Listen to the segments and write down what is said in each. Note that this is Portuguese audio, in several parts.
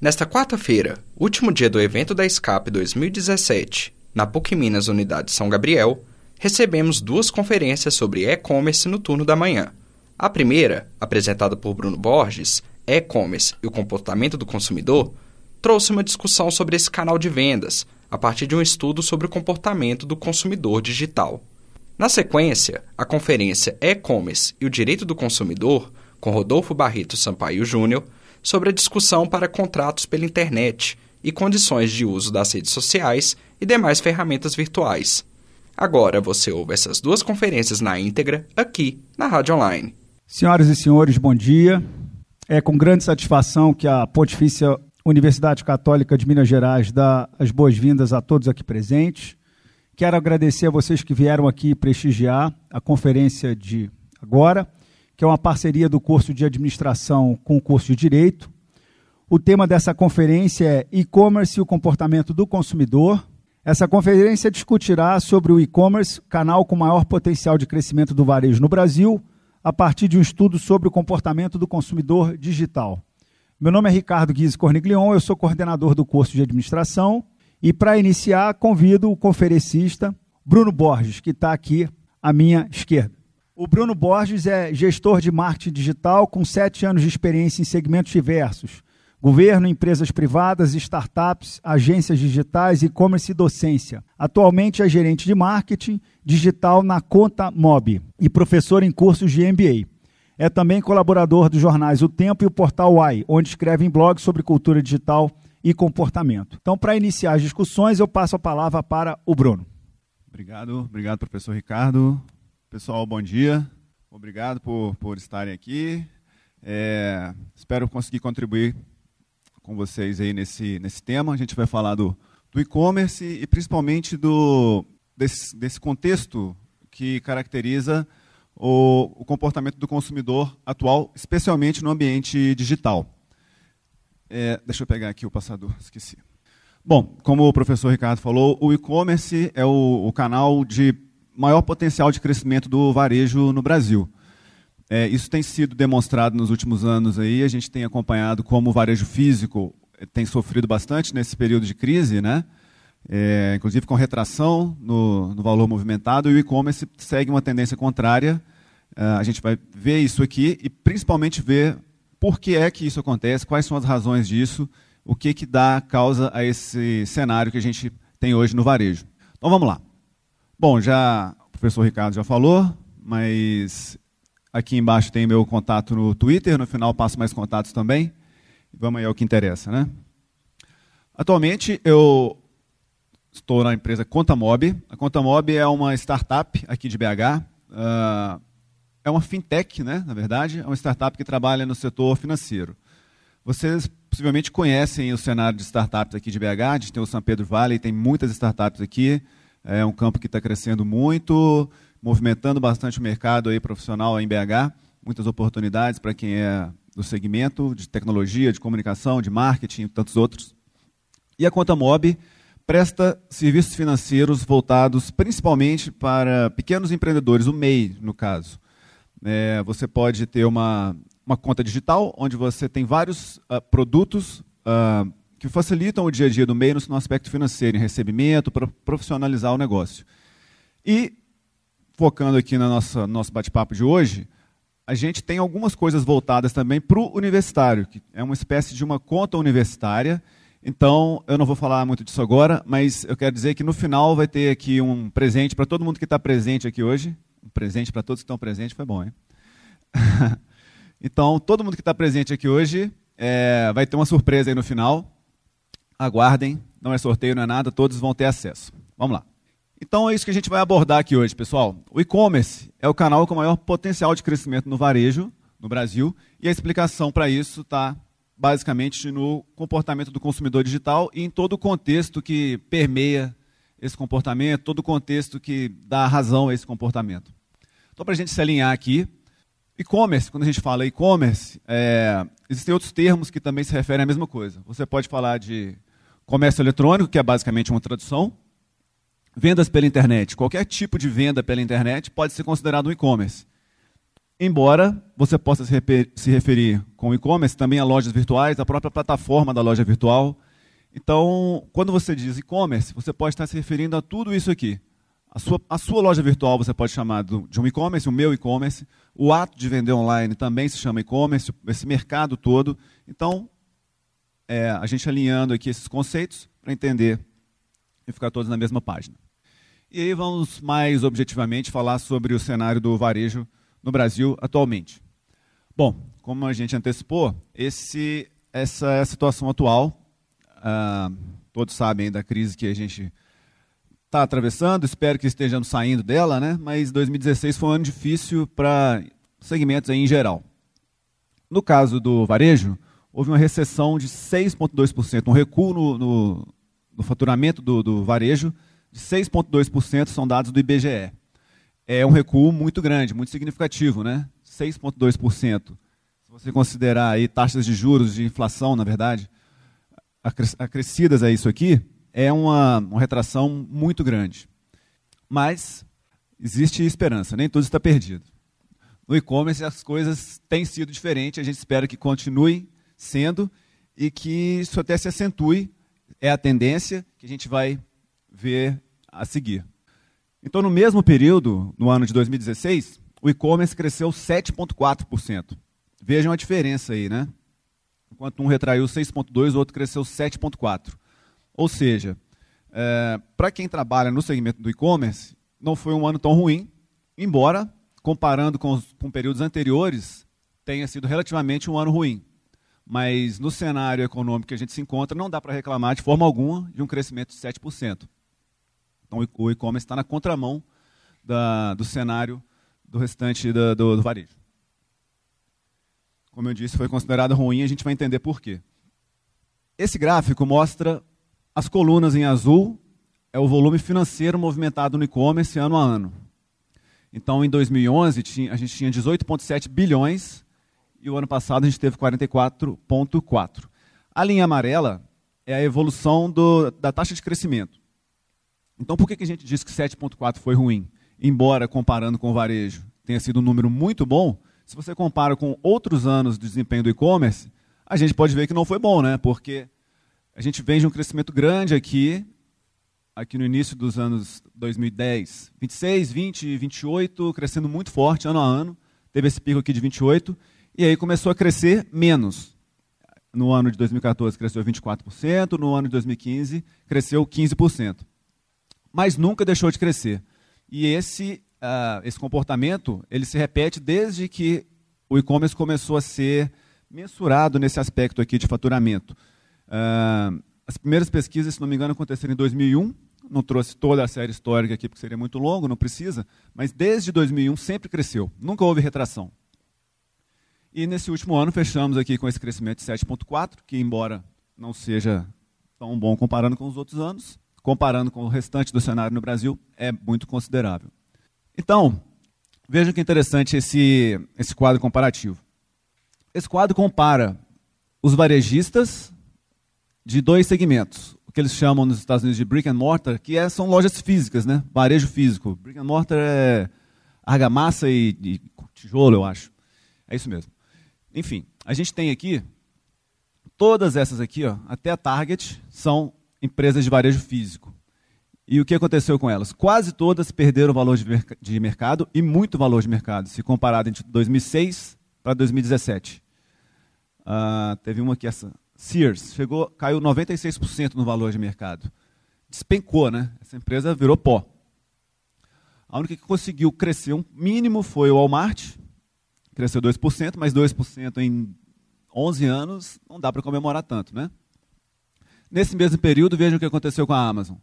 Nesta quarta-feira, último dia do evento da SCAP 2017, na PUC Minas Unidade São Gabriel, recebemos duas conferências sobre e-commerce no turno da manhã. A primeira, apresentada por Bruno Borges, E-commerce e o comportamento do consumidor, trouxe uma discussão sobre esse canal de vendas, a partir de um estudo sobre o comportamento do consumidor digital. Na sequência, a conferência E-commerce e o direito do consumidor, com Rodolfo Barreto Sampaio Júnior, sobre a discussão para contratos pela internet e condições de uso das redes sociais e demais ferramentas virtuais. Agora você ouve essas duas conferências na íntegra aqui na Rádio Online. Senhoras e senhores, bom dia. É com grande satisfação que a Pontifícia Universidade Católica de Minas Gerais dá as boas-vindas a todos aqui presentes. Quero agradecer a vocês que vieram aqui prestigiar a conferência de agora, que é uma parceria do curso de administração com o curso de direito. O tema dessa conferência é e-commerce e o comportamento do consumidor. Essa conferência discutirá sobre o e-commerce, canal com maior potencial de crescimento do varejo no Brasil, a partir de um estudo sobre o comportamento do consumidor digital. Meu nome é Ricardo Guise Corniglion, eu sou coordenador do curso de administração e para iniciar convido o conferencista Bruno Borges, que está aqui à minha esquerda. O Bruno Borges é gestor de marketing digital com sete anos de experiência em segmentos diversos, Governo, empresas privadas, startups, agências digitais, e-commerce e docência. Atualmente é gerente de marketing digital na Conta Mob e professor em cursos de MBA. É também colaborador dos jornais O Tempo e o Portal Uai, onde escreve em blogs sobre cultura digital e comportamento. Então, para iniciar as discussões, eu passo a palavra para o Bruno. Obrigado, obrigado, professor Ricardo. Pessoal, bom dia. Obrigado por, por estarem aqui. É, espero conseguir contribuir com vocês aí nesse, nesse tema. A gente vai falar do, do e-commerce e principalmente do, desse, desse contexto que caracteriza o, o, comportamento do consumidor atual, especialmente no ambiente digital. É, deixa eu pegar aqui o passador, esqueci. Bom, como o professor Ricardo falou, o e-commerce é o, o canal de maior potencial de crescimento do varejo no Brasil. É, isso tem sido demonstrado nos últimos anos aí. A gente tem acompanhado como o varejo físico eh, tem sofrido bastante nesse período de crise, né? É, inclusive com retração no, no, valor movimentado, e o e-commerce segue uma tendência contrária. É, a gente vai ver isso aqui e principalmente ver por que é que isso acontece, quais são as razões disso, o que, que dá causa a esse cenário que a gente tem hoje no varejo. Então vamos lá. Bom, já o professor Ricardo já falou, mas Aqui embaixo tem meu contato no Twitter, no final passo mais contatos também. Vamos aí ao que interessa, né? Atualmente eu estou na empresa Contamob. A Contamob é uma startup aqui de BH. Uh, ah, é uma fintech, né, na verdade. É uma startup que trabalha no setor financeiro. Vocês possivelmente conhecem o cenário de startups aqui de BH. A gente tem o São Pedro Vale, tem muitas startups aqui. É um campo que está crescendo muito movimentando bastante o mercado aí profissional em BH, muitas oportunidades para quem é do segmento de tecnologia, de comunicação, de marketing e tantos outros. E a Conta Mob presta serviços financeiros voltados principalmente para pequenos empreendedores, o MEI, no caso. É, você pode ter uma, uma conta digital, onde você tem vários uh, produtos uh, que facilitam o dia a dia do MEI no, aspecto financeiro, em recebimento, para profissionalizar o negócio. E focando aqui no nosso, nosso bate-papo de hoje, a gente tem algumas coisas voltadas também para o universitário, que é uma espécie de uma conta universitária. Então, eu não vou falar muito disso agora, mas eu quero dizer que no final vai ter aqui um presente para todo mundo que está presente aqui hoje. Um presente para todos que estão presentes, foi bom, hein? então, todo mundo que está presente aqui hoje é, vai ter uma surpresa aí no final. Aguardem, não é sorteio, não é nada, todos vão ter acesso. Vamos lá. Então é isso que a gente vai abordar aqui hoje, pessoal. O e-commerce é o canal com maior potencial de crescimento no varejo no Brasil e a explicação para isso está basicamente no comportamento do consumidor digital e em todo o contexto que permeia esse comportamento, todo o contexto que dá razão a esse comportamento. Então, para a gente se alinhar aqui, e-commerce, quando a gente fala e-commerce, é, existem outros termos que também se referem à mesma coisa. Você pode falar de comércio eletrônico, que é basicamente uma tradução, Vendas pela internet. Qualquer tipo de venda pela internet pode ser considerado um e-commerce. Embora você possa se referir com e-commerce também a lojas virtuais, a própria plataforma da loja virtual. Então, quando você diz e-commerce, você pode estar se referindo a tudo isso aqui. A sua, a sua loja virtual você pode chamar de um e-commerce, o meu e-commerce. O ato de vender online também se chama e-commerce, esse mercado todo. Então, é, a gente alinhando aqui esses conceitos para entender e ficar todos na mesma página. E aí vamos mais objetivamente falar sobre o cenário do varejo no Brasil atualmente. Bom, como a gente antecipou, esse, essa é a situação atual. Ah, todos sabem da crise que a gente está atravessando, espero que estejamos saindo dela, né? mas 2016 foi um ano difícil para segmentos em geral. No caso do varejo, houve uma recessão de 6,2%, um recuo no, no, no faturamento do, do varejo de 6,2%, são dados do IBGE é um recuo muito grande, muito significativo, né? 6,2%. Se você considerar aí taxas de juros, de inflação, na verdade, acrescidas a isso aqui, é uma, uma retração muito grande. Mas existe esperança, nem tudo está perdido. No e-commerce as coisas têm sido diferentes, a gente espera que continue sendo e que isso até se acentue, é a tendência que a gente vai ver a seguir. Então, no mesmo período, no ano de 2016, o e-commerce cresceu 7,4%. Vejam a diferença aí, né? Enquanto um retraiu 6,2%, o outro cresceu 7,4%. Ou seja, é, para quem trabalha no segmento do e-commerce, não foi um ano tão ruim, embora, comparando com, os, com períodos anteriores, tenha sido relativamente um ano ruim. Mas no cenário econômico que a gente se encontra, não dá para reclamar de forma alguma de um crescimento de 7%. Então, o e-commerce está na contramão da, do cenário do restante do, do, do varejo. Como eu disse, foi considerado ruim, a gente vai entender por quê. Esse gráfico mostra as colunas em azul, é o volume financeiro movimentado no e-commerce ano a ano. Então, em 2011, a gente tinha 18,7 bilhões e o ano passado a gente teve 44,4. A linha amarela é a evolução do, da taxa de crescimento. Então, por que, que a gente diz que 7,4 foi ruim? Embora, comparando com o varejo, tenha sido um número muito bom, se você compara com outros anos de desempenho do e-commerce, a gente pode ver que não foi bom, né? Porque a gente vem de um crescimento grande aqui, aqui no início dos anos 2010, 26, 20, 28, crescendo muito forte ano a ano. Teve esse pico aqui de 28, e aí começou a crescer menos. No ano de 2014 cresceu 24%, no ano de 2015 cresceu 15% mas nunca deixou de crescer. E esse, uh, esse comportamento ele se repete desde que o e-commerce começou a ser mensurado nesse aspecto aqui de faturamento. Uh, as primeiras pesquisas, se não me engano, aconteceram em 2001. Não trouxe toda a série histórica aqui, porque seria muito longo, não precisa. Mas desde 2001 sempre cresceu. Nunca houve retração. E nesse último ano fechamos aqui com esse crescimento de 7,4, que embora não seja tão bom comparando com os outros anos, comparando com o restante do cenário no Brasil, é muito considerável. Então, vejam que interessante esse, esse quadro comparativo. Esse quadro compara os varejistas de dois segmentos, o que eles chamam nos Estados Unidos de brick and mortar, que é, são lojas físicas, né? varejo físico. Brick and mortar é argamassa e, e tijolo, eu acho. É isso mesmo. Enfim, a gente tem aqui, todas essas aqui, ó, até a Target, são empresas de varejo físico. E o que aconteceu com elas? Quase todas perderam valor de, merc de mercado e muito valor de mercado, se comparado entre 2006 para 2017. Uh, teve uma aqui, essa Sears, chegou, caiu 96% no valor de mercado. Despencou, né? Essa empresa virou pó. A única que conseguiu crescer um mínimo foi o Walmart, cresceu 2%, mas 2% em 11 anos não dá para comemorar tanto, né? Nesse mesmo período, vejam o que aconteceu com a Amazon.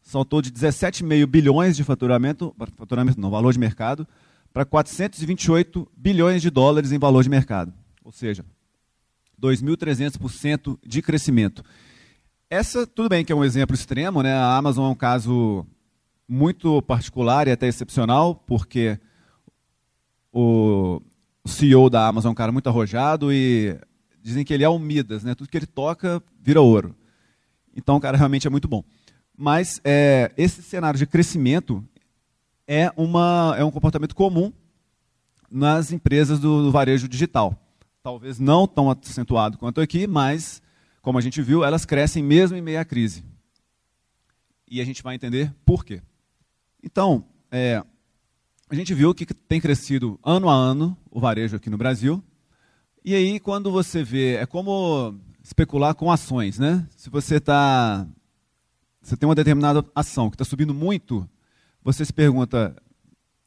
Saltou de 17,5 bilhões de faturamento, faturamento não, valor de mercado, para 428 bilhões de dólares em valor de mercado. Ou seja, 2.300% de crescimento. Essa, tudo bem que é um exemplo extremo, né? a Amazon é um caso muito particular e até excepcional, porque o CEO da Amazon é um cara muito arrojado e dizem que ele é um Midas, né? tudo que ele toca vira ouro. Então, o cara realmente é muito bom. Mas é, esse cenário de crescimento é, uma, é um comportamento comum nas empresas do, do varejo digital. Talvez não tão acentuado quanto aqui, mas, como a gente viu, elas crescem mesmo em meio à crise. E a gente vai entender por quê. Então, é, a gente viu que tem crescido ano a ano o varejo aqui no Brasil. E aí, quando você vê, é como especular com ações, né? Se você está, você tem uma determinada ação que está subindo muito, você se pergunta,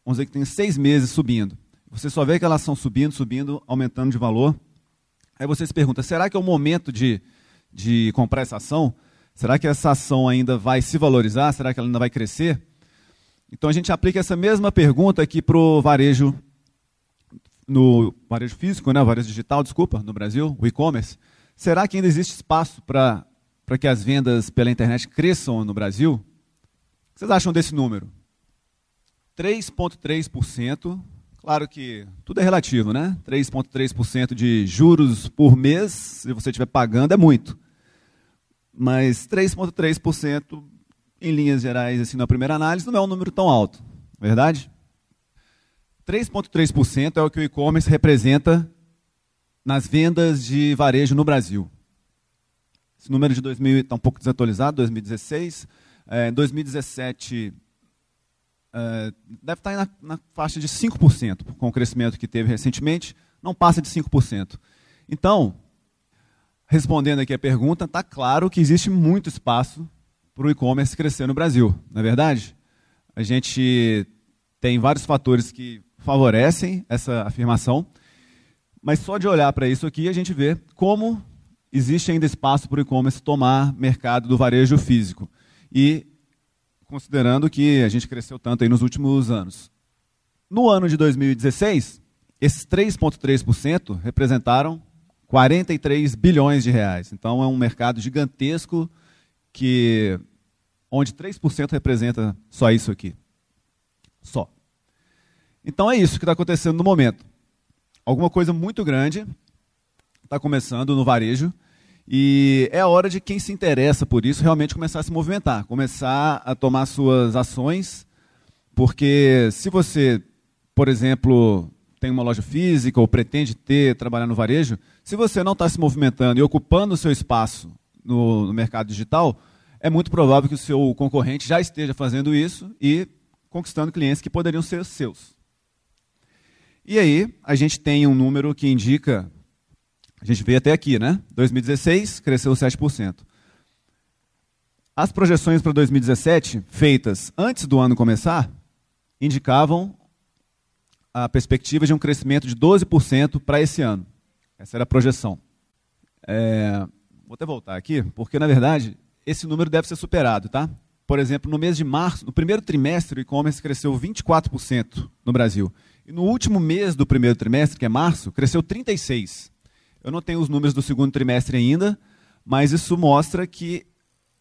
vamos dizer que tem seis meses subindo, você só vê aquela ação subindo, subindo, aumentando de valor. Aí você se pergunta, será que é o momento de, de comprar essa ação? Será que essa ação ainda vai se valorizar? Será que ela ainda vai crescer? Então a gente aplica essa mesma pergunta aqui para o varejo, no varejo físico, né, varejo digital, desculpa, no Brasil, o e-commerce. Será que ainda existe espaço para que as vendas pela internet cresçam no Brasil? O que vocês acham desse número? 3,3%. Claro que tudo é relativo, né? 3,3% de juros por mês, se você estiver pagando, é muito. Mas 3,3% em linhas gerais, assim, na primeira análise, não é um número tão alto, verdade? 3,3% é o que o e-commerce representa nas vendas de varejo no Brasil. Esse número de 2000 está um pouco desatualizado, 2016. Em 2017, é, deve estar na, na faixa de 5%, com o crescimento que teve recentemente, não passa de 5%. Então, respondendo aqui a pergunta, está claro que existe muito espaço para o e-commerce crescer no Brasil, não é verdade? A gente tem vários fatores que favorecem essa afirmação, mas só de olhar para isso aqui a gente vê como existe ainda espaço para o e-commerce tomar mercado do varejo físico. E considerando que a gente cresceu tanto aí nos últimos anos. No ano de 2016, esses 3,3% representaram 43 bilhões de reais. Então é um mercado gigantesco que onde 3% representa só isso aqui. Só. Então é isso que está acontecendo no momento. Alguma coisa muito grande está começando no varejo e é a hora de quem se interessa por isso realmente começar a se movimentar, começar a tomar suas ações, porque se você, por exemplo, tem uma loja física ou pretende ter, trabalhar no varejo, se você não está se movimentando e ocupando o seu espaço no, no mercado digital, é muito provável que o seu concorrente já esteja fazendo isso e conquistando clientes que poderiam ser seus. E aí, a gente tem um número que indica, a gente veio até aqui, né? 2016 cresceu 7%. As projeções para 2017, feitas antes do ano começar, indicavam a perspectiva de um crescimento de 12% para esse ano. Essa era a projeção. É, vou até voltar aqui, porque na verdade esse número deve ser superado, tá? Por exemplo, no mês de março, no primeiro trimestre, o e-commerce cresceu 24% no Brasil. E no último mês do primeiro trimestre, que é março, cresceu 36%. Eu não tenho os números do segundo trimestre ainda, mas isso mostra que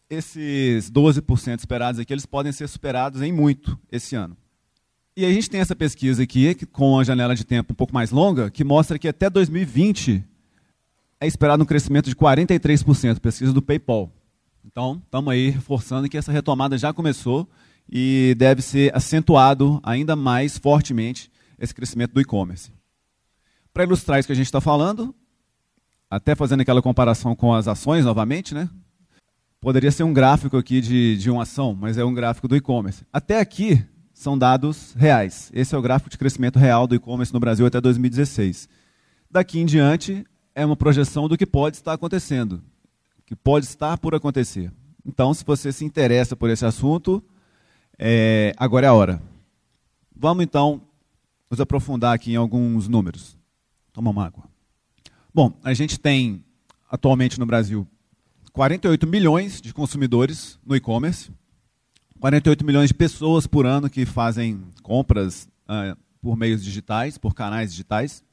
esses 12% esperados aqui, eles podem ser superados em muito esse ano. E a gente tem essa pesquisa aqui, com a janela de tempo um pouco mais longa, que mostra que até 2020 é esperado um crescimento de 43%, pesquisa do PayPal. Então, estamos aí reforçando que essa retomada já começou e deve ser acentuado ainda mais fortemente esse crescimento do e-commerce. Para ilustrar isso que a gente está falando, até fazendo aquela comparação com as ações novamente, né? Poderia ser um gráfico aqui de, de uma ação, mas é um gráfico do e-commerce. Até aqui são dados reais. Esse é o gráfico de crescimento real do e-commerce no Brasil até 2016. Daqui em diante é uma projeção do que pode estar acontecendo que pode estar por acontecer. Então, se você se interessa por esse assunto, é, agora é a hora. Vamos então nos aprofundar aqui em alguns números. Toma uma água. Bom, a gente tem atualmente no Brasil 48 milhões de consumidores no e-commerce, 48 milhões de pessoas por ano que fazem compras uh, por meios digitais, por canais digitais,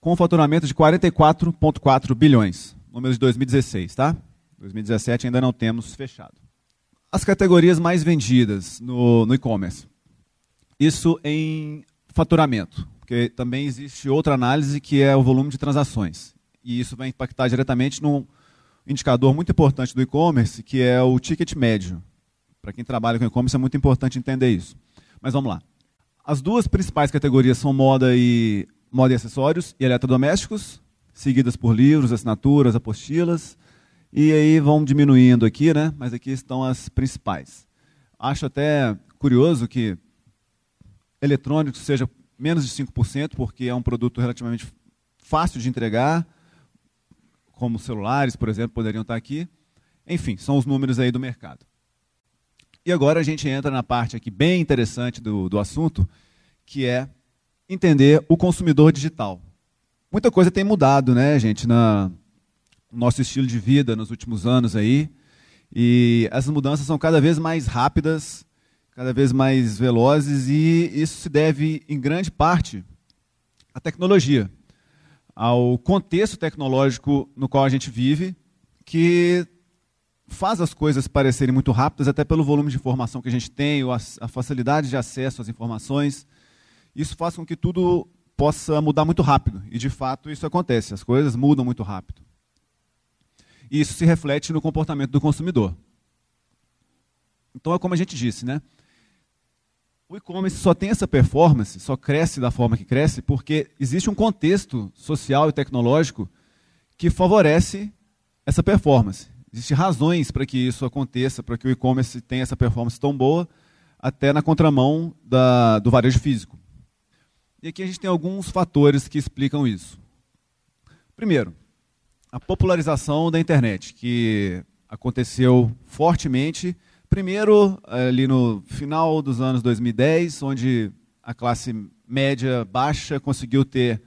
com um faturamento de 44,4 bilhões números de 2016, tá? 2017 ainda não temos fechado. As categorias mais vendidas no, no e-commerce. Isso em faturamento, porque também existe outra análise que é o volume de transações. E isso vai impactar diretamente num indicador muito importante do e-commerce, que é o ticket médio. Para quem trabalha com e-commerce é muito importante entender isso. Mas vamos lá. As duas principais categorias são moda e moda e acessórios e eletrodomésticos, seguidas por livros, assinaturas, apostilas. E aí vão diminuindo aqui, né? Mas aqui estão as principais. Acho até curioso que eletrônicos seja menos de 5%, porque é um produto relativamente fácil de entregar, como celulares, por exemplo, poderiam estar aqui. Enfim, são os números aí do mercado. E agora a gente entra na parte aqui bem interessante do, do assunto, que é entender o consumidor digital. Muita coisa tem mudado, né, gente, na no nosso estilo de vida nos últimos anos aí. E essas mudanças são cada vez mais rápidas, cada vez mais velozes, e isso se deve, em grande parte, à tecnologia, ao contexto tecnológico no qual a gente vive, que faz as coisas parecerem muito rápidas, até pelo volume de informação que a gente tem, a facilidade de acesso às informações. Isso faz com que tudo possa mudar muito rápido. E, de fato, isso acontece. As coisas mudam muito rápido. E isso se reflete no comportamento do consumidor. Então, é como a gente disse, né? O e-commerce só tem essa performance, só cresce da forma que cresce, porque existe um contexto social e tecnológico que favorece essa performance. Existem razões para que isso aconteça, para que o e-commerce tenha essa performance tão boa, até na contramão da, do varejo físico. E aqui a gente tem alguns fatores que explicam isso. Primeiro, a popularização da internet, que aconteceu fortemente Primeiro, ali no final dos anos 2010, onde a classe média baixa conseguiu ter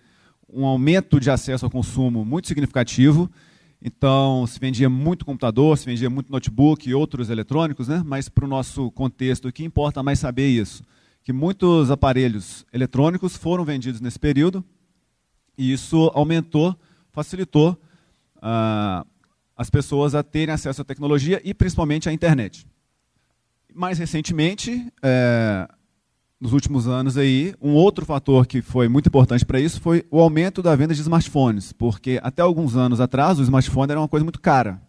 um aumento de acesso ao consumo muito significativo. Então, se vendia muito computador, se vendia muito notebook e outros eletrônicos, né? mas para o nosso contexto, o que importa mais saber isso? Que muitos aparelhos eletrônicos foram vendidos nesse período e isso aumentou, facilitou uh, as pessoas a terem acesso à tecnologia e principalmente à internet. Mais recentemente, é, nos últimos anos aí, um outro fator que foi muito importante para isso foi o aumento da venda de smartphones, porque até alguns anos atrás o smartphone era uma coisa muito cara.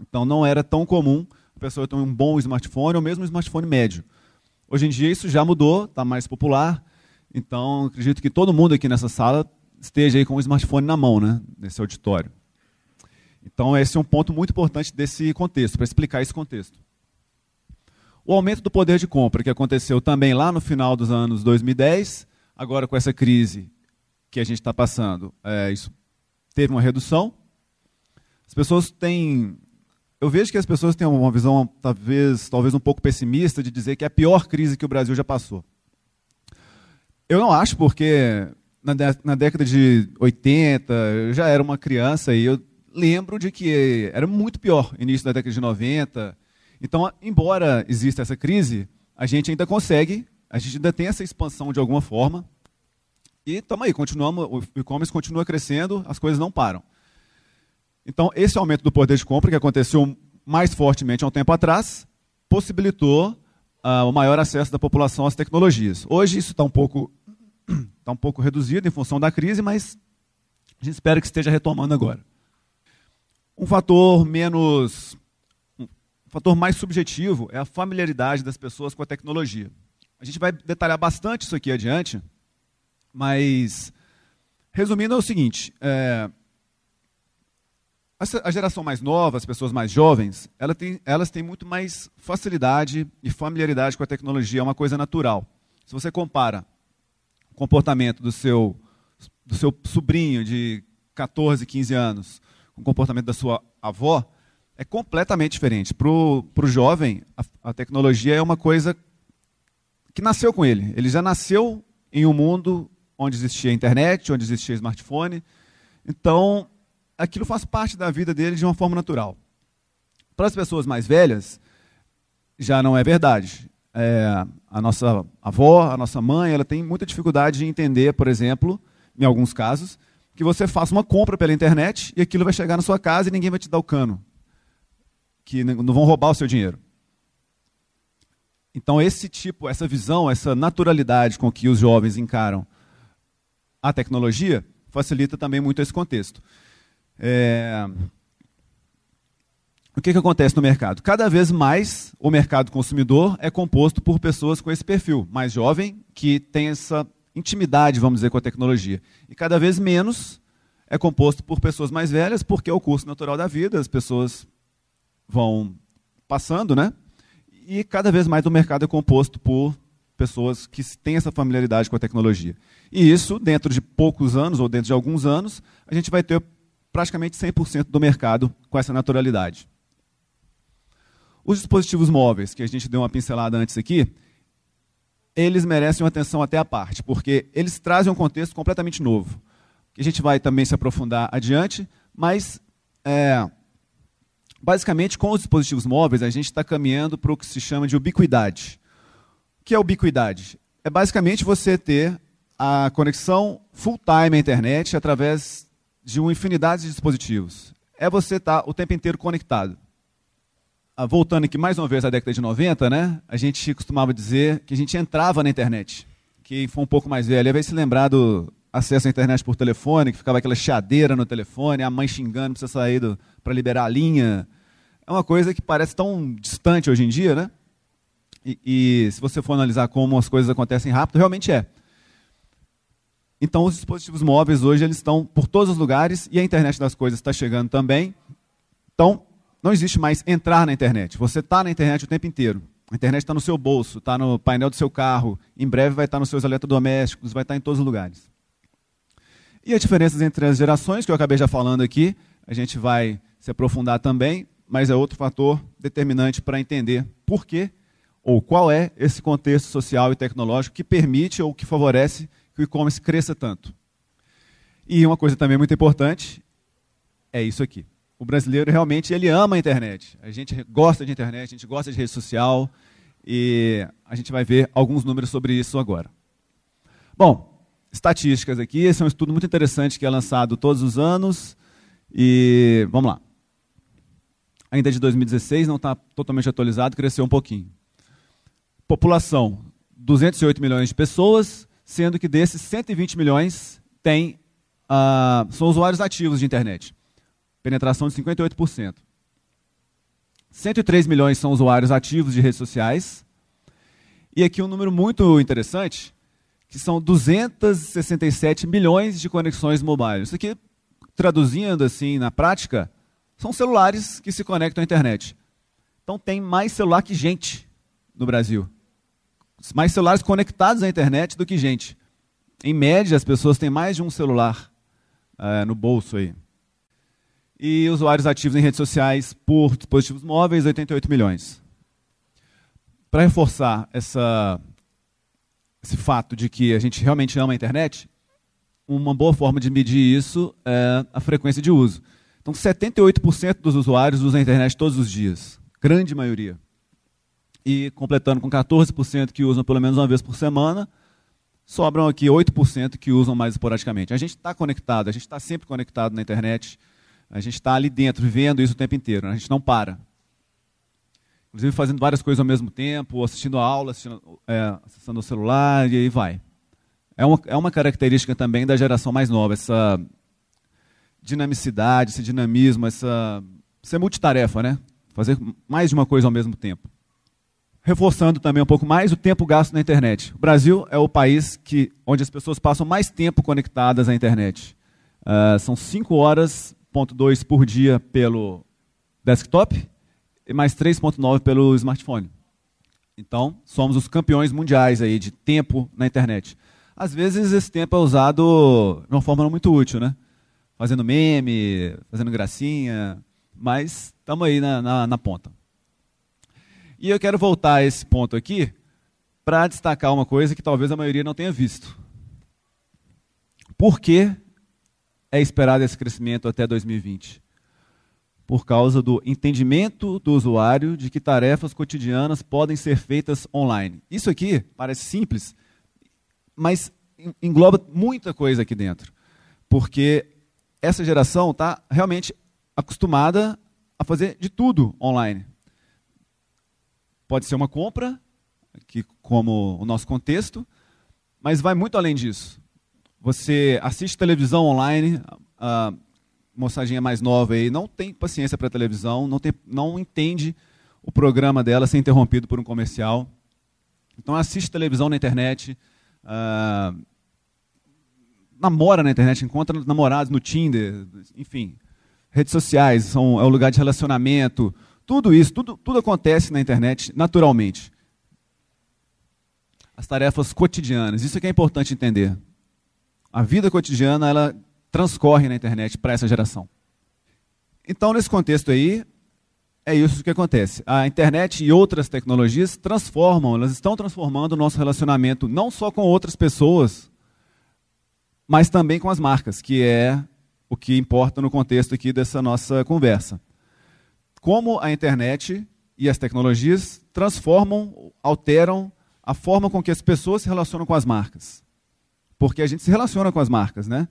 Então não era tão comum a pessoa ter um bom smartphone ou mesmo um smartphone médio. Hoje em dia isso já mudou, está mais popular. Então acredito que todo mundo aqui nessa sala esteja aí com o smartphone na mão, né, nesse auditório. Então esse é um ponto muito importante desse contexto, para explicar esse contexto. O aumento do poder de compra, que aconteceu também lá no final dos anos 2010, agora com essa crise que a gente está passando, é, isso teve uma redução. As pessoas têm. Eu vejo que as pessoas têm uma visão talvez, talvez um pouco pessimista de dizer que é a pior crise que o Brasil já passou. Eu não acho, porque na, na década de 80, eu já era uma criança e eu lembro de que era muito pior, início da década de 90, então, embora exista essa crise, a gente ainda consegue, a gente ainda tem essa expansão de alguma forma. E estamos aí, continuamos, o e-commerce continua crescendo, as coisas não param. Então, esse aumento do poder de compra, que aconteceu mais fortemente há um tempo atrás, possibilitou uh, o maior acesso da população às tecnologias. Hoje isso está um pouco está um pouco reduzido em função da crise, mas a gente espera que esteja retomando agora. Um fator menos o fator mais subjetivo é a familiaridade das pessoas com a tecnologia. A gente vai detalhar bastante isso aqui adiante, mas resumindo é o seguinte: é, a geração mais nova, as pessoas mais jovens, elas têm, muito mais facilidade e familiaridade com a tecnologia, é uma coisa natural. Se você compara o comportamento do seu, do seu sobrinho de 14, 15 anos com o comportamento da sua avó, é completamente diferente. Para o jovem, a, a, tecnologia é uma coisa que nasceu com ele. Ele já nasceu em um mundo onde existia internet, onde existia smartphone. Então, aquilo faz parte da vida dele de uma forma natural. Para as pessoas mais velhas, já não é verdade. É, a nossa avó, a nossa mãe, ela tem muita dificuldade de entender, por exemplo, em alguns casos, que você faça uma compra pela internet e aquilo vai chegar na sua casa e ninguém vai te dar o cano que não vão roubar o seu dinheiro. Então, esse tipo, essa visão, essa naturalidade com que os jovens encaram a tecnologia, facilita também muito esse contexto. É... o que, que acontece no mercado? Cada vez mais o mercado consumidor é composto por pessoas com esse perfil mais jovem, que tem essa intimidade, vamos dizer, com a tecnologia. E cada vez menos é composto por pessoas mais velhas, porque é o curso natural da vida, as pessoas vão passando, né? E cada vez mais o mercado é composto por pessoas que têm essa familiaridade com a tecnologia. E isso, dentro de poucos anos, ou dentro de alguns anos, a gente vai ter praticamente 100% do mercado com essa naturalidade. Os dispositivos móveis, que a gente deu uma pincelada antes aqui, eles merecem uma atenção até à parte, porque eles trazem um contexto completamente novo. A gente vai também se aprofundar adiante, mas é, basicamente com os dispositivos móveis a gente está caminhando para o que se chama de ubiquidade. O que é ubiquidade? É basicamente você ter a conexão full time à internet através de uma infinidade de dispositivos. É você estar tá o tempo inteiro conectado. Ah, voltando aqui mais uma vez à década de 90, né, a gente costumava dizer que a gente entrava na internet. Quem for um pouco mais velho vai se lembrar do acesso à internet por telefone, que ficava aquela chiadeira no telefone, a mãe xingando para você sair para liberar a linha. É uma coisa que parece tão distante hoje em dia, né? E, e se você for analisar como as coisas acontecem rápido, realmente é. Então, os dispositivos móveis hoje eles estão por todos os lugares e a internet das coisas está chegando também. Então, não existe mais entrar na internet. Você está na internet o tempo inteiro. A internet está no seu bolso, está no painel do seu carro, em breve vai estar tá nos seus eletrodomésticos, vai estar tá em todos os lugares. E as diferenças entre as gerações, que eu acabei já falando aqui, a gente vai se aprofundar também, mas é outro fator determinante para entender por que ou qual é esse contexto social e tecnológico que permite ou que favorece que o e-commerce cresça tanto. E uma coisa também muito importante é isso aqui o brasileiro realmente ele ama a internet. A gente gosta de internet, a gente gosta de rede social e a gente vai ver alguns números sobre isso agora. Bom, estatísticas aqui, esse é um estudo muito interessante que é lançado todos os anos e vamos lá. Ainda de 2016, não está totalmente atualizado, cresceu um pouquinho. População, 208 milhões de pessoas, sendo que desses 120 milhões tem, uh, são usuários ativos de internet penetração de 58%. 103 milhões são usuários ativos de redes sociais. E aqui um número muito interessante, que são 267 milhões de conexões mobile. Isso aqui, traduzindo assim na prática, são celulares que se conectam à internet. Então tem mais celular que gente no Brasil. Mais celulares conectados à internet do que gente. Em média, as pessoas têm mais de um celular uh, no bolso aí. E usuários ativos em redes sociais por dispositivos móveis, 88 milhões. Para reforçar essa, esse fato de que a gente realmente ama a internet, uma boa forma de medir isso é a frequência de uso. Então, 78% dos usuários usam a internet todos os dias, grande maioria. E completando com 14% que usam pelo menos uma vez por semana, sobram aqui 8% que usam mais esporadicamente. A gente está conectado, a gente está sempre conectado na internet. A gente está ali dentro, vivendo isso o tempo inteiro, né? a gente não para. Inclusive fazendo várias coisas ao mesmo tempo, assistindo a aula, assistindo, é, acessando o celular e aí vai. É uma, é uma característica também da geração mais nova, essa dinamicidade, esse dinamismo, essa ser multitarefa, né? Fazer mais de uma coisa ao mesmo tempo. Reforçando também um pouco mais o tempo gasto na internet. O Brasil é o país que, onde as pessoas passam mais tempo conectadas à internet. Uh, são 5 horas 3.2 por dia pelo desktop e mais 3.9 pelo smartphone. Então, somos os campeões mundiais aí de tempo na internet. Às vezes esse tempo é usado de uma forma não muito útil, né? Fazendo meme, fazendo gracinha, mas estamos aí na, na, na ponta. E eu quero voltar a esse ponto aqui para destacar uma coisa que talvez a maioria não tenha visto. Por que é esperado esse crescimento até 2020? Por causa do entendimento do usuário de que tarefas cotidianas podem ser feitas online. Isso aqui parece simples, mas engloba muita coisa aqui dentro. Porque essa geração está realmente acostumada a fazer de tudo online. Pode ser uma compra, que como o nosso contexto, mas vai muito além disso. Você assiste televisão online, uh, moçadinha mais nova aí não tem paciência para televisão, não, tem, não entende o programa dela ser interrompido por um comercial. Então assiste televisão na internet, uh, namora na internet, encontra namorados no Tinder, enfim. Redes sociais são, é o lugar de relacionamento. Tudo isso, tudo, tudo acontece na internet naturalmente. As tarefas cotidianas, isso é que é importante entender. A vida cotidiana, ela transcorre na internet para essa geração. Então, nesse contexto aí, é isso que acontece. A internet e outras tecnologias transformam, elas estão transformando o nosso relacionamento não só com outras pessoas, mas também com as marcas, que é o que importa no contexto aqui dessa nossa conversa. Como a internet e as tecnologias transformam, alteram a forma com que as pessoas se relacionam com as marcas. Porque a gente se relaciona com as marcas, né?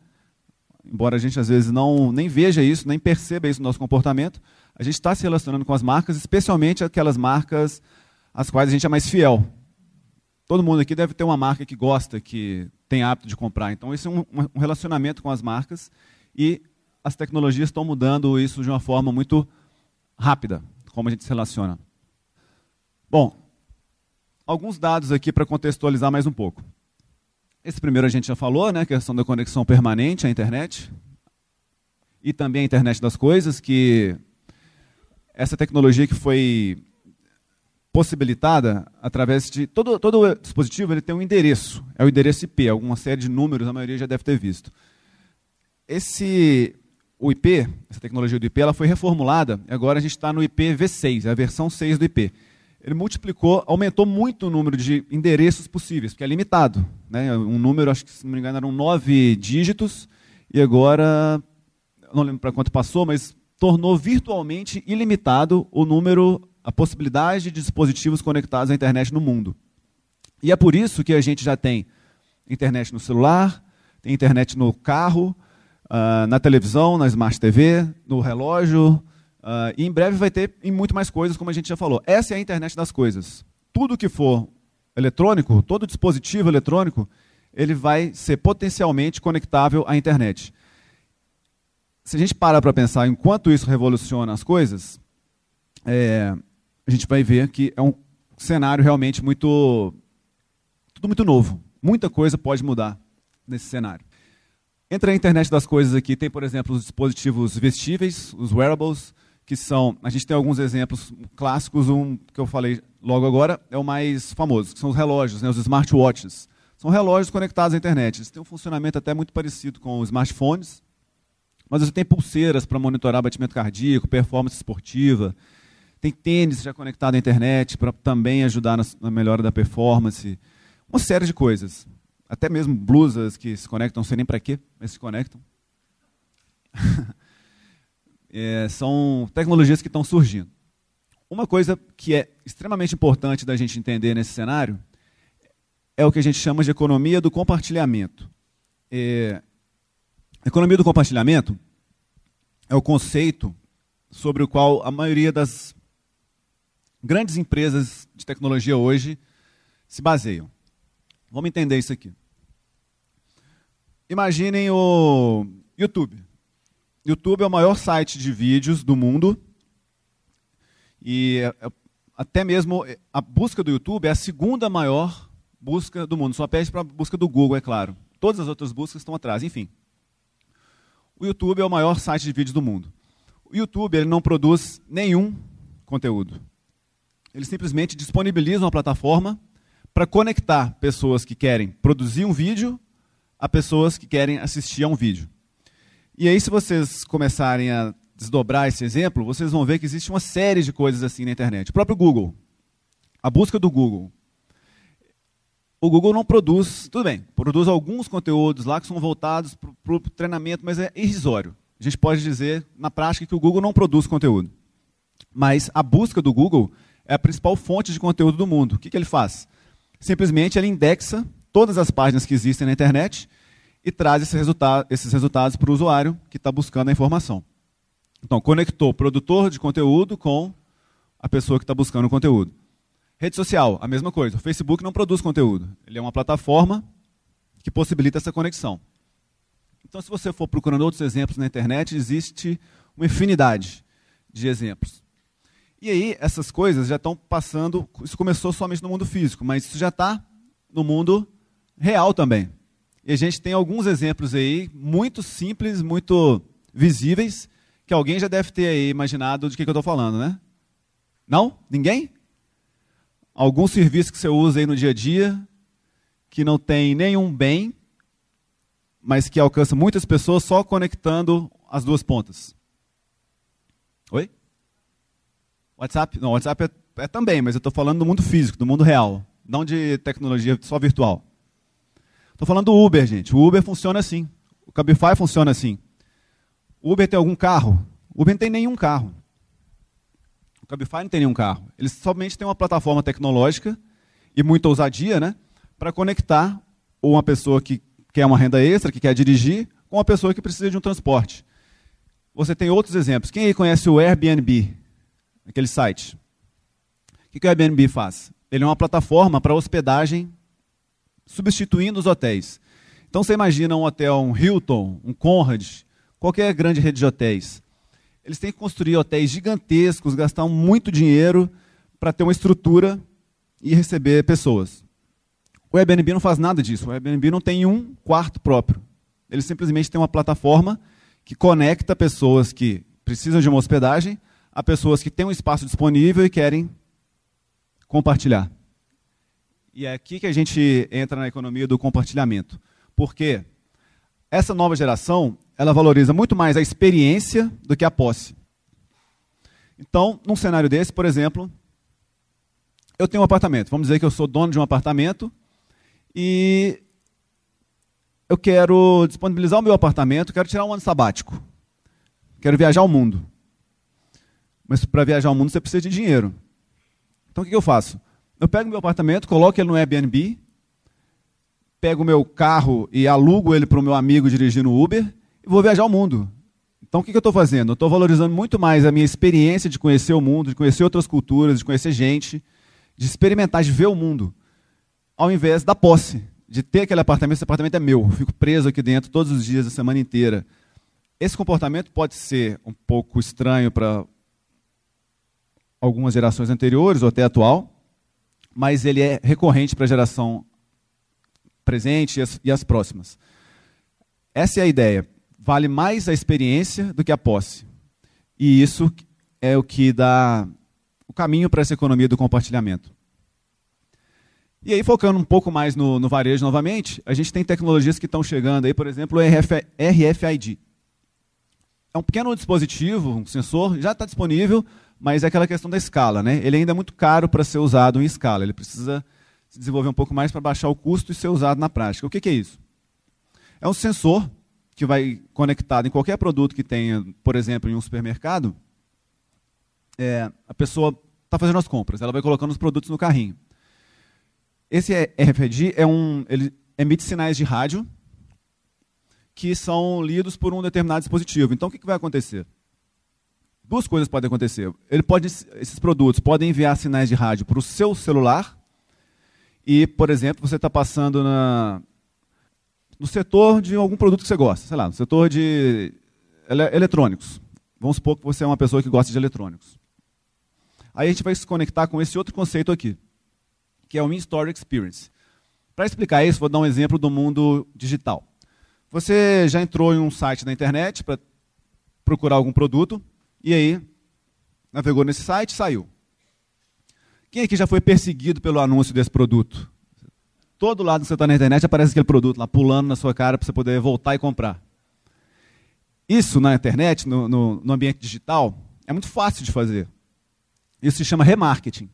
Embora a gente às vezes não nem veja isso, nem perceba isso no nosso comportamento, a gente está se relacionando com as marcas, especialmente aquelas marcas às quais a gente é mais fiel. Todo mundo aqui deve ter uma marca que gosta, que tem hábito de comprar. Então, esse é um, um relacionamento com as marcas e as tecnologias estão mudando isso de uma forma muito rápida, como a gente se relaciona. Bom, alguns dados aqui para contextualizar mais um pouco. Esse primeiro a gente já falou, né, questão da conexão permanente à internet. E também a internet das coisas, que essa tecnologia que foi possibilitada através de todo todo dispositivo ele tem um endereço, é o endereço IP, alguma série de números, a maioria já deve ter visto. Esse o IP, essa tecnologia do IP, ela foi reformulada, e agora a gente está no IPv6, é a versão 6 do IP. Ele multiplicou, aumentou muito o número de endereços possíveis, porque é limitado. Né? Um número, acho que se não me engano, eram nove dígitos, e agora, não lembro para quanto passou, mas tornou virtualmente ilimitado o número a possibilidade de dispositivos conectados à internet no mundo. E é por isso que a gente já tem internet no celular, tem internet no carro, uh, na televisão, na Smart TV, no relógio, uh, e em breve vai ter em muito mais coisas, como a gente já falou. Essa é a internet das coisas. Tudo que for eletrônico, todo dispositivo eletrônico, ele vai ser potencialmente conectável à internet. Se a gente para para pensar em quanto isso revoluciona as coisas, é, a gente vai ver que é um cenário realmente muito. tudo muito novo. Muita coisa pode mudar nesse cenário. Entre a internet das coisas aqui, tem, por exemplo, os dispositivos vestíveis, os wearables, que são. A gente tem alguns exemplos clássicos, um que eu falei logo agora é o mais famoso, que são os relógios, né, os smartwatches. São relógios conectados à internet. Eles têm um funcionamento até muito parecido com os smartphones, mas você tem pulseiras para monitorar batimento cardíaco, performance esportiva, tem tênis já conectado à internet para também ajudar na, na, melhora da performance. Uma série de coisas. Até mesmo blusas que se conectam, não sei nem para quê, mas se conectam. é, são tecnologias que estão surgindo. Uma coisa que é extremamente importante da gente entender nesse cenário é o que a gente chama de economia do compartilhamento. É, economia do compartilhamento é o conceito sobre o qual a maioria das grandes empresas de tecnologia hoje se baseiam. Vamos entender isso aqui. Imaginem o YouTube. YouTube é o maior site de vídeos do mundo. E é, é, até mesmo a busca do YouTube é a segunda maior busca do mundo. Só pede para a busca do Google, é claro. Todas as outras buscas estão atrás, enfim. O YouTube é o maior site de vídeos do mundo. O YouTube ele não produz nenhum conteúdo. Eles simplesmente disponibilizam a plataforma para conectar pessoas que querem produzir um vídeo a pessoas que querem assistir a um vídeo. E aí, se vocês começarem a desdobrar esse exemplo, vocês vão ver que existe uma série de coisas assim na internet. O próprio Google, a busca do Google. O Google não produz, tudo bem, produz alguns conteúdos lá que são voltados para o treinamento, mas é irrisório. A gente pode dizer, na prática, que o Google não produz conteúdo. Mas a busca do Google é a principal fonte de conteúdo do mundo. O que, que ele faz? Simplesmente ele indexa todas as páginas que existem na internet e traz esse resultado, esses resultados para o usuário que está buscando a informação. Então, conectou produtor de conteúdo com a pessoa que está buscando o conteúdo. Rede social, a mesma coisa. O Facebook não produz conteúdo. Ele é uma plataforma que possibilita essa conexão. Então, se você for procurando outros exemplos na internet, existe uma infinidade de exemplos. E aí, essas coisas já estão passando. Isso começou somente no mundo físico, mas isso já está no mundo real também. E a gente tem alguns exemplos aí, muito simples, muito visíveis, que alguém já deve ter aí imaginado de que, que eu estou falando, né? Não? Ninguém? Algum serviço que você usa aí no dia a dia, que não tem nenhum bem, mas que alcança muitas pessoas só conectando as duas pontas. Oi? WhatsApp? Não, WhatsApp é, é também, mas eu estou falando do mundo físico, do mundo real, não de tecnologia só virtual. Estou falando do Uber, gente. O Uber funciona assim. O Cabify funciona assim. O Uber tem algum carro? O Uber não tem nenhum carro. O Cabify não tem nenhum carro. Eles somente têm uma plataforma tecnológica e muita ousadia, né? Para conectar uma pessoa que quer uma renda extra, que quer dirigir, com uma pessoa que precisa de um transporte. Você tem outros exemplos. Quem aí conhece o Airbnb? Aquele site. O que, o Airbnb faz? Ele é uma plataforma para hospedagem substituindo os hotéis. Então você imagina um hotel, um Hilton, um Conrad, qualquer grande rede de hotéis. Eles têm que construir hotéis gigantescos, gastar muito dinheiro para ter uma estrutura e receber pessoas. O Airbnb não faz nada disso. O Airbnb não tem um quarto próprio. Ele simplesmente tem uma plataforma que conecta pessoas que precisam de uma hospedagem a pessoas que têm um espaço disponível e querem compartilhar. E é aqui que a gente entra na economia do compartilhamento. Porque essa nova geração, ela valoriza muito mais a experiência do que a posse. Então, num cenário desse, por exemplo, eu tenho um apartamento. Vamos dizer que eu sou dono de um apartamento e eu quero disponibilizar o meu apartamento, quero tirar um ano sabático. Quero viajar ao mundo. Mas para viajar ao mundo você precisa de dinheiro. Então o que eu faço? Eu pego meu apartamento, coloco ele no Airbnb, pego meu carro e alugo ele para o meu amigo dirigindo Uber e vou viajar ao mundo. Então o que eu estou fazendo? Eu estou valorizando muito mais a minha experiência de conhecer o mundo, de conhecer outras culturas, de conhecer gente, de experimentar, de ver o mundo, ao invés da posse, de ter aquele apartamento, esse apartamento é meu, eu fico preso aqui dentro todos os dias, a semana inteira. Esse comportamento pode ser um pouco estranho para algumas gerações anteriores ou até atual, mas ele é recorrente para a geração presente e as, e as próximas. Essa é a ideia. Vale mais a experiência do que a posse. E isso é o que dá o caminho para essa economia do compartilhamento. E aí, focando um pouco mais no, no, varejo novamente, a gente tem tecnologias que estão chegando aí, por exemplo, o RF, RFID. É um pequeno dispositivo, um sensor, já está disponível, mas é aquela questão da escala. Né? Ele ainda é muito caro para ser usado em escala. Ele precisa se desenvolver um pouco mais para baixar o custo e ser usado na prática. O que, que é isso? É um sensor que vai conectado em qualquer produto que tenha, por exemplo, em um supermercado. É, a pessoa está fazendo as compras, ela vai colocando os produtos no carrinho. Esse RFID é um, ele emite sinais de rádio que são lidos por um determinado dispositivo. Então, o que, que vai acontecer? Duas coisas podem acontecer. Ele pode, esses produtos podem enviar sinais de rádio para o seu celular e, por exemplo, você está passando na, no setor de algum produto que você gosta, sei lá, no setor de ele, eletrônicos. Vamos supor que você é uma pessoa que gosta de eletrônicos. Aí a gente vai se conectar com esse outro conceito aqui, que é o In-Store Experience. Para explicar isso, vou dar um exemplo do mundo digital. Você já entrou em um site na internet para procurar algum produto, e aí, navegou nesse site saiu. Quem aqui já foi perseguido pelo anúncio desse produto? Todo lado que você está na internet aparece aquele produto lá pulando na sua cara para você poder voltar e comprar. Isso na internet, no, no, no ambiente digital, é muito fácil de fazer. Isso se chama remarketing.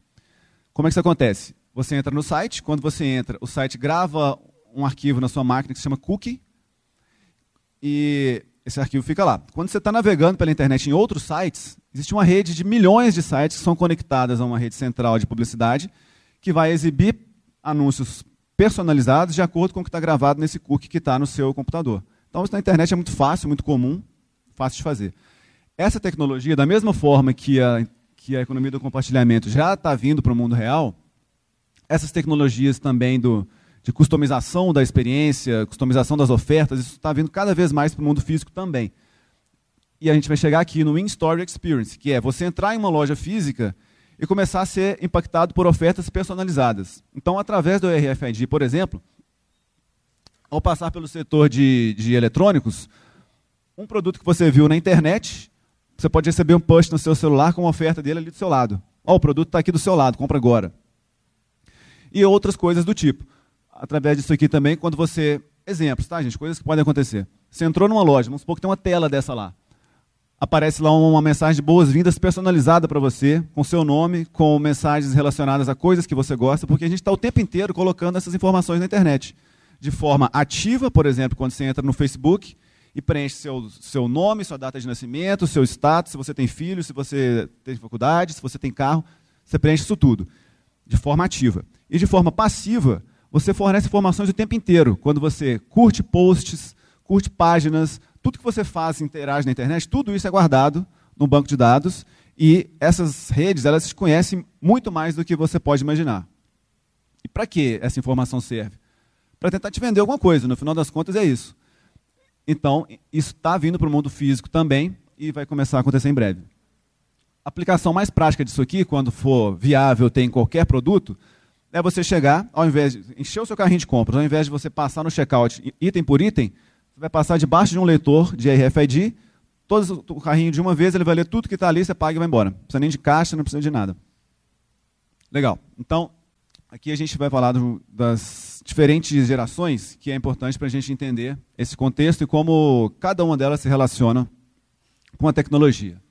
Como é que isso acontece? Você entra no site, quando você entra, o site grava um arquivo na sua máquina que se chama cookie, e esse arquivo fica lá. Quando você está navegando pela internet em outros sites, existe uma rede de milhões de sites que são conectadas a uma rede central de publicidade que vai exibir anúncios personalizados de acordo com o que está gravado nesse cookie que está no seu computador. Então, isso na internet é muito fácil, muito comum, fácil de fazer. Essa tecnologia, da mesma forma que a, que a economia do compartilhamento já está vindo para o mundo real, essas tecnologias também do, de customização da experiência, customização das ofertas, isso está vindo cada vez mais para o mundo físico também. E a gente vai chegar aqui no In-Store Experience, que é você entrar em uma loja física e começar a ser impactado por ofertas personalizadas. Então, através do RFID, por exemplo, ao passar pelo setor de, de eletrônicos, um produto que você viu na internet, você pode receber um push no seu celular com uma oferta dele ali do seu lado. Ó, oh, o produto está aqui do seu lado, compra agora. E outras coisas do tipo. Através disso aqui também, quando você. Exemplos, tá, gente? Coisas que podem acontecer. Você entrou numa loja, vamos supor que tem uma tela dessa lá aparece lá uma mensagem de boas-vindas personalizada para você, com seu nome, com mensagens relacionadas a coisas que você gosta, porque a gente está o tempo inteiro colocando essas informações na internet. De forma ativa, por exemplo, quando você entra no Facebook e preenche seu, seu nome, sua data de nascimento, seu status, se você tem filho, se você tem faculdade, se você tem carro, você preenche isso tudo. De forma ativa. E de forma passiva, você fornece informações o tempo inteiro. Quando você curte posts, curte páginas, tudo que você faz, interage na internet, tudo isso é guardado no banco de dados e essas redes elas se conhecem muito mais do que você pode imaginar. E para que essa informação serve? Para tentar te vender alguma coisa, no final das contas é isso. Então, isso está vindo para o mundo físico também e vai começar a acontecer em breve. A aplicação mais prática disso aqui, quando for viável ter em qualquer produto, é você chegar, ao invés de encher o seu carrinho de compras, ao invés de você passar no checkout item por item, vai passar debaixo de um leitor de RFID, todo o carrinho de uma vez, ele vai ler tudo que está ali, você paga e vai embora. Não precisa nem de caixa, não precisa de nada. Legal. Então, aqui a gente vai falar do, das diferentes gerações, que é importante para a gente entender esse contexto e como cada uma delas se relaciona com a tecnologia.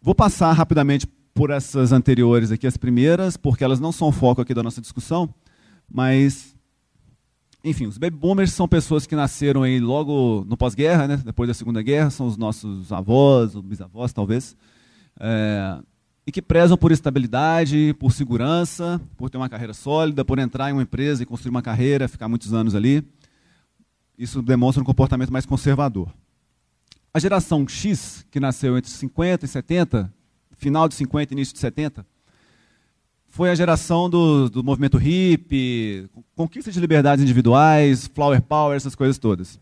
Vou passar rapidamente por essas anteriores aqui, as primeiras, porque elas não são o foco aqui da nossa discussão, mas enfim, os baby boomers são pessoas que nasceram aí logo no pós-guerra, né? depois da Segunda Guerra, são os nossos avós, ou bisavós talvez, é, e que prezam por estabilidade, por segurança, por ter uma carreira sólida, por entrar em uma empresa e construir uma carreira, ficar muitos anos ali. Isso demonstra um comportamento mais conservador. A geração X, que nasceu entre 50 e 70, final de 50 e início de 70, foi a geração do, do movimento hippie, conquista de liberdades individuais, flower power, essas coisas todas.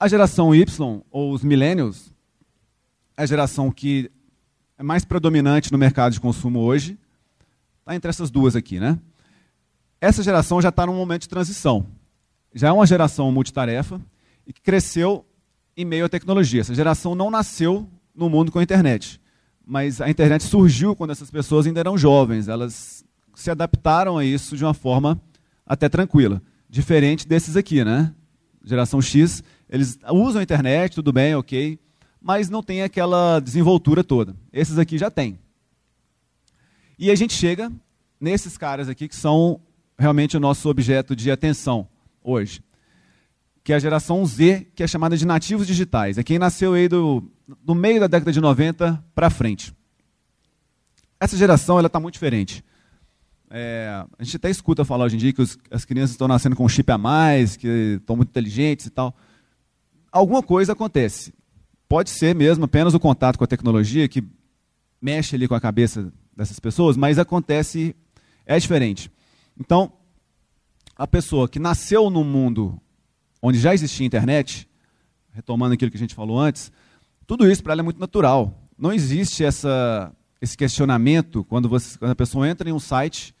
A geração Y, ou os millennials, é a geração que é mais predominante no mercado de consumo hoje. Está entre essas duas aqui, né? Essa geração já está num momento de transição. Já é uma geração multitarefa e que cresceu em meio à tecnologia. Essa geração não nasceu no mundo com a internet mas a internet surgiu quando essas pessoas ainda eram jovens. Elas se adaptaram a isso de uma forma até tranquila. Diferente desses aqui, né? Geração X, eles usam a internet, tudo bem, ok, mas não tem aquela desenvoltura toda. Esses aqui já tem. E a gente chega nesses caras aqui que são realmente o nosso objeto de atenção hoje. Que é a geração Z, que é chamada de nativos digitais. É quem nasceu aí do do meio da década de 90 para frente. Essa geração ela está muito diferente. É, a gente até escuta falar hoje em dia que os, as crianças estão nascendo com chip a mais, que estão muito inteligentes e tal. Alguma coisa acontece. Pode ser mesmo apenas o contato com a tecnologia que mexe ali com a cabeça dessas pessoas, mas acontece, é diferente. Então, a pessoa que nasceu num mundo onde já existia internet, retomando aquilo que a gente falou antes, tudo isso para ela é muito natural. Não existe essa, esse questionamento quando, você, quando a pessoa entra em um site,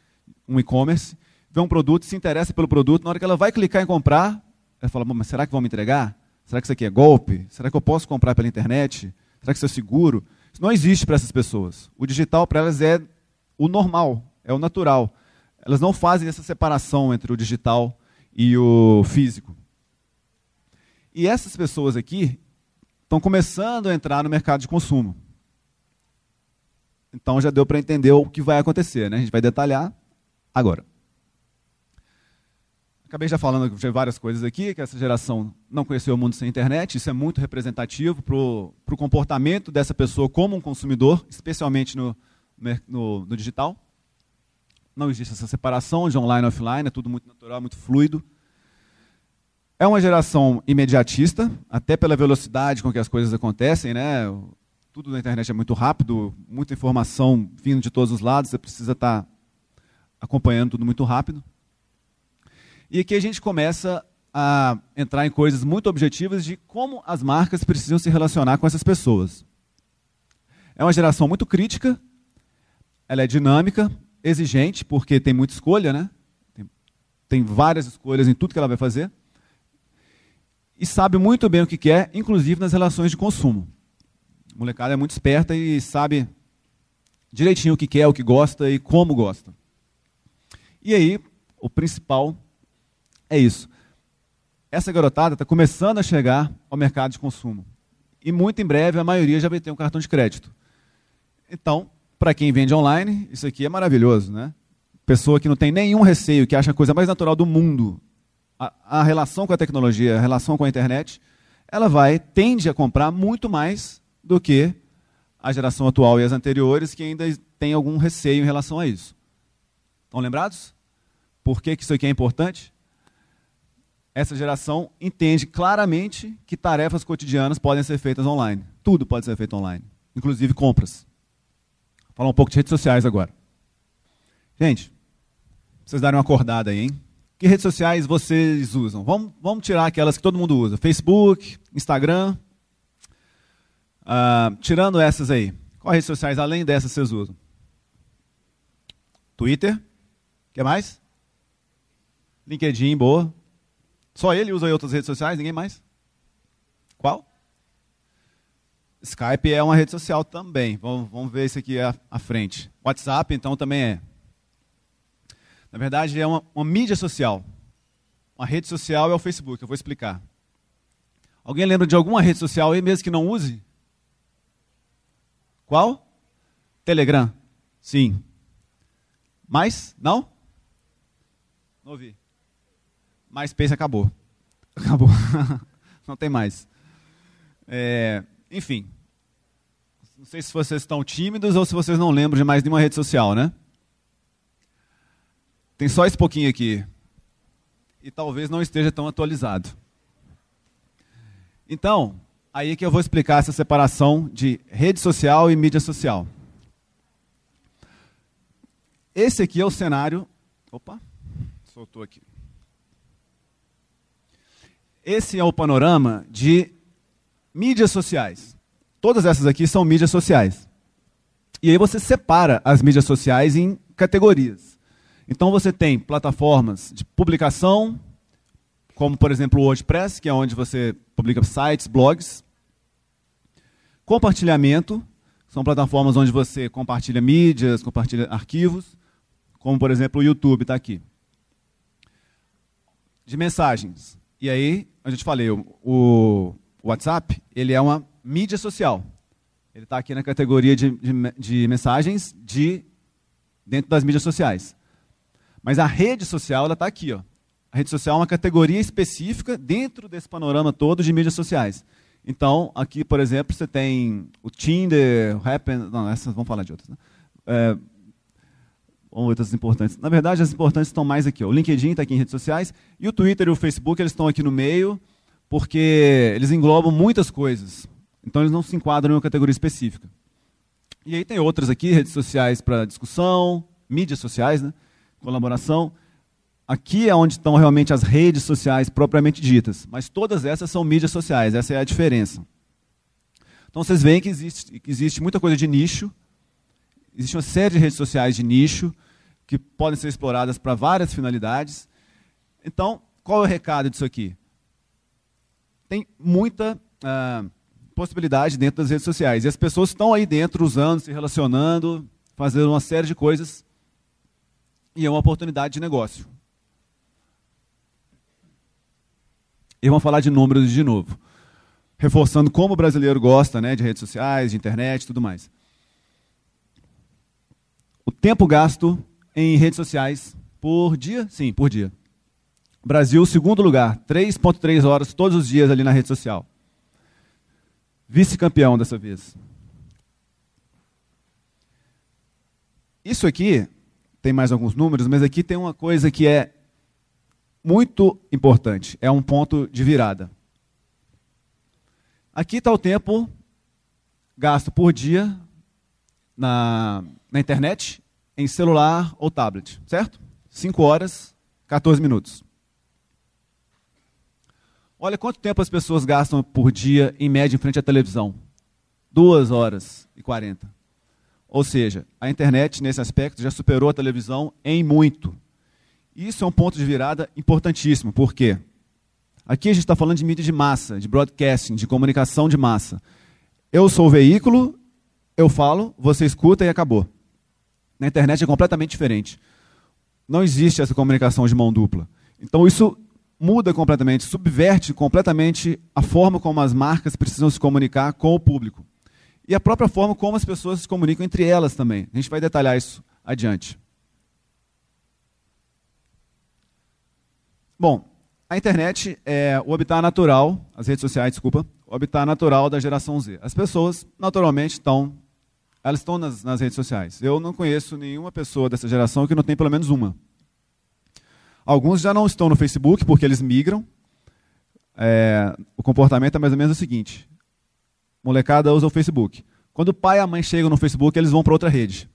um e-commerce, vê um produto, se interessa pelo produto, na hora que ela vai clicar em comprar, ela fala, mas será que vão me entregar? Será que isso aqui é golpe? Será que eu posso comprar pela internet? Será que isso é seguro? Isso não existe para essas pessoas. O digital para elas é o normal, é o natural. Elas não fazem essa separação entre o digital e o físico. E essas pessoas aqui, estão começando a entrar no mercado de consumo. Então já deu para entender o que vai acontecer, né? A gente vai detalhar agora. Acabei já falando de várias coisas aqui, que essa geração não conheceu o mundo sem internet, isso é muito representativo para o comportamento dessa pessoa como um consumidor, especialmente no, no, no digital. Não existe essa separação de online e offline, é tudo muito natural, muito fluido. É uma geração imediatista, até pela velocidade com que as coisas acontecem, né? Tudo na internet é muito rápido, muita informação vindo de todos os lados, você precisa estar acompanhando tudo muito rápido. E aqui a gente começa a entrar em coisas muito objetivas de como as marcas precisam se relacionar com essas pessoas. É uma geração muito crítica, ela é dinâmica, exigente, porque tem muita escolha, né? Tem, tem várias escolhas em tudo que ela vai fazer. E sabe muito bem o que quer, inclusive nas relações de consumo. A molecada é muito esperta e sabe direitinho o que quer, o que gosta e como gosta. E aí, o principal é isso. Essa garotada está começando a chegar ao mercado de consumo. E muito em breve a maioria já vai ter um cartão de crédito. Então, para quem vende online, isso aqui é maravilhoso, né? Pessoa que não tem nenhum receio, que acha a coisa mais natural do mundo, a, a relação com a tecnologia, a relação com a internet, ela vai, tende a comprar muito mais do que a geração atual e as anteriores, que ainda tem algum receio em relação a isso. Estão lembrados? Por que, que isso aqui é importante? Essa geração entende claramente que tarefas cotidianas podem ser feitas online. Tudo pode ser feito online, inclusive compras. Vou falar um pouco de redes sociais agora. Gente, vocês darem uma acordada aí, hein? Que redes sociais vocês usam? Vamos, vamos tirar aquelas que todo mundo usa: Facebook, Instagram, Uh, tirando essas aí, quais redes sociais além dessas vocês usam? Twitter? que mais? LinkedIn, boa. Só ele usa outras redes sociais, ninguém mais? Qual? Skype é uma rede social também. Vamos, vamos ver isso aqui à, à, frente. WhatsApp, então, também é. Na verdade, é uma, uma mídia social. Uma rede social é o Facebook, eu vou explicar. Alguém lembra de alguma rede social aí mesmo que não use? Qual? Telegram. Sim. Mais? Não? Não ouvi. MySpace acabou. Acabou. Não tem mais. É, enfim. Não sei se vocês estão tímidos ou se vocês não lembram de mais nenhuma rede social, né? Tem só esse pouquinho aqui. E talvez não esteja tão atualizado. Então, Aí que eu vou explicar essa separação de rede social e mídia social. Esse aqui é o cenário. Opa, soltou aqui. Esse é o panorama de mídias sociais. Todas essas aqui são mídias sociais. E aí você separa as mídias sociais em categorias. Então você tem plataformas de publicação, como por exemplo o WordPress, que é onde você publica sites, blogs. Compartilhamento, são plataformas onde você compartilha mídias, compartilha arquivos, como por exemplo o YouTube está aqui. De mensagens. E aí, a gente falei, o, WhatsApp, ele é uma mídia social. Ele está aqui na categoria de, de, de mensagens de dentro das mídias sociais. Mas a rede social, está aqui, ó. A rede social é uma categoria específica dentro desse panorama todo de mídias sociais. Então, aqui, por exemplo, você tem o Tinder, o Happen, não, essas vamos falar de outras. Né? É, outras importantes. Na verdade, as importantes estão mais aqui. Ó. O LinkedIn está aqui em redes sociais e o Twitter e o Facebook eles estão aqui no meio porque eles englobam muitas coisas. Então, eles não se enquadram em uma categoria específica. E aí tem outras aqui, redes sociais para discussão, mídias sociais, né? Colaboração. Aqui é onde estão realmente as redes sociais propriamente ditas, mas todas essas são mídias sociais, essa é a diferença. Então vocês veem que existe, que existe muita coisa de nicho, existe uma série de redes sociais de nicho que podem ser exploradas para várias finalidades. Então, qual é o recado disso aqui? Tem muita ah, possibilidade dentro das redes sociais. E as pessoas estão aí dentro, usando, se relacionando, fazendo uma série de coisas. E é uma oportunidade de negócio. E vamos falar de números de novo. Reforçando como o brasileiro gosta né, de redes sociais, de internet e tudo mais. O tempo gasto em redes sociais por dia? Sim, por dia. Brasil, segundo lugar, 3,3 horas todos os dias ali na rede social. Vice-campeão dessa vez. Isso aqui, tem mais alguns números, mas aqui tem uma coisa que é muito importante, é um ponto de virada. Aqui está o tempo gasto por dia na, na internet, em celular ou tablet, certo? 5 horas, 14 minutos. Olha quanto tempo as pessoas gastam por dia, em média, em frente à televisão. Duas horas e quarenta. Ou seja, a internet, nesse aspecto, já superou a televisão em muito. Isso é um ponto de virada importantíssimo. Por quê? Aqui a gente está falando de mídia de massa, de broadcasting, de comunicação de massa. Eu sou o veículo, eu falo, você escuta e acabou. Na internet é completamente diferente. Não existe essa comunicação de mão dupla. Então isso muda completamente, subverte completamente a forma como as marcas precisam se comunicar com o público. E a própria forma como as pessoas se comunicam entre elas também. A gente vai detalhar isso adiante. Bom, a internet é o habitat natural, as redes sociais, desculpa, o habitat natural da geração Z. As pessoas, naturalmente, estão, elas estão nas, nas redes sociais. Eu não conheço nenhuma pessoa dessa geração que não tem pelo menos uma. Alguns já não estão no Facebook porque eles migram. É, o comportamento é mais ou menos o seguinte: molecada usa o Facebook. Quando o pai e a mãe chegam no Facebook, eles vão para outra rede.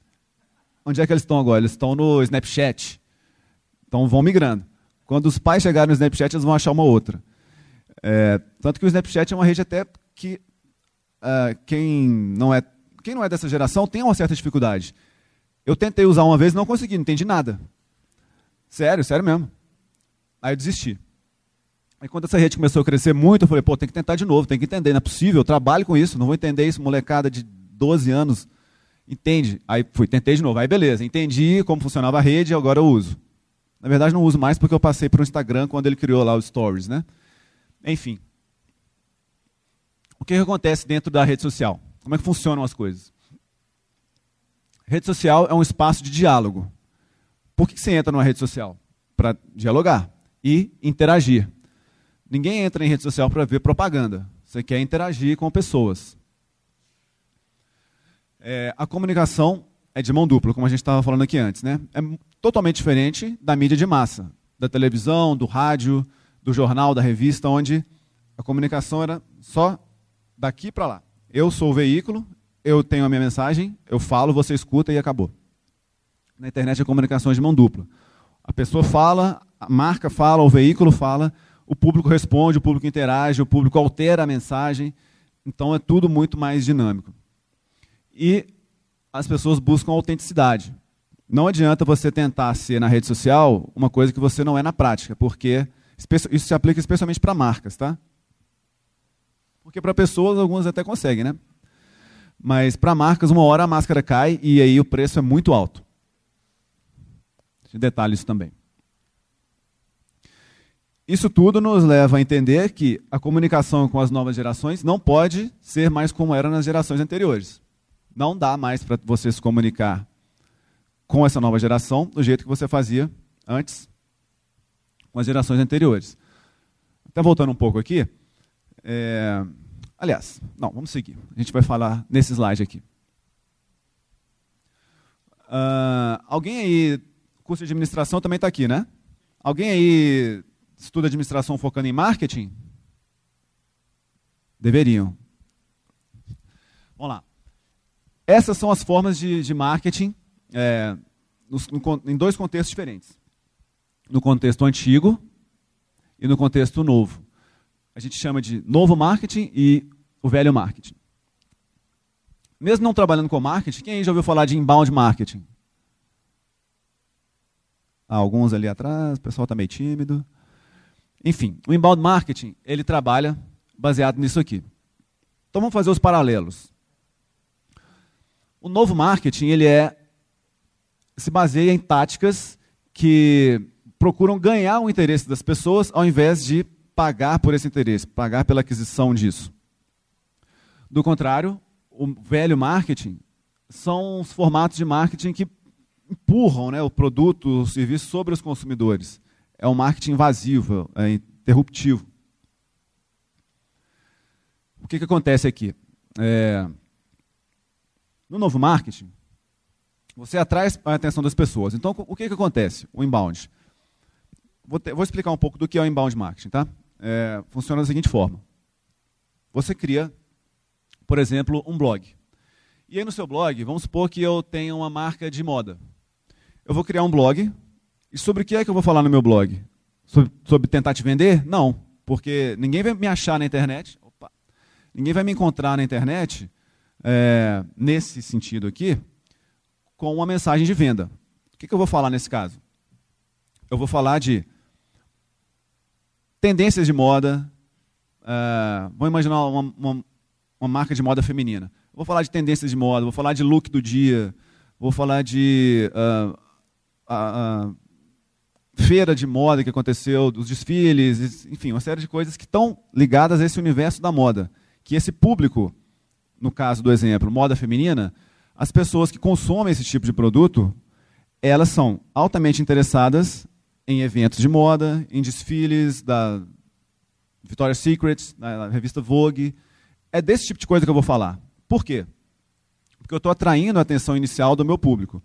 Onde é que eles estão agora? Eles estão no Snapchat. Então vão migrando. Quando os pais chegarem no Snapchat, eles vão achar uma outra. É, tanto que o Snapchat é uma rede até que uh, quem, não é, quem não é dessa geração tem uma certa dificuldade. Eu tentei usar uma vez não consegui, não entendi nada. Sério, sério mesmo. Aí eu desisti. Aí quando essa rede começou a crescer muito, eu falei, pô, tem que tentar de novo, tem que entender, não é possível, eu trabalho com isso, não vou entender isso, molecada de 12 anos, entende? Aí fui, tentei de novo, aí beleza, entendi como funcionava a rede, agora eu uso. Na verdade não uso mais porque eu passei para o Instagram quando ele criou lá os stories, né? Enfim. O que, que acontece dentro da rede social? Como é que funcionam as coisas? Rede social é um espaço de diálogo. Por que você entra numa rede social? Para dialogar e interagir. Ninguém entra em rede social para ver propaganda. Você quer interagir com pessoas. É, a comunicação é de mão dupla, como a gente estava falando aqui antes. Né? É totalmente diferente da mídia de massa, da televisão, do rádio, do jornal, da revista, onde a comunicação era só daqui para lá. Eu sou o veículo, eu tenho a minha mensagem, eu falo, você escuta e acabou. Na internet é comunicação de mão dupla. A pessoa fala, a marca fala, o veículo fala, o público responde, o público interage, o público altera a mensagem. Então é tudo muito mais dinâmico. E as pessoas buscam autenticidade. Não adianta você tentar ser na rede social uma coisa que você não é na prática, porque isso se aplica especialmente para marcas, tá? Porque para pessoas algumas até conseguem, né? Mas para marcas, uma hora a máscara cai e aí o preço é muito alto detalhe isso também. Isso tudo nos leva a entender que a comunicação com as novas gerações não pode ser mais como era nas gerações anteriores. Não dá mais para você se comunicar com essa nova geração do jeito que você fazia antes com as gerações anteriores. Até voltando um pouco aqui. É... Aliás, não, vamos seguir. A gente vai falar nesse slide aqui. Uh, alguém aí curso de administração também está aqui, né? Alguém aí estuda administração focando em marketing? Deveriam. Vamos lá. Essas são as formas de, de marketing é, nos, no, em dois contextos diferentes. No contexto antigo e no contexto novo. A gente chama de novo marketing e o velho marketing. Mesmo não trabalhando com marketing, quem já ouviu falar de inbound marketing? Alguns ali atrás, o pessoal está meio tímido. Enfim, o inbound marketing, ele trabalha baseado nisso aqui. Então vamos fazer os paralelos. O novo marketing, ele é se baseia em táticas que procuram ganhar o interesse das pessoas ao invés de pagar por esse interesse, pagar pela aquisição disso. Do contrário, o velho marketing são os formatos de marketing que empurram né, o produto, o serviço sobre os consumidores. É um marketing invasivo, é interruptivo. O que, que acontece aqui? É, no novo marketing, você atrai a atenção das pessoas. Então, o que, que acontece? O inbound. Vou, vou explicar um pouco do que é o inbound marketing. Tá? É, funciona da seguinte forma. Você cria, por exemplo, um blog. E aí no seu blog, vamos supor que eu tenha uma marca de moda eu vou criar um blog. E sobre o que é que eu vou falar no meu blog? Sobre, sobre tentar te vender? Não. Porque ninguém vai me achar na internet, opa, ninguém vai me encontrar na internet, é, nesse sentido aqui, com uma mensagem de venda. O que, que eu vou falar nesse caso? Eu vou falar de tendências de moda. Uh, vamos imaginar uma, uma, uma, marca de moda feminina. Vou falar de tendências de moda, vou falar de look do dia, vou falar de uh, uh, feira de moda que aconteceu, dos desfiles, enfim, uma série de coisas que estão ligadas a esse universo da moda. Que esse público, no caso do exemplo, moda feminina, as pessoas que consomem esse tipo de produto, elas são altamente interessadas em eventos de moda, em desfiles da Victoria's Secret, da revista Vogue. É desse tipo de coisa que eu vou falar. Por quê? Porque eu estou atraindo a atenção inicial do meu público.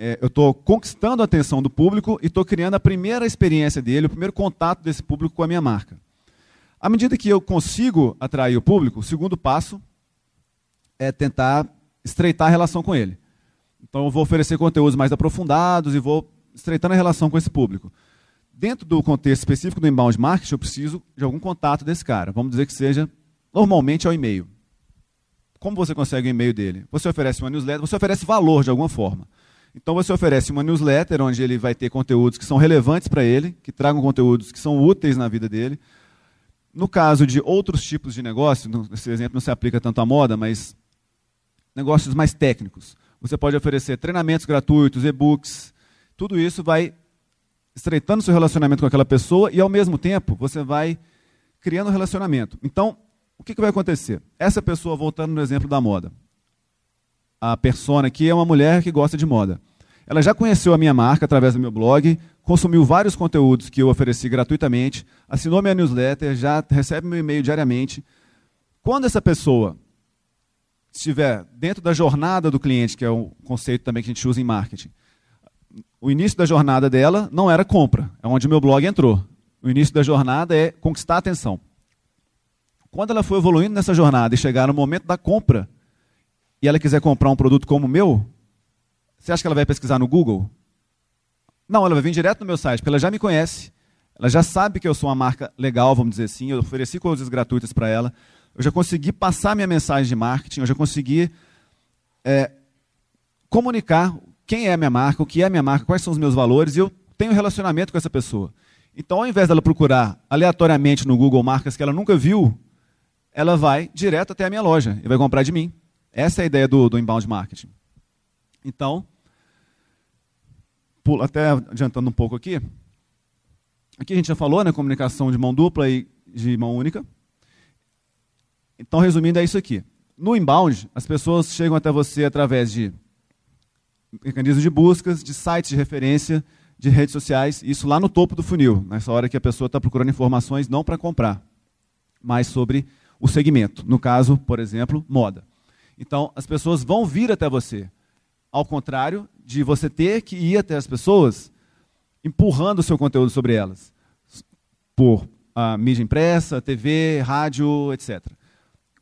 É, eu estou conquistando a atenção do público e estou criando a primeira experiência dele, o primeiro contato desse público com a minha marca. À medida que eu consigo atrair o público, o segundo passo é tentar estreitar a relação com ele. Então, eu vou oferecer conteúdos mais aprofundados e vou estreitando a relação com esse público. Dentro do contexto específico do inbound marketing, eu preciso de algum contato desse cara. Vamos dizer que seja, normalmente é o e-mail. Como você consegue o e-mail dele? Você oferece uma newsletter, você oferece valor de alguma forma. Então você oferece uma newsletter onde ele vai ter conteúdos que são relevantes para ele, que tragam conteúdos que são úteis na vida dele. No caso de outros tipos de negócio, esse exemplo não se aplica tanto à moda, mas negócios mais técnicos. Você pode oferecer treinamentos gratuitos, e-books, tudo isso vai estreitando seu relacionamento com aquela pessoa e, ao mesmo tempo, você vai criando um relacionamento. Então, o que, que vai acontecer? Essa pessoa, voltando no exemplo da moda, a persona aqui é uma mulher que gosta de moda. Ela já conheceu a minha marca através do meu blog, consumiu vários conteúdos que eu ofereci gratuitamente, assinou minha newsletter, já recebe meu e-mail diariamente. Quando essa pessoa estiver dentro da jornada do cliente, que é um conceito também que a gente usa em marketing, o início da jornada dela não era compra, é onde meu blog entrou. O início da jornada é conquistar a atenção. Quando ela for evoluindo nessa jornada e chegar no momento da compra, e ela quiser comprar um produto como o meu, você acha que ela vai pesquisar no Google? Não, ela vai vir direto no meu site, porque ela já me conhece, ela já sabe que eu sou uma marca legal, vamos dizer assim, eu ofereci coisas gratuitas para ela, eu já consegui passar minha mensagem de marketing, eu já consegui é, comunicar quem é a minha marca, o que é a minha marca, quais são os meus valores, e eu tenho um relacionamento com essa pessoa. Então, ao invés dela procurar aleatoriamente no Google marcas que ela nunca viu, ela vai direto até a minha loja e vai comprar de mim. Essa é a ideia do, do inbound marketing. Então, até adiantando um pouco aqui, aqui a gente já falou, né, comunicação de mão dupla e de mão única. Então, resumindo, é isso aqui. No inbound, as pessoas chegam até você através de mecanismos de buscas, de sites de referência, de redes sociais, isso lá no topo do funil, nessa hora que a pessoa está procurando informações não para comprar, mas sobre o segmento. No caso, por exemplo, moda. Então, as pessoas vão vir até você. Ao contrário de você ter que ir até as pessoas empurrando o seu conteúdo sobre elas. Por a mídia impressa, TV, rádio, etc.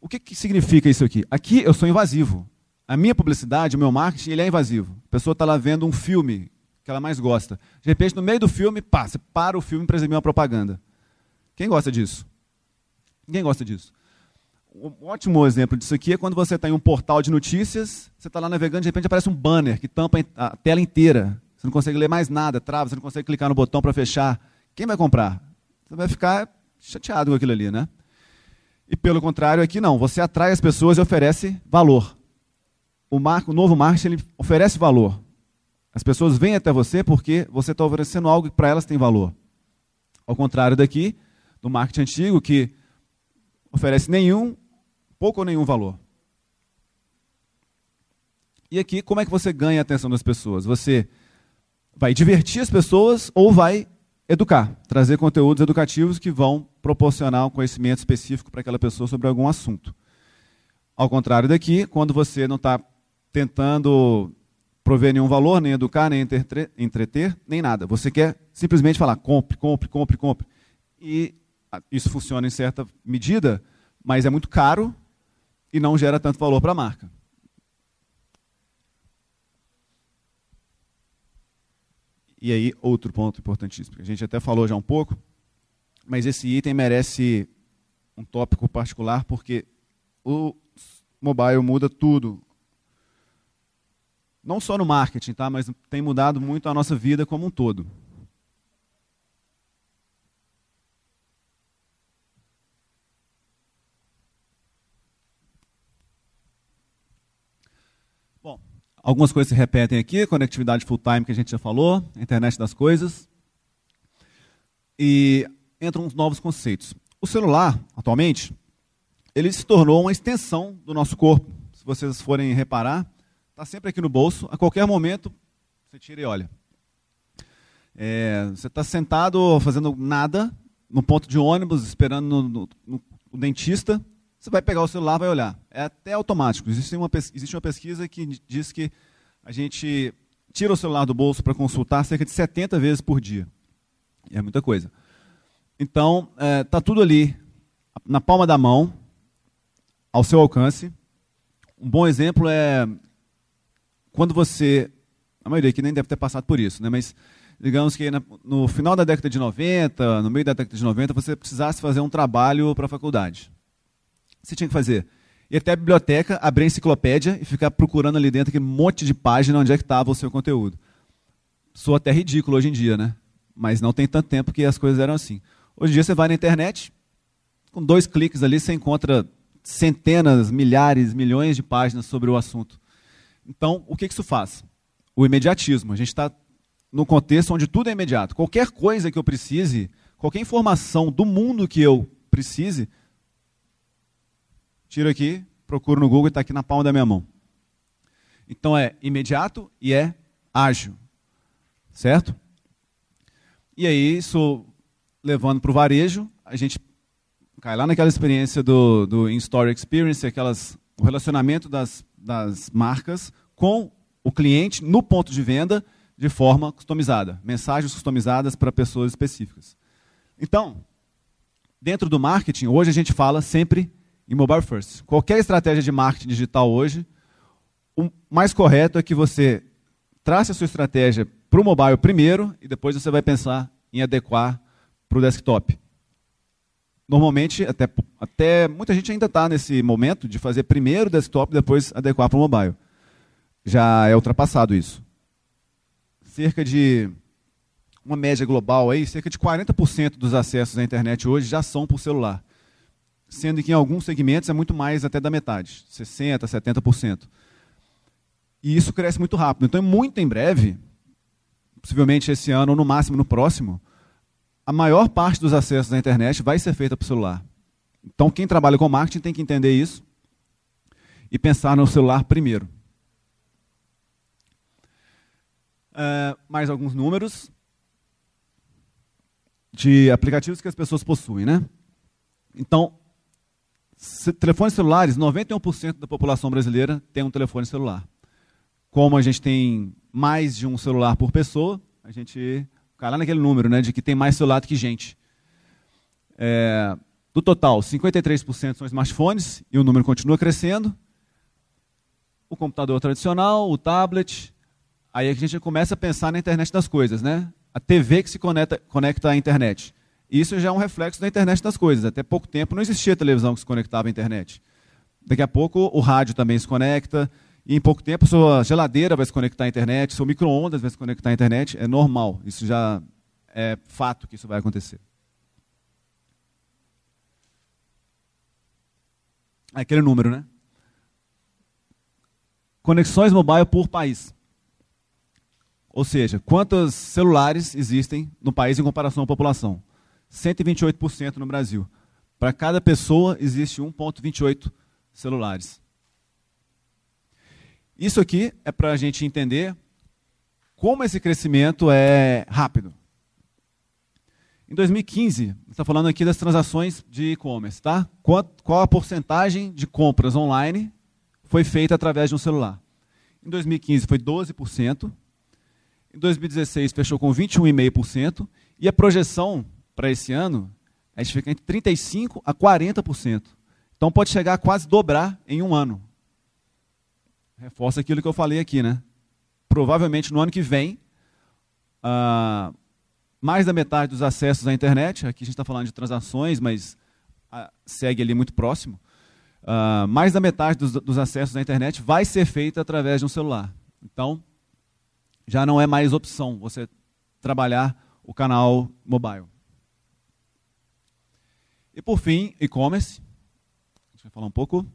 O que, que significa isso aqui? Aqui eu sou invasivo. A minha publicidade, o meu marketing, ele é invasivo. A pessoa está lá vendo um filme que ela mais gosta. De repente, no meio do filme, pá, você para o filme para exibir uma propaganda. Quem gosta disso? Ninguém gosta disso. Um ótimo exemplo disso aqui é quando você está em um portal de notícias, você está lá navegando, de repente aparece um banner que tampa a tela inteira. Você não consegue ler mais nada, trava, você não consegue clicar no botão para fechar. Quem vai comprar? Você vai ficar chateado com aquilo ali, né? E pelo contrário, aqui não. Você atrai as pessoas e oferece valor o, marco, o novo marketing ele oferece valor. As pessoas vêm até você porque você está oferecendo algo que para elas tem valor. Ao contrário daqui, do marketing antigo, que oferece nenhum, pouco ou nenhum valor. E aqui, como é que você ganha a atenção das pessoas? Você vai divertir as pessoas ou vai educar, trazer conteúdos educativos que vão proporcionar um conhecimento específico para aquela pessoa sobre algum assunto. Ao contrário daqui, quando você não está tentando prover nenhum valor, nem educar, nem entreter, nem nada. Você quer simplesmente falar compre, compre, compre, compre. E isso funciona em certa medida, mas é muito caro e não gera tanto valor para a marca. E aí, outro ponto importantíssimo, a gente até falou já um pouco, mas esse item merece um tópico particular porque o mobile muda tudo. Não só no marketing, tá? mas tem mudado muito a nossa vida como um todo. Bom, algumas coisas se repetem aqui, conectividade full time que a gente já falou, internet das coisas. E entram novos conceitos. O celular, atualmente, ele se tornou uma extensão do nosso corpo. Se vocês forem reparar, está sempre aqui no bolso, a qualquer momento você tira e olha. É, você está sentado fazendo nada no ponto de ônibus, esperando no, no, no, o dentista, você vai pegar o celular, vai olhar. É até automático. Existe uma, existe uma pesquisa que diz que a gente tira o celular do bolso para consultar cerca de 70 vezes por dia. É muita coisa. Então, está é, tá tudo ali, na palma da mão, ao seu alcance. Um bom exemplo é quando você. A maioria aqui nem deve ter passado por isso, né? mas digamos que no final da década de 90, no meio da década de 90, você precisasse fazer um trabalho para a faculdade. Você tinha que fazer? Ir até a biblioteca, abrir a enciclopédia e ficar procurando ali dentro aquele monte de página onde é que estava o seu conteúdo. Soa até ridículo hoje em dia, né? Mas não tem tanto tempo que as coisas eram assim. Hoje em dia você vai na internet, com dois cliques ali você encontra centenas, milhares, milhões de páginas sobre o assunto. Então, o que isso faz? O imediatismo. A gente está no contexto onde tudo é imediato. Qualquer coisa que eu precise, qualquer informação do mundo que eu precise, tiro aqui, procuro no Google e está aqui na palma da minha mão. Então é imediato e é ágil. Certo? E aí, isso levando para o varejo, a gente cai lá naquela experiência do, do In-Store Experience, aquelas, o relacionamento das, das marcas com o cliente no ponto de venda de forma customizada, mensagens customizadas para pessoas específicas. Então, dentro do marketing, hoje a gente fala sempre em mobile first. Qualquer estratégia de marketing digital hoje, o mais correto é que você trace a sua estratégia para o mobile primeiro e depois você vai pensar em adequar para o desktop. Normalmente, até, até muita gente ainda está nesse momento de fazer primeiro o desktop e depois adequar para o mobile. Já é ultrapassado isso. Cerca de uma média global aí, cerca de 40% dos acessos à internet hoje já são por celular. Sendo que em alguns segmentos é muito mais até da metade, 60%, 70%. E isso cresce muito rápido. Então, muito em breve, possivelmente esse ano ou no máximo no próximo, a maior parte dos acessos à internet vai ser feita por celular. Então, quem trabalha com marketing tem que entender isso e pensar no celular primeiro. Uh, mais alguns números de aplicativos que as pessoas possuem, né? Então, telefones celulares, 91% da população brasileira tem um telefone celular. Como a gente tem mais de um celular por pessoa, a gente Cai lá naquele número, né, de que tem mais celular do que gente. É, do total, 53% são smartphones, e o número continua crescendo. O computador tradicional, o tablet. Aí a gente começa a pensar na internet das coisas, né? A TV que se conecta, conecta à internet. Isso já é um reflexo da internet das coisas. Até pouco tempo não existia televisão que se conectava à internet. Daqui a pouco o rádio também se conecta, e em pouco tempo sua geladeira vai se conectar à internet, seu micro-ondas vai se conectar à internet. É normal, isso já é fato que isso vai acontecer. É aquele número, né? Conexões mobile por país. Ou seja, quantos celulares existem no país em comparação à população? 128% no Brasil. Para cada pessoa existe 1,28 celulares. Isso aqui é para a gente entender como esse crescimento é rápido. Em 2015, está falando aqui das transações de e-commerce, tá? Qual, qual a porcentagem de compras online foi feita através de um celular? Em 2015 foi 12%, em 2016 fechou com 21,5%, e a projeção para esse ano é de ficar entre 35% a 40%. Então pode chegar a quase dobrar em um ano. Reforça aquilo que eu falei aqui, né? Provavelmente no ano que vem, uh, mais da metade dos acessos à internet, aqui a gente está falando de transações, mas ah, segue ali muito próximo, uh, mais da metade dos, dos acessos à internet vai ser feita através de um celular. Então, já não é mais opção você trabalhar o canal mobile. E por fim, e-commerce. Deixa eu falar um pouco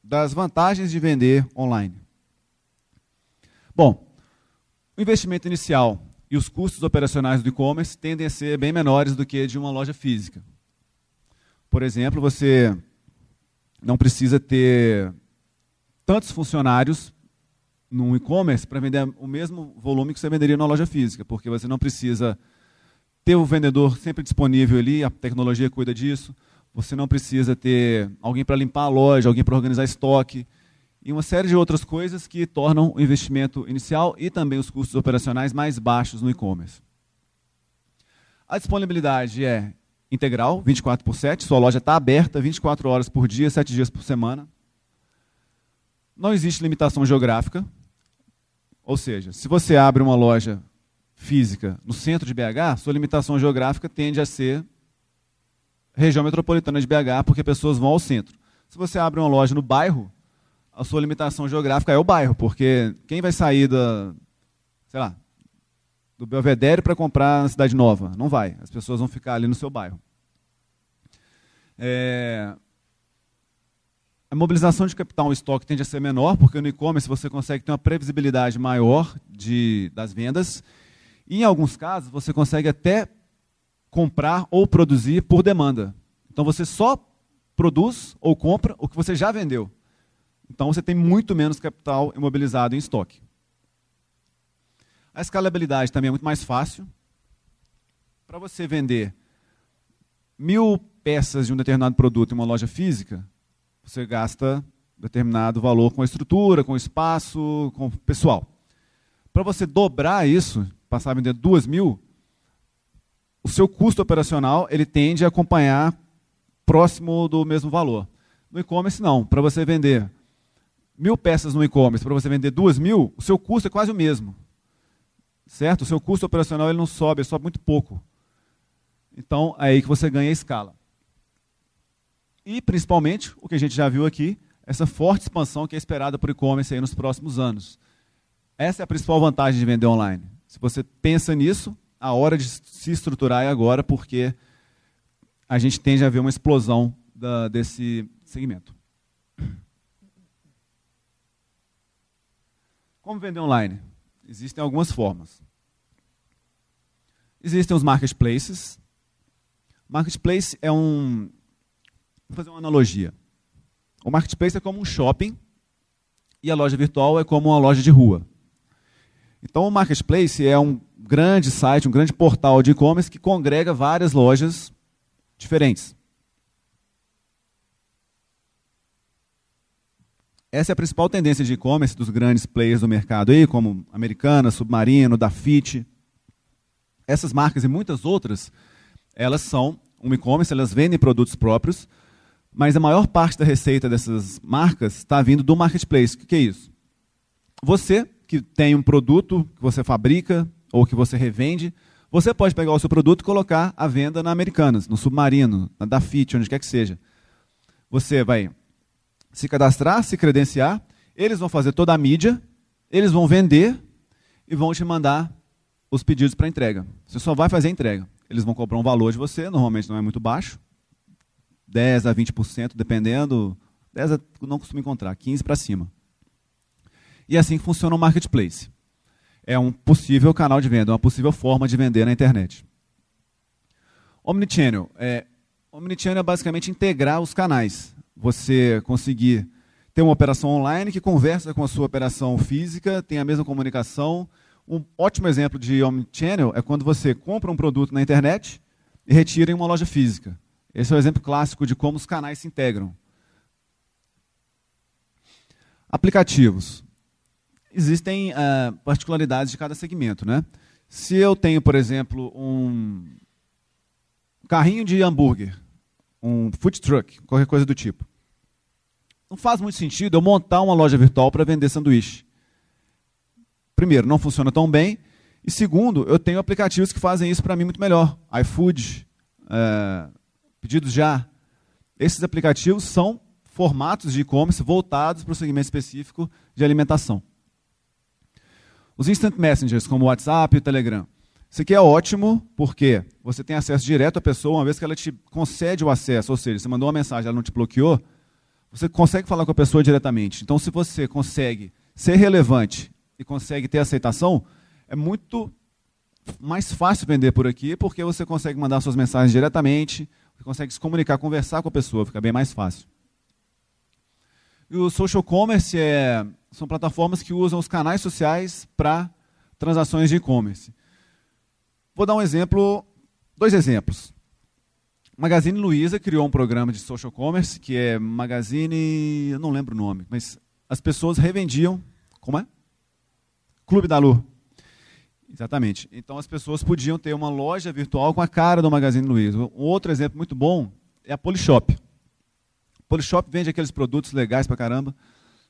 das vantagens de vender online. Bom, o investimento inicial e os custos operacionais do e-commerce tendem a ser bem menores do que de uma loja física. Por exemplo, você não precisa ter tantos funcionários no e-commerce para vender o mesmo volume que você venderia na loja física, porque você não precisa ter o vendedor sempre disponível ali, a tecnologia cuida disso. Você não precisa ter alguém para limpar a loja, alguém para organizar estoque e uma série de outras coisas que tornam o investimento inicial e também os custos operacionais mais baixos no e-commerce. A disponibilidade é integral, 24 por 7, sua loja está aberta 24 horas por dia, 7 dias por semana. Não existe limitação geográfica, ou seja, se você abre uma loja física no centro de BH, sua limitação geográfica tende a ser região metropolitana de BH, porque pessoas vão ao centro. Se você abre uma loja no bairro, a sua limitação geográfica é o bairro, porque quem vai sair da, sei lá, do Belvedere para comprar na Cidade Nova? Não vai. As pessoas vão ficar ali no seu bairro. É, a mobilização de capital no estoque tende a ser menor, porque no e-commerce você consegue ter uma previsibilidade maior de, das vendas. Em alguns casos, você consegue até comprar ou produzir por demanda. Então, você só produz ou compra o que você já vendeu. Então você tem muito menos capital imobilizado em estoque. A escalabilidade também é muito mais fácil. Para você vender mil peças de um determinado produto em uma loja física, você gasta determinado valor com a estrutura, com o espaço, com o pessoal. Para você dobrar isso, passar a vender duas mil, o seu custo operacional ele tende a acompanhar próximo do mesmo valor. No e-commerce, não. Para você vender mil peças no e-commerce para você vender duas mil, o seu custo é quase o mesmo. Certo? O seu custo operacional ele não sobe, ele sobe muito pouco. Então, é aí que você ganha escala. E, principalmente, o que a gente já viu aqui, essa forte expansão que é esperada por e-commerce nos próximos anos. Essa é a principal vantagem de vender online. Se você pensa nisso, a hora de se estruturar é agora, porque a gente tende a ver uma explosão da, desse segmento. Como vender online? Existem algumas formas. Existem os marketplaces. Marketplace é um. Vou fazer uma analogia. O marketplace é como um shopping e a loja virtual é como uma loja de rua. Então, o marketplace é um grande site, um grande portal de e-commerce que congrega várias lojas diferentes. Essa é a principal tendência de e-commerce dos grandes players do mercado aí, como Americana, Submarino, Dafit. Essas marcas e muitas outras, elas são um e-commerce, elas vendem produtos próprios, mas a maior parte da receita dessas marcas está vindo do marketplace. O que é isso? Você que tem um produto que você fabrica ou que você revende, você pode pegar o seu produto e colocar à venda na Americanas, no Submarino, na Dafit, onde quer que seja. Você vai se cadastrar, se credenciar, eles vão fazer toda a mídia, eles vão vender e vão te mandar os pedidos para entrega. Você só vai fazer a entrega. Eles vão cobrar um valor de você, normalmente não é muito baixo, 10 a 20%, dependendo, 10 a, não costumo encontrar, 15 para cima. E é assim funciona o marketplace. É um possível canal de venda, uma possível forma de vender na internet. Omnichannel. É, Omnichannel é basicamente integrar os canais você conseguir ter uma operação online que conversa com a sua operação física, tem a mesma comunicação. Um ótimo exemplo de omnichannel é quando você compra um produto na internet e retira em uma loja física. Esse é o exemplo clássico de como os canais se integram. Aplicativos. Existem uh, particularidades de cada segmento. Né? Se eu tenho, por exemplo, um carrinho de hambúrguer um food truck, qualquer coisa do tipo. Não faz muito sentido eu montar uma loja virtual para vender sanduíche. Primeiro, não funciona tão bem. E segundo, eu tenho aplicativos que fazem isso para mim muito melhor. iFood, é, Pedidos Já. Esses aplicativos são formatos de e-commerce voltados para o segmento específico de alimentação. Os instant messengers, como o WhatsApp e o Telegram. Isso aqui é ótimo porque você tem acesso direto à pessoa, uma vez que ela te concede o acesso, ou seja, você mandou uma mensagem, ela não te bloqueou, você consegue falar com a pessoa diretamente. Então, se você consegue ser relevante e consegue ter aceitação, é muito mais fácil vender por aqui, porque você consegue mandar suas mensagens diretamente, você consegue se comunicar, conversar com a pessoa, fica bem mais fácil. E o social commerce é, são plataformas que usam os canais sociais para transações de e-commerce. Vou dar um exemplo, dois exemplos. Magazine Luiza criou um programa de social commerce que é Magazine, eu não lembro o nome, mas as pessoas revendiam, como é? Clube da Lu. Exatamente. Então as pessoas podiam ter uma loja virtual com a cara do Magazine Luiza. Um outro exemplo muito bom é a Polishop. Polishop vende aqueles produtos legais pra caramba.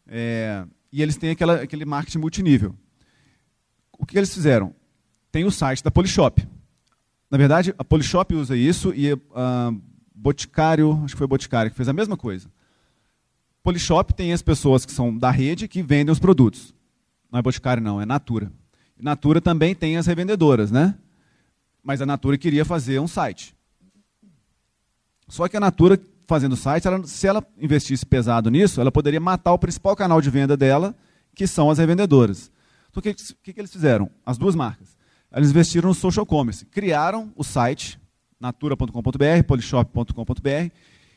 É, e eles têm aquela, aquele marketing multinível. O que eles fizeram? tem o site da Polishop. Na verdade, a Polishop usa isso e uh, Boticário, acho que foi Boticário que fez a mesma coisa. Polishop tem as pessoas que são da rede que vendem os produtos. Não é Boticário não, é Natura. Natura também tem as revendedoras, né? Mas a Natura queria fazer um site. Só que a Natura fazendo site, ela, se ela investisse pesado nisso, ela poderia matar o principal canal de venda dela, que são as revendedoras. Então o que, que, que eles fizeram? As duas marcas eles investiram no social commerce. Criaram o site natura.com.br, polishop.com.br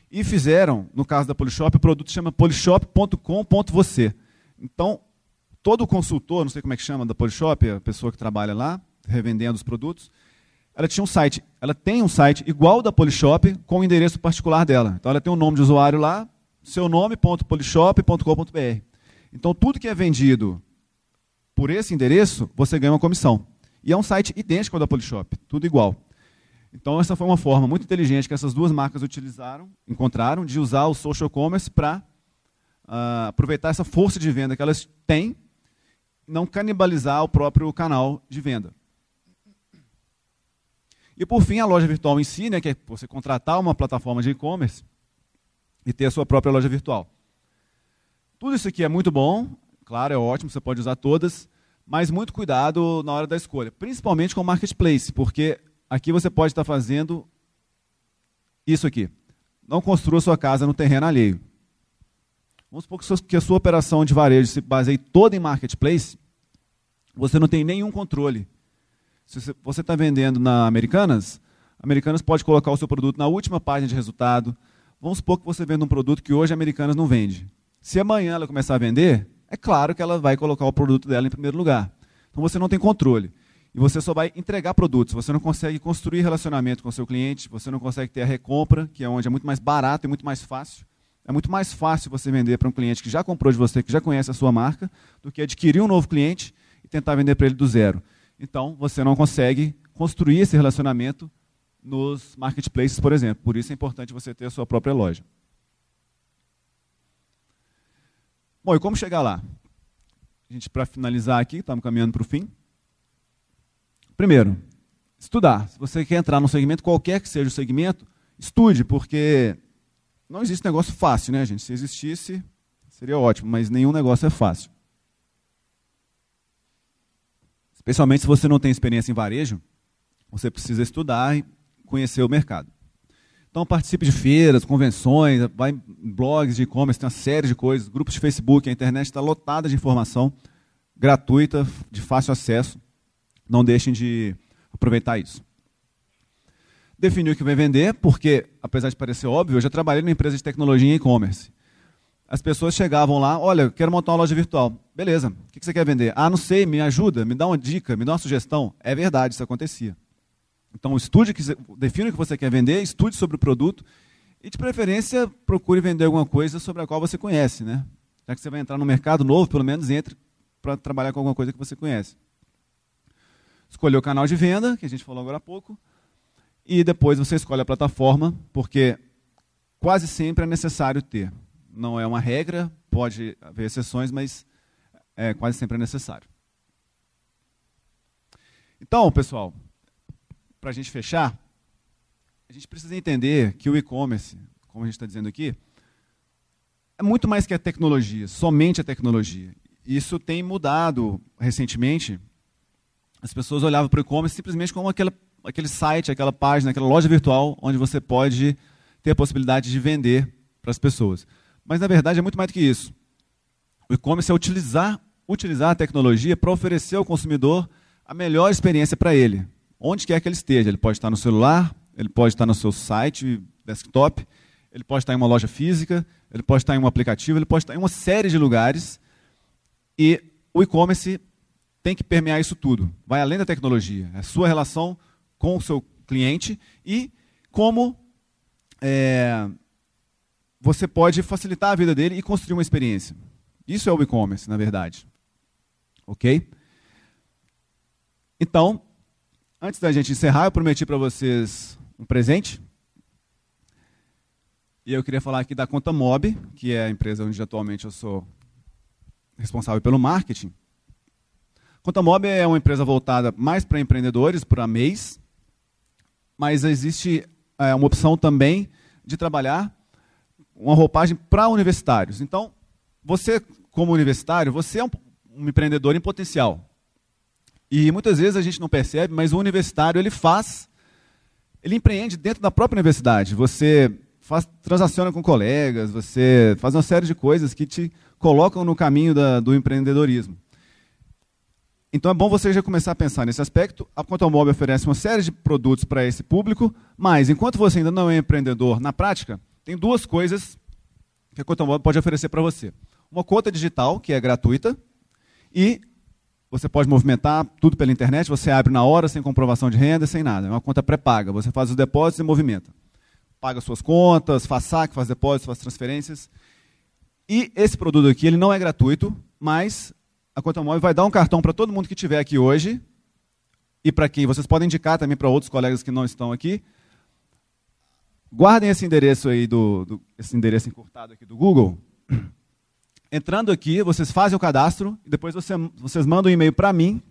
e fizeram, no caso da Polishop, o produto chama polishop.com.você. Então, todo consultor, não sei como é que chama da Polishop, a pessoa que trabalha lá, revendendo os produtos, ela tinha um site, ela tem um site igual da Polishop com o endereço particular dela. Então ela tem um nome de usuário lá, seu nome.polishop.com.br. Então tudo que é vendido por esse endereço, você ganha uma comissão. E é um site idêntico ao da Polishop, tudo igual. Então, essa foi uma forma muito inteligente que essas duas marcas utilizaram, encontraram, de usar o social commerce para uh, ah, aproveitar essa força de venda que elas têm, não canibalizar o próprio canal de venda. E, por fim, a loja virtual em si, né, que é você contratar uma plataforma de e-commerce e ter a sua própria loja virtual. Tudo isso aqui é muito bom, claro, é ótimo, você pode usar todas, mas muito cuidado na hora da escolha, principalmente com o marketplace, porque aqui você pode estar fazendo isso aqui. Não construa sua casa no terreno alheio. Vamos supor que a sua operação de varejo se baseie toda em marketplace, você não tem nenhum controle. Se você está vendendo na Americanas, Americanas pode colocar o seu produto na última página de resultado. Vamos supor que você vende um produto que hoje a Americanas não vende. Se amanhã ela começar a vender, é claro que ela vai colocar o produto dela em primeiro lugar. Então você não tem controle. E você só vai entregar produtos. Você não consegue construir relacionamento com o seu cliente, você não consegue ter a recompra, que é onde é muito mais barato e muito mais fácil. É muito mais fácil você vender para um cliente que já comprou de você, que já conhece a sua marca, do que adquirir um novo cliente e tentar vender para ele do zero. Então, você não consegue construir esse relacionamento nos marketplaces, por exemplo. Por isso é importante você ter a sua própria loja. Bom, e como chegar lá? A gente, para finalizar aqui, estamos caminhando para o fim. Primeiro, estudar. Se você quer entrar num segmento, qualquer que seja o segmento, estude, porque não existe negócio fácil, né, gente? Se existisse, seria ótimo, mas nenhum negócio é fácil. Especialmente se você não tem experiência em varejo, você precisa estudar e conhecer o mercado. Então participe de feiras, convenções, vai em blogs de e-commerce, tem uma série de coisas, grupos de Facebook, a internet está lotada de informação gratuita, de fácil acesso. Não deixem de aproveitar isso. Definir o que vai vender, porque, apesar de parecer óbvio, eu já trabalhei numa empresa de tecnologia e e-commerce. As pessoas chegavam lá, olha, quero montar uma loja virtual. Beleza, o que você quer vender? Ah, não sei, me ajuda, me dá uma dica, me dá uma sugestão. É verdade, isso acontecia. Então, estude, que, defina o que você quer vender, estude sobre o produto e, de preferência, procure vender alguma coisa sobre a qual você conhece. Né? Já que você vai entrar no mercado novo, pelo menos entre para trabalhar com alguma coisa que você conhece. Escolher o canal de venda, que a gente falou agora há pouco, e depois você escolhe a plataforma, porque quase sempre é necessário ter. Não é uma regra, pode haver exceções, mas é, quase sempre é necessário. Então, pessoal, para a gente fechar, a gente precisa entender que o e-commerce, como a gente está dizendo aqui, é muito mais que a tecnologia, somente a tecnologia. Isso tem mudado recentemente. As pessoas olhavam para o e-commerce simplesmente como aquela, aquele site, aquela página, aquela loja virtual onde você pode ter a possibilidade de vender para as pessoas. Mas, na verdade, é muito mais do que isso. O e-commerce é utilizar, utilizar a tecnologia para oferecer ao consumidor a melhor experiência para ele, onde quer que ele esteja. Ele pode estar no celular, ele pode estar no seu site, desktop, ele pode estar em uma loja física, ele pode estar em um aplicativo, ele pode estar em uma série de lugares. E o e-commerce tem que permear isso tudo. Vai além da tecnologia. É a sua relação com o seu cliente e como é, você pode facilitar a vida dele e construir uma experiência. Isso é o e-commerce, na verdade. Ok? Então, antes da gente encerrar, eu prometi para vocês um presente. E eu queria falar aqui da Conta Mob, que é a empresa onde atualmente eu sou responsável pelo marketing. Conta Mob é uma empresa voltada mais para empreendedores, para mês, mas existe é, uma opção também de trabalhar uma roupagem para universitários. Então, você, como universitário, você é um, um empreendedor em potencial. E muitas vezes a gente não percebe, mas o universitário ele faz, ele empreende dentro da própria universidade. Você faz, transaciona com colegas, você faz uma série de coisas que te colocam no caminho da, do empreendedorismo. Então é bom você já começar a pensar nesse aspecto. A Contomóvel oferece uma série de produtos para esse público, mas enquanto você ainda não é empreendedor na prática, tem duas coisas que a Contomóvel pode oferecer para você. Uma conta digital, que é gratuita, e você pode movimentar tudo pela internet, você abre na hora, sem comprovação de renda, sem nada. É uma conta pré-paga. Você faz os depósitos e movimenta paga suas contas, faz saque, faz depósitos, faz transferências. E esse produto aqui, ele não é gratuito, mas a Conta Móvel vai dar um cartão para todo mundo que estiver aqui hoje e para quem vocês podem indicar também para outros colegas que não estão aqui. Guardem esse endereço aí do, do esse endereço encurtado aqui do Google. Entrando aqui, vocês fazem o cadastro e depois você, vocês mandam um e-mail para mim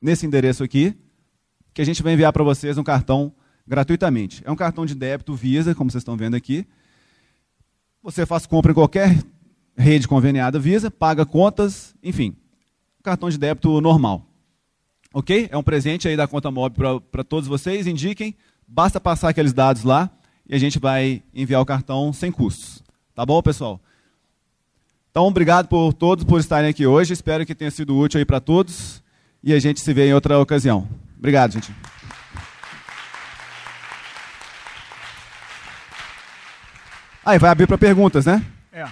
nesse endereço aqui, que a gente vai enviar para vocês um cartão gratuitamente. É um cartão de débito Visa, como vocês estão vendo aqui. Você faz compra em qualquer rede conveniada Visa, paga contas, enfim. Cartão de débito normal. Ok? É um presente aí da conta móvel para todos vocês. Indiquem. Basta passar aqueles dados lá e a gente vai enviar o cartão sem custos. Tá bom, pessoal? Então, obrigado por todos por estarem aqui hoje. Espero que tenha sido útil aí para todos. E a gente se vê em outra ocasião. Obrigado, gente. Aí vai abrir para perguntas, né? É.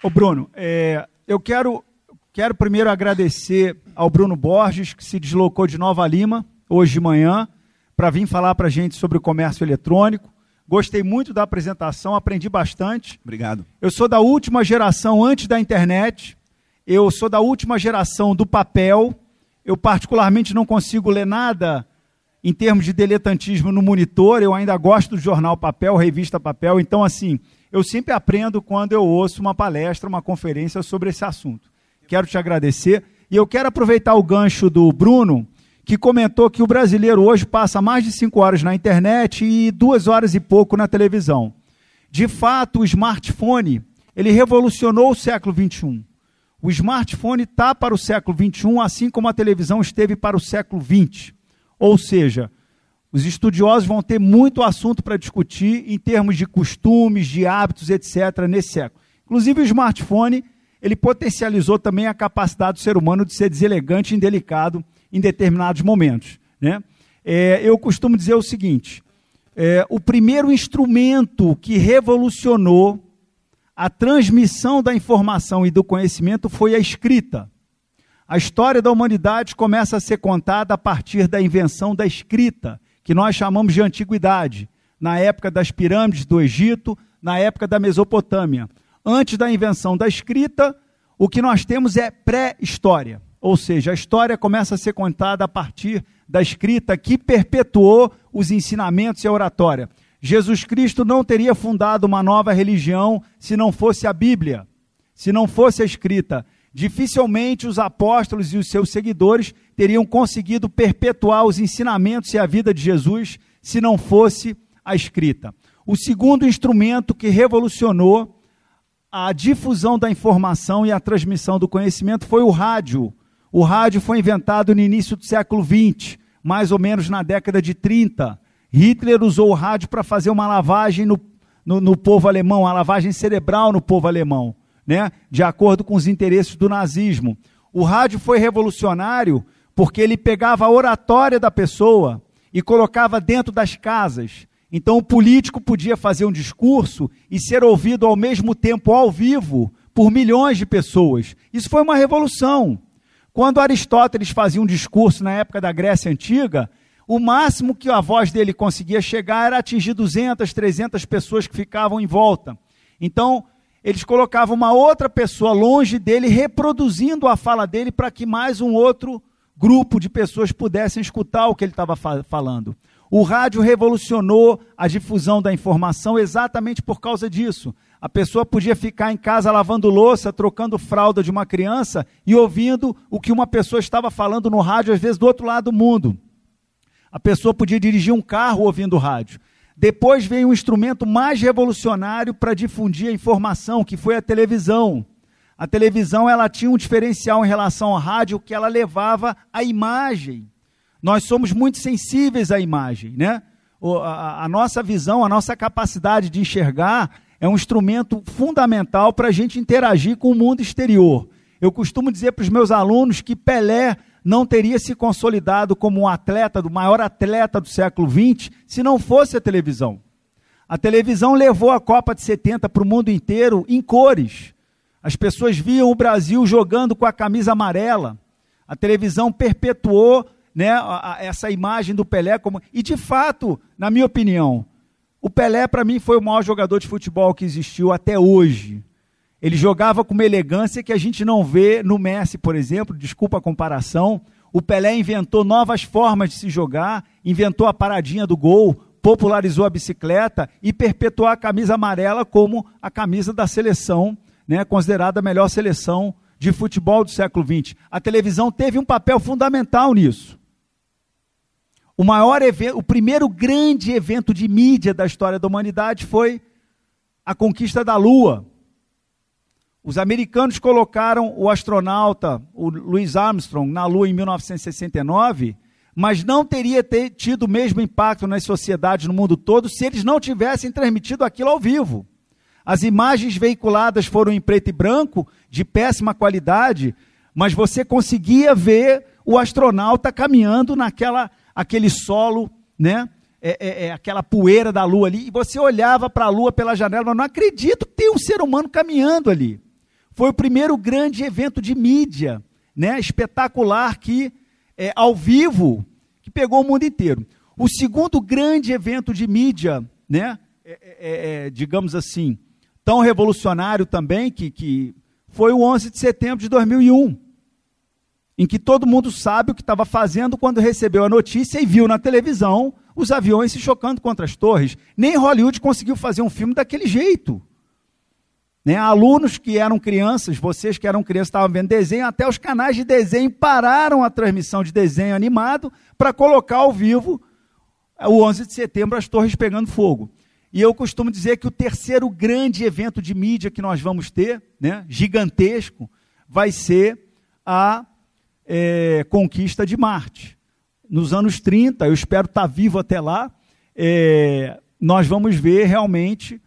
Ô Bruno, é, eu quero, quero primeiro agradecer ao Bruno Borges, que se deslocou de Nova Lima hoje de manhã para vir falar para a gente sobre o comércio eletrônico. Gostei muito da apresentação, aprendi bastante. Obrigado. Eu sou da última geração antes da internet. Eu sou da última geração do papel. Eu particularmente não consigo ler nada em termos de diletantismo no monitor. Eu ainda gosto do jornal papel, revista papel. Então, assim, eu sempre aprendo quando eu ouço uma palestra, uma conferência sobre esse assunto. Quero te agradecer. E eu quero aproveitar o gancho do Bruno, que comentou que o brasileiro hoje passa mais de cinco horas na internet e duas horas e pouco na televisão. De fato, o smartphone ele revolucionou o século XXI. O smartphone está para o século XXI, assim como a televisão esteve para o século XX. Ou seja, os estudiosos vão ter muito assunto para discutir em termos de costumes, de hábitos, etc., nesse século. Inclusive, o smartphone ele potencializou também a capacidade do ser humano de ser deselegante e indelicado em determinados momentos. Né? É, eu costumo dizer o seguinte: é, o primeiro instrumento que revolucionou a transmissão da informação e do conhecimento foi a escrita. A história da humanidade começa a ser contada a partir da invenção da escrita que nós chamamos de antiguidade, na época das pirâmides do Egito, na época da Mesopotâmia. Antes da invenção da escrita, o que nós temos é pré-história, ou seja, a história começa a ser contada a partir da escrita que perpetuou os ensinamentos e a oratória. Jesus Cristo não teria fundado uma nova religião se não fosse a Bíblia, se não fosse a escrita. Dificilmente os apóstolos e os seus seguidores teriam conseguido perpetuar os ensinamentos e a vida de Jesus se não fosse a escrita. O segundo instrumento que revolucionou a difusão da informação e a transmissão do conhecimento foi o rádio. O rádio foi inventado no início do século XX, mais ou menos na década de 30. Hitler usou o rádio para fazer uma lavagem no, no, no, povo alemão, uma lavagem cerebral no povo alemão, né? de acordo com os interesses do nazismo. O rádio foi revolucionário porque ele pegava a oratória da pessoa e colocava dentro das casas. Então o político podia fazer um discurso e ser ouvido ao mesmo tempo ao vivo por milhões de pessoas. Isso foi uma revolução. Quando Aristóteles fazia um discurso na época da Grécia Antiga, o máximo que a voz dele conseguia chegar era atingir 200, 300 pessoas que ficavam em volta. Então, eles colocavam uma outra pessoa longe dele, reproduzindo a fala dele, para que mais um outro grupo de pessoas pudessem escutar o que ele estava falando. O rádio revolucionou a difusão da informação exatamente por causa disso. A pessoa podia ficar em casa lavando louça, trocando fralda de uma criança e ouvindo o que uma pessoa estava falando no rádio, às vezes do outro lado do mundo. A pessoa podia dirigir um carro ouvindo rádio. Depois veio um instrumento mais revolucionário para difundir a informação, que foi a televisão. A televisão ela tinha um diferencial em relação ao rádio que ela levava a imagem. Nós somos muito sensíveis à imagem, né? A, a nossa visão, a nossa capacidade de enxergar é um instrumento fundamental para a gente interagir com o mundo exterior. Eu costumo dizer para os meus alunos que Pelé não teria se consolidado como um atleta, do maior atleta do século XX, se não fosse a televisão. A televisão levou a Copa de 70 para o mundo inteiro em cores. As pessoas viam o Brasil jogando com a camisa amarela. A televisão perpetuou né, essa imagem do Pelé como. E de fato, na minha opinião, o Pelé, para mim, foi o maior jogador de futebol que existiu até hoje. Ele jogava com uma elegância que a gente não vê no Messi, por exemplo, desculpa a comparação. O Pelé inventou novas formas de se jogar, inventou a paradinha do gol, popularizou a bicicleta e perpetuou a camisa amarela como a camisa da seleção, né, considerada a melhor seleção de futebol do século XX. A televisão teve um papel fundamental nisso. O maior evento, o primeiro grande evento de mídia da história da humanidade foi a conquista da Lua. Os americanos colocaram o astronauta, o Louis Armstrong, na Lua em 1969, mas não teria ter, tido o mesmo impacto nas sociedades no mundo todo se eles não tivessem transmitido aquilo ao vivo. As imagens veiculadas foram em preto e branco, de péssima qualidade, mas você conseguia ver o astronauta caminhando naquela aquele solo, né? É, é, é, aquela poeira da lua ali, e você olhava para a lua pela janela, mas não acredito que tem um ser humano caminhando ali. Foi o primeiro grande evento de mídia, né, espetacular que é, ao vivo que pegou o mundo inteiro. O segundo grande evento de mídia, né, é, é, digamos assim, tão revolucionário também que, que foi o 11 de setembro de 2001 em que todo mundo sabe o que estava fazendo quando recebeu a notícia e viu na televisão os aviões se chocando contra as torres. Nem Hollywood conseguiu fazer um filme daquele jeito. Né? Alunos que eram crianças, vocês que eram crianças estavam vendo desenho, até os canais de desenho pararam a transmissão de desenho animado para colocar ao vivo o 11 de setembro as torres pegando fogo. E eu costumo dizer que o terceiro grande evento de mídia que nós vamos ter, né, gigantesco, vai ser a é, conquista de Marte. Nos anos 30, eu espero estar vivo até lá, é, nós vamos ver realmente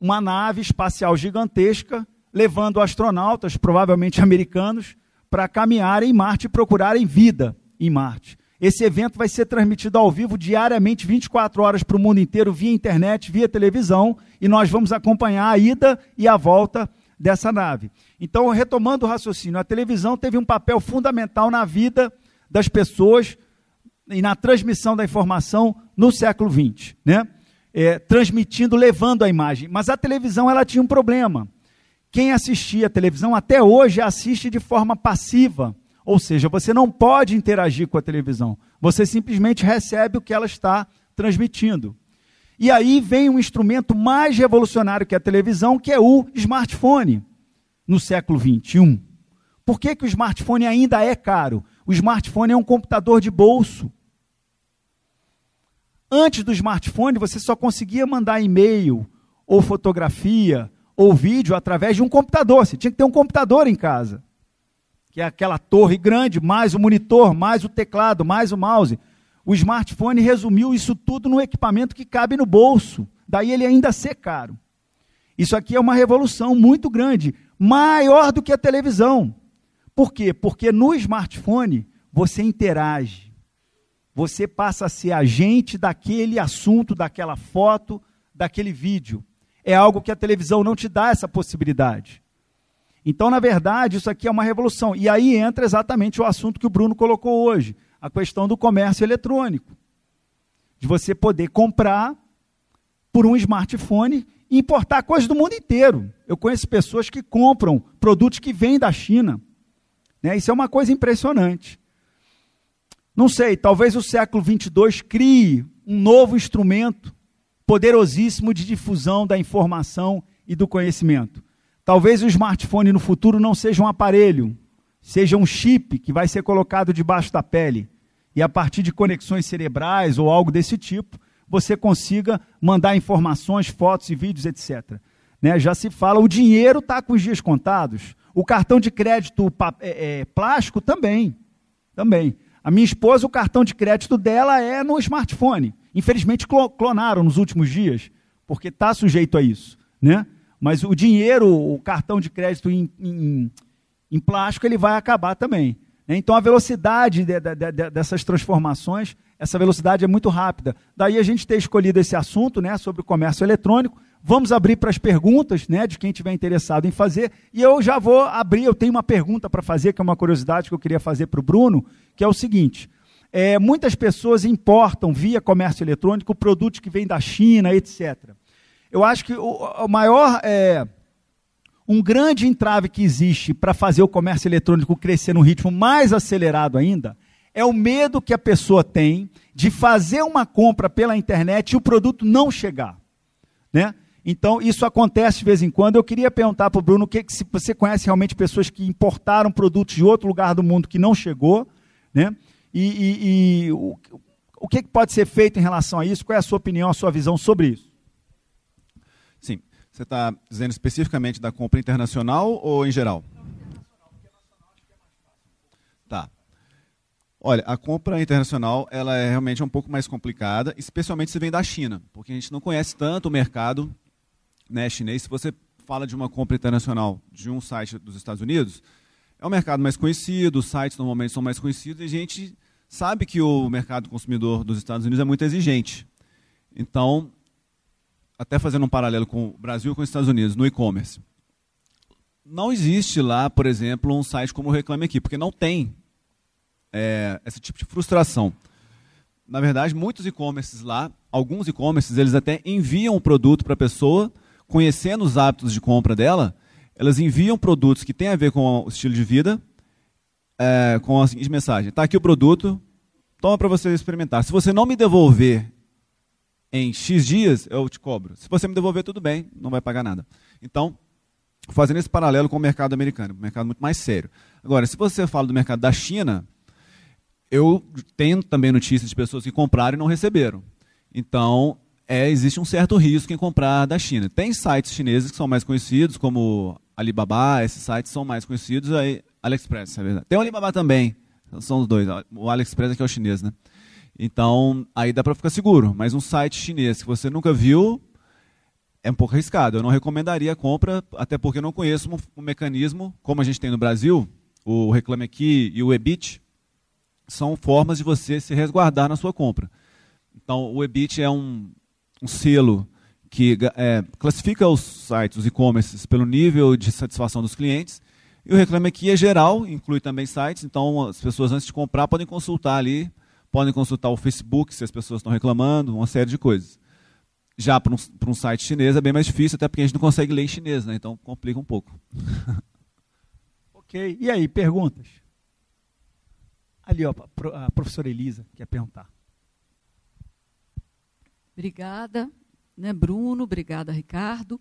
uma nave espacial gigantesca levando astronautas, provavelmente americanos, para caminharem em Marte e procurarem vida em Marte. Esse evento vai ser transmitido ao vivo diariamente, 24 horas para o mundo inteiro, via internet, via televisão, e nós vamos acompanhar a ida e a volta dessa nave. Então, retomando o raciocínio, a televisão teve um papel fundamental na vida das pessoas e na transmissão da informação no século XX, né? É, transmitindo, levando a imagem. Mas a televisão ela tinha um problema. Quem assistia a televisão até hoje assiste de forma passiva, ou seja, você não pode interagir com a televisão. Você simplesmente recebe o que ela está transmitindo. E aí vem um instrumento mais revolucionário que a televisão, que é o smartphone, no século XXI. Por que, que o smartphone ainda é caro? O smartphone é um computador de bolso. Antes do smartphone, você só conseguia mandar e-mail, ou fotografia, ou vídeo através de um computador. Você tinha que ter um computador em casa. Que é aquela torre grande, mais o monitor, mais o teclado, mais o mouse. O smartphone resumiu isso tudo no equipamento que cabe no bolso. Daí ele ainda ser caro. Isso aqui é uma revolução muito grande, maior do que a televisão. Por quê? Porque no smartphone você interage. Você passa a ser agente daquele assunto, daquela foto, daquele vídeo. É algo que a televisão não te dá essa possibilidade. Então, na verdade, isso aqui é uma revolução. E aí entra exatamente o assunto que o Bruno colocou hoje, a questão do comércio eletrônico. De você poder comprar por um smartphone e importar coisas do mundo inteiro. Eu conheço pessoas que compram produtos que vêm da China. Né? Isso é uma coisa impressionante. Não sei, talvez o século 22 crie um novo instrumento poderosíssimo de difusão da informação e do conhecimento. Talvez o smartphone no futuro não seja um aparelho, seja um chip que vai ser colocado debaixo da pele. E a partir de conexões cerebrais ou algo desse tipo, você consiga mandar informações, fotos e vídeos, etc. Né? Já se fala, o dinheiro está com os dias contados. O cartão de crédito é, é, plástico também. Também. A minha esposa, o cartão de crédito dela é no smartphone. Infelizmente, clonaram nos últimos dias, porque está sujeito a isso. Né? Mas o dinheiro, o cartão de crédito em, em, em plástico, ele vai acabar também. Então, a velocidade de, de, de, dessas transformações essa velocidade é muito rápida. Daí a gente ter escolhido esse assunto né, sobre o comércio eletrônico. Vamos abrir para as perguntas né, de quem estiver interessado em fazer. E eu já vou abrir, eu tenho uma pergunta para fazer, que é uma curiosidade que eu queria fazer para o Bruno, que é o seguinte. É, muitas pessoas importam via comércio eletrônico produtos que vêm da China, etc. Eu acho que o, o maior. É, um grande entrave que existe para fazer o comércio eletrônico crescer num ritmo mais acelerado ainda é o medo que a pessoa tem de fazer uma compra pela internet e o produto não chegar. Né? Então, isso acontece de vez em quando. Eu queria perguntar para o Bruno que, se você conhece realmente pessoas que importaram produtos de outro lugar do mundo que não chegou, né? E, e, e o, o que pode ser feito em relação a isso? Qual é a sua opinião, a sua visão sobre isso? Você está dizendo especificamente da compra internacional ou em geral? Tá. Olha, a compra internacional ela é realmente um pouco mais complicada, especialmente se vem da China, porque a gente não conhece tanto o mercado né, chinês. Se você fala de uma compra internacional de um site dos Estados Unidos, é um mercado mais conhecido, os sites normalmente são mais conhecidos, e a gente sabe que o mercado consumidor dos Estados Unidos é muito exigente. Então, até fazendo um paralelo com o Brasil e com os Estados Unidos no e-commerce, não existe lá, por exemplo, um site como o Reclame Aqui, porque não tem é, esse tipo de frustração. Na verdade, muitos e-commerces lá, alguns e-commerces, eles até enviam o produto para a pessoa, conhecendo os hábitos de compra dela, elas enviam produtos que têm a ver com o estilo de vida, é, com a seguinte mensagem: está aqui o produto, toma para você experimentar. Se você não me devolver em X dias, eu te cobro. Se você me devolver, tudo bem, não vai pagar nada. Então, fazendo esse paralelo com o mercado americano, um mercado muito mais sério. Agora, se você fala do mercado da China, eu tenho também notícias de pessoas que compraram e não receberam. Então, é, existe um certo risco em comprar da China. Tem sites chineses que são mais conhecidos, como Alibaba, esses sites são mais conhecidos, aí AliExpress, é verdade. Tem o Alibaba também, são os dois. O AliExpress é que é o chinês, né? Então, aí dá para ficar seguro. Mas um site chinês que você nunca viu é um pouco arriscado. Eu não recomendaria a compra, até porque eu não conheço um, mecanismo, como a gente tem no Brasil, o Reclame Aqui e o Ebit, são formas de você se resguardar na sua compra. Então, o EBIT é um, um selo que é, classifica os sites, os e-commerces, pelo nível de satisfação dos clientes. E o Reclame Aqui é geral, inclui também sites, então as pessoas antes de comprar podem consultar ali, podem consultar o Facebook se as pessoas estão reclamando, uma série de coisas. Já para um, um site chinês é bem mais difícil, até porque a gente não consegue ler em chinês, né? então complica um pouco. ok, e aí, perguntas? Ali, ó, a professora Elisa quer perguntar. Obrigada, né, Bruno, obrigada, Ricardo.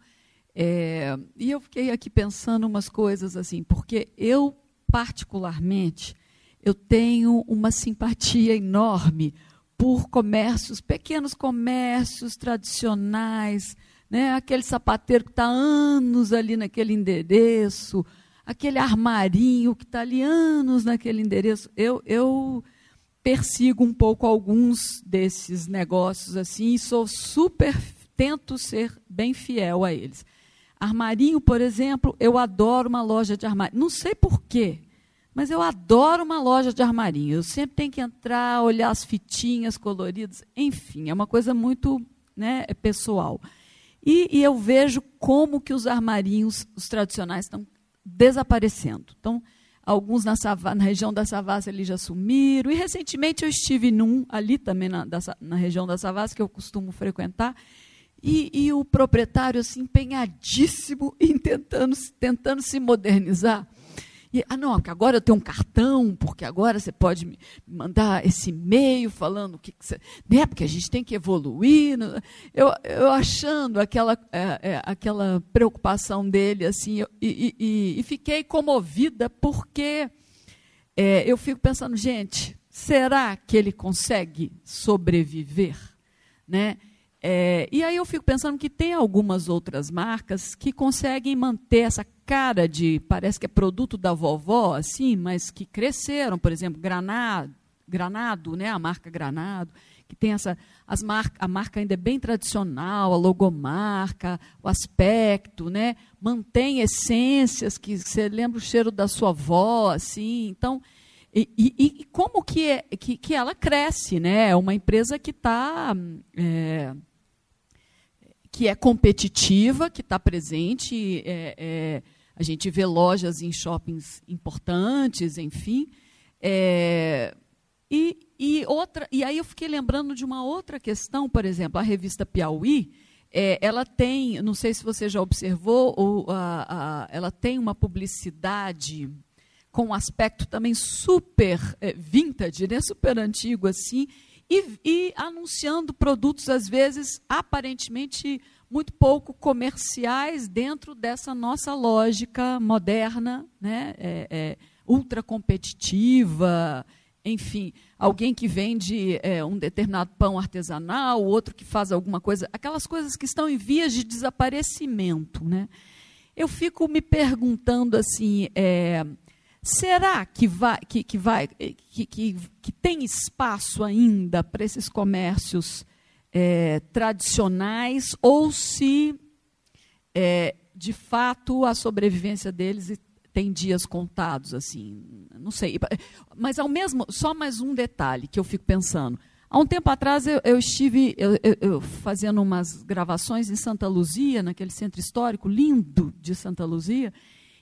É, e eu fiquei aqui pensando umas coisas assim, porque eu particularmente, eu tenho uma simpatia enorme por comércios, pequenos comércios tradicionais, né? aquele sapateiro que está anos ali naquele endereço, aquele armarinho que está ali anos naquele endereço. Eu, eu persigo um pouco alguns desses negócios assim e sou super tento ser bem fiel a eles. Armarinho, por exemplo, eu adoro uma loja de armarinho. Não sei porquê, mas eu adoro uma loja de armarinho. Eu sempre tenho que entrar, olhar as fitinhas coloridas, enfim, é uma coisa muito né, pessoal. E, e eu vejo como que os armarinhos, os tradicionais, estão desaparecendo. Então, alguns na, na, região da Savassi ali já sumiram. E recentemente eu estive num, ali também na, da, na região da Savassi, que eu costumo frequentar, e, e, o proprietário assim, empenhadíssimo em tentando, tentando se modernizar. E, ah, não, que agora eu tenho um cartão, porque agora você pode me mandar esse e-mail falando o que, que você. Né, porque a gente tem que evoluir. Eu, eu achando aquela, é, é, aquela preocupação dele, assim, eu, e, e, e, fiquei comovida, porque é, eu fico pensando, gente, será que ele consegue sobreviver? Né? É, e aí eu fico pensando que tem algumas outras marcas que conseguem manter essa cara de, parece que é produto da vovó, assim, mas que cresceram, por exemplo, Granado, Granado né, a marca Granado, que tem essa, as mar, a marca ainda é bem tradicional, a logomarca, o aspecto, né, mantém essências que você lembra o cheiro da sua avó, assim, então... E, e, e como que, é, que, que ela cresce, né? É uma empresa que está é, que é competitiva, que está presente. É, é, a gente vê lojas em shoppings importantes, enfim. É, e, e, outra, e aí eu fiquei lembrando de uma outra questão, por exemplo, a revista Piauí, é, ela tem, não sei se você já observou, ou, a, a, ela tem uma publicidade com um aspecto também super é, vintage, né, super antigo assim, e, e anunciando produtos, às vezes, aparentemente muito pouco comerciais dentro dessa nossa lógica moderna, né? É, é, ultra competitiva, enfim, alguém que vende é, um determinado pão artesanal, outro que faz alguma coisa, aquelas coisas que estão em vias de desaparecimento. Né? Eu fico me perguntando assim, é, Será que vai, que, que vai, que, que, que tem espaço ainda para esses comércios é, tradicionais ou se é, de fato a sobrevivência deles tem dias contados assim, não sei. Mas ao mesmo, só mais um detalhe que eu fico pensando. Há um tempo atrás eu, eu estive eu, eu, fazendo umas gravações em Santa Luzia, naquele centro histórico lindo de Santa Luzia,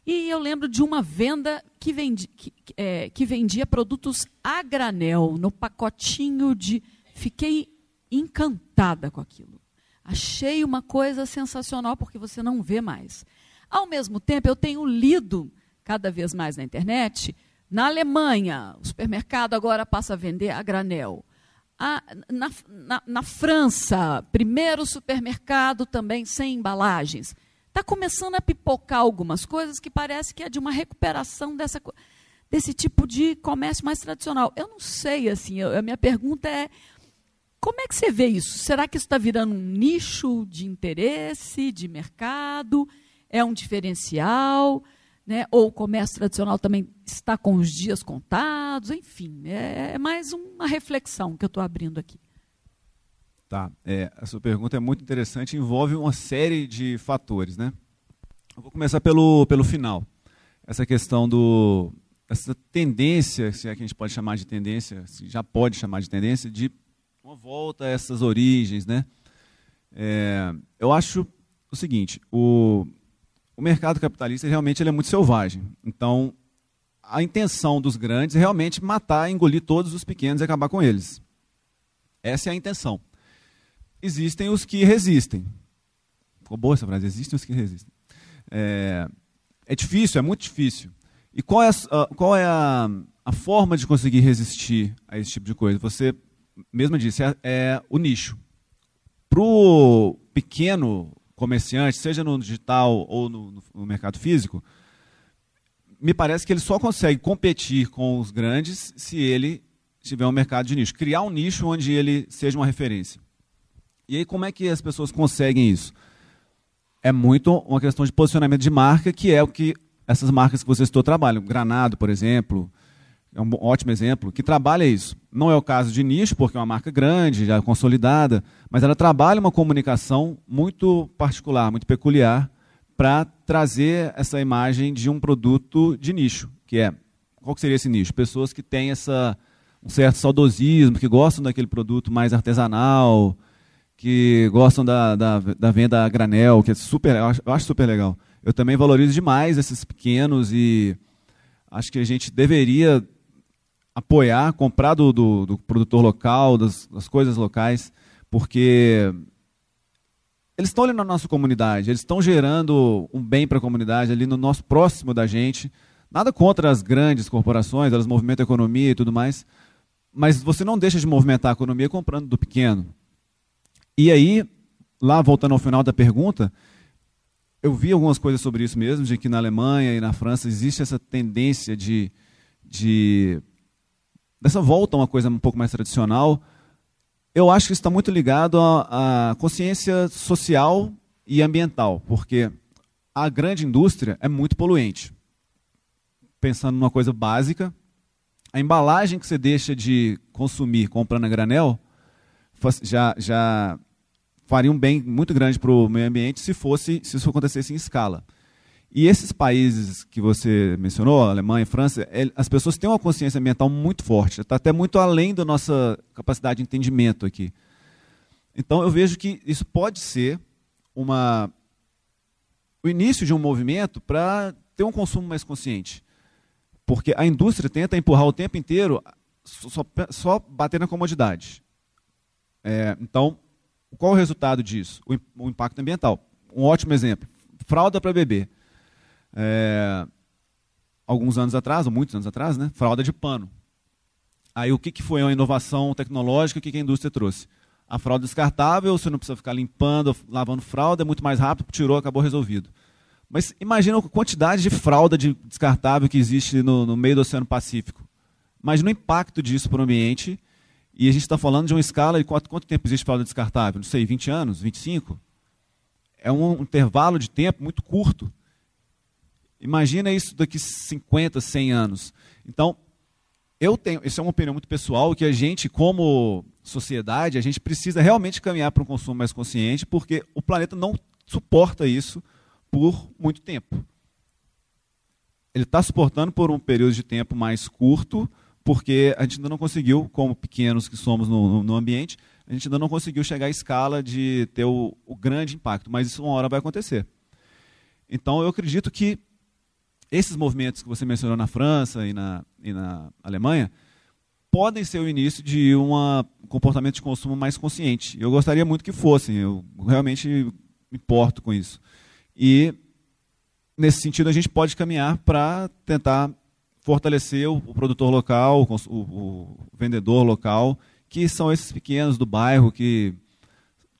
e eu lembro de uma venda que, vendi, que, é, que vendia produtos a granel, no pacotinho de. Fiquei encantada com aquilo. Achei uma coisa sensacional, porque você não vê mais. Ao mesmo tempo, eu tenho lido cada vez mais na internet. Na Alemanha, o supermercado agora passa a vender a granel. A, na, na, na França, primeiro supermercado também sem embalagens está começando a pipocar algumas coisas que parece que é de uma recuperação dessa, desse tipo de comércio mais tradicional. Eu não sei, assim, eu, a minha pergunta é, como é que você vê isso? Será que isso está virando um nicho de interesse, de mercado? É um diferencial? Né? Ou o comércio tradicional também está com os dias contados? Enfim, é, é mais uma reflexão que eu estou abrindo aqui. Tá. É, a sua pergunta é muito interessante, envolve uma série de fatores, né? Eu vou começar pelo, pelo final. Essa questão do essa tendência, se é que a gente pode chamar de tendência, se já pode chamar de tendência, de uma volta a essas origens, né? É, eu acho o seguinte, o, o mercado capitalista realmente ele é muito selvagem. Então, a intenção dos grandes é realmente matar, engolir todos os pequenos e acabar com eles. Essa é a intenção existem os que resistem. Ficou boa essa frase, existem os que resistem. É, é difícil, é muito difícil. E qual é, a, qual é a, a, forma de conseguir resistir a esse tipo de coisa? Você mesmo disse, é, é o nicho. Para o pequeno comerciante, seja no digital ou no, no mercado físico, me parece que ele só consegue competir com os grandes se ele tiver um mercado de nicho. Criar um nicho onde ele seja uma referência. E aí, como é que as pessoas conseguem isso? É muito uma questão de posicionamento de marca, que é o que essas marcas que você citou trabalham. Granado, por exemplo, é um ótimo exemplo, que trabalha isso. Não é o caso de nicho, porque é uma marca grande, já consolidada, mas ela trabalha uma comunicação muito particular, muito peculiar, para trazer essa imagem de um produto de nicho, que é, qual que seria esse nicho? Pessoas que têm essa, um certo saudosismo, que gostam daquele produto mais artesanal, que gostam da, da, da venda a granel, que é super, eu acho, eu acho super legal. Eu também valorizo demais esses pequenos e acho que a gente deveria apoiar, comprar do, do, do produtor local, das, das, coisas locais, porque eles estão ali na nossa comunidade, eles estão gerando um bem para a comunidade, ali no nosso próximo da gente. Nada contra as grandes corporações, elas movimentam a economia e tudo mais, mas você não deixa de movimentar a economia comprando do pequeno. E aí, lá voltando ao final da pergunta, eu vi algumas coisas sobre isso mesmo, de que na Alemanha e na França existe essa tendência de, de dessa volta a uma coisa um pouco mais tradicional, eu acho que está muito ligado à, consciência social e ambiental, porque a grande indústria é muito poluente. Pensando numa coisa básica, a embalagem que você deixa de consumir comprando a granel já, já faria um bem muito grande para o meio ambiente se fosse se isso acontecesse em escala. E esses países que você mencionou, Alemanha, França, as pessoas têm uma consciência ambiental muito forte, está até muito além da nossa capacidade de entendimento aqui. Então eu vejo que isso pode ser uma, o início de um movimento para ter um consumo mais consciente. Porque a indústria tenta empurrar o tempo inteiro só, só bater na comodidade. É, então, qual o resultado disso? O, o impacto ambiental. Um ótimo exemplo: fralda para bebê é, alguns anos atrás, ou muitos anos atrás, né, fralda de pano. Aí o que, que foi uma inovação tecnológica, o que, que a indústria trouxe? A fralda descartável, você não precisa ficar limpando, lavando fralda, é muito mais rápido, tirou, acabou resolvido. Mas imagina a quantidade de fralda de descartável que existe no, no meio do Oceano Pacífico. Imagina o impacto disso para o ambiente. E a gente está falando de uma escala de quanto, quanto tempo existe fralda descartável? Não sei, 20 anos, 25? É um intervalo de tempo muito curto. Imagina isso daqui 50, 100 anos. Então, eu tenho, isso é uma opinião muito pessoal, que a gente, como sociedade, a gente precisa realmente caminhar para um consumo mais consciente, porque o planeta não suporta isso por muito tempo. Ele está suportando por um período de tempo mais curto, porque a gente ainda não conseguiu, como pequenos que somos no, no ambiente, a gente ainda não conseguiu chegar à escala de ter o, o grande impacto, mas isso uma hora vai acontecer. Então, eu acredito que esses movimentos que você mencionou na França e na, e na Alemanha podem ser o início de um comportamento de consumo mais consciente. Eu gostaria muito que fossem, eu realmente me importo com isso. E, nesse sentido, a gente pode caminhar para tentar fortalecer o, produtor local, o, o, vendedor local, que são esses pequenos do bairro que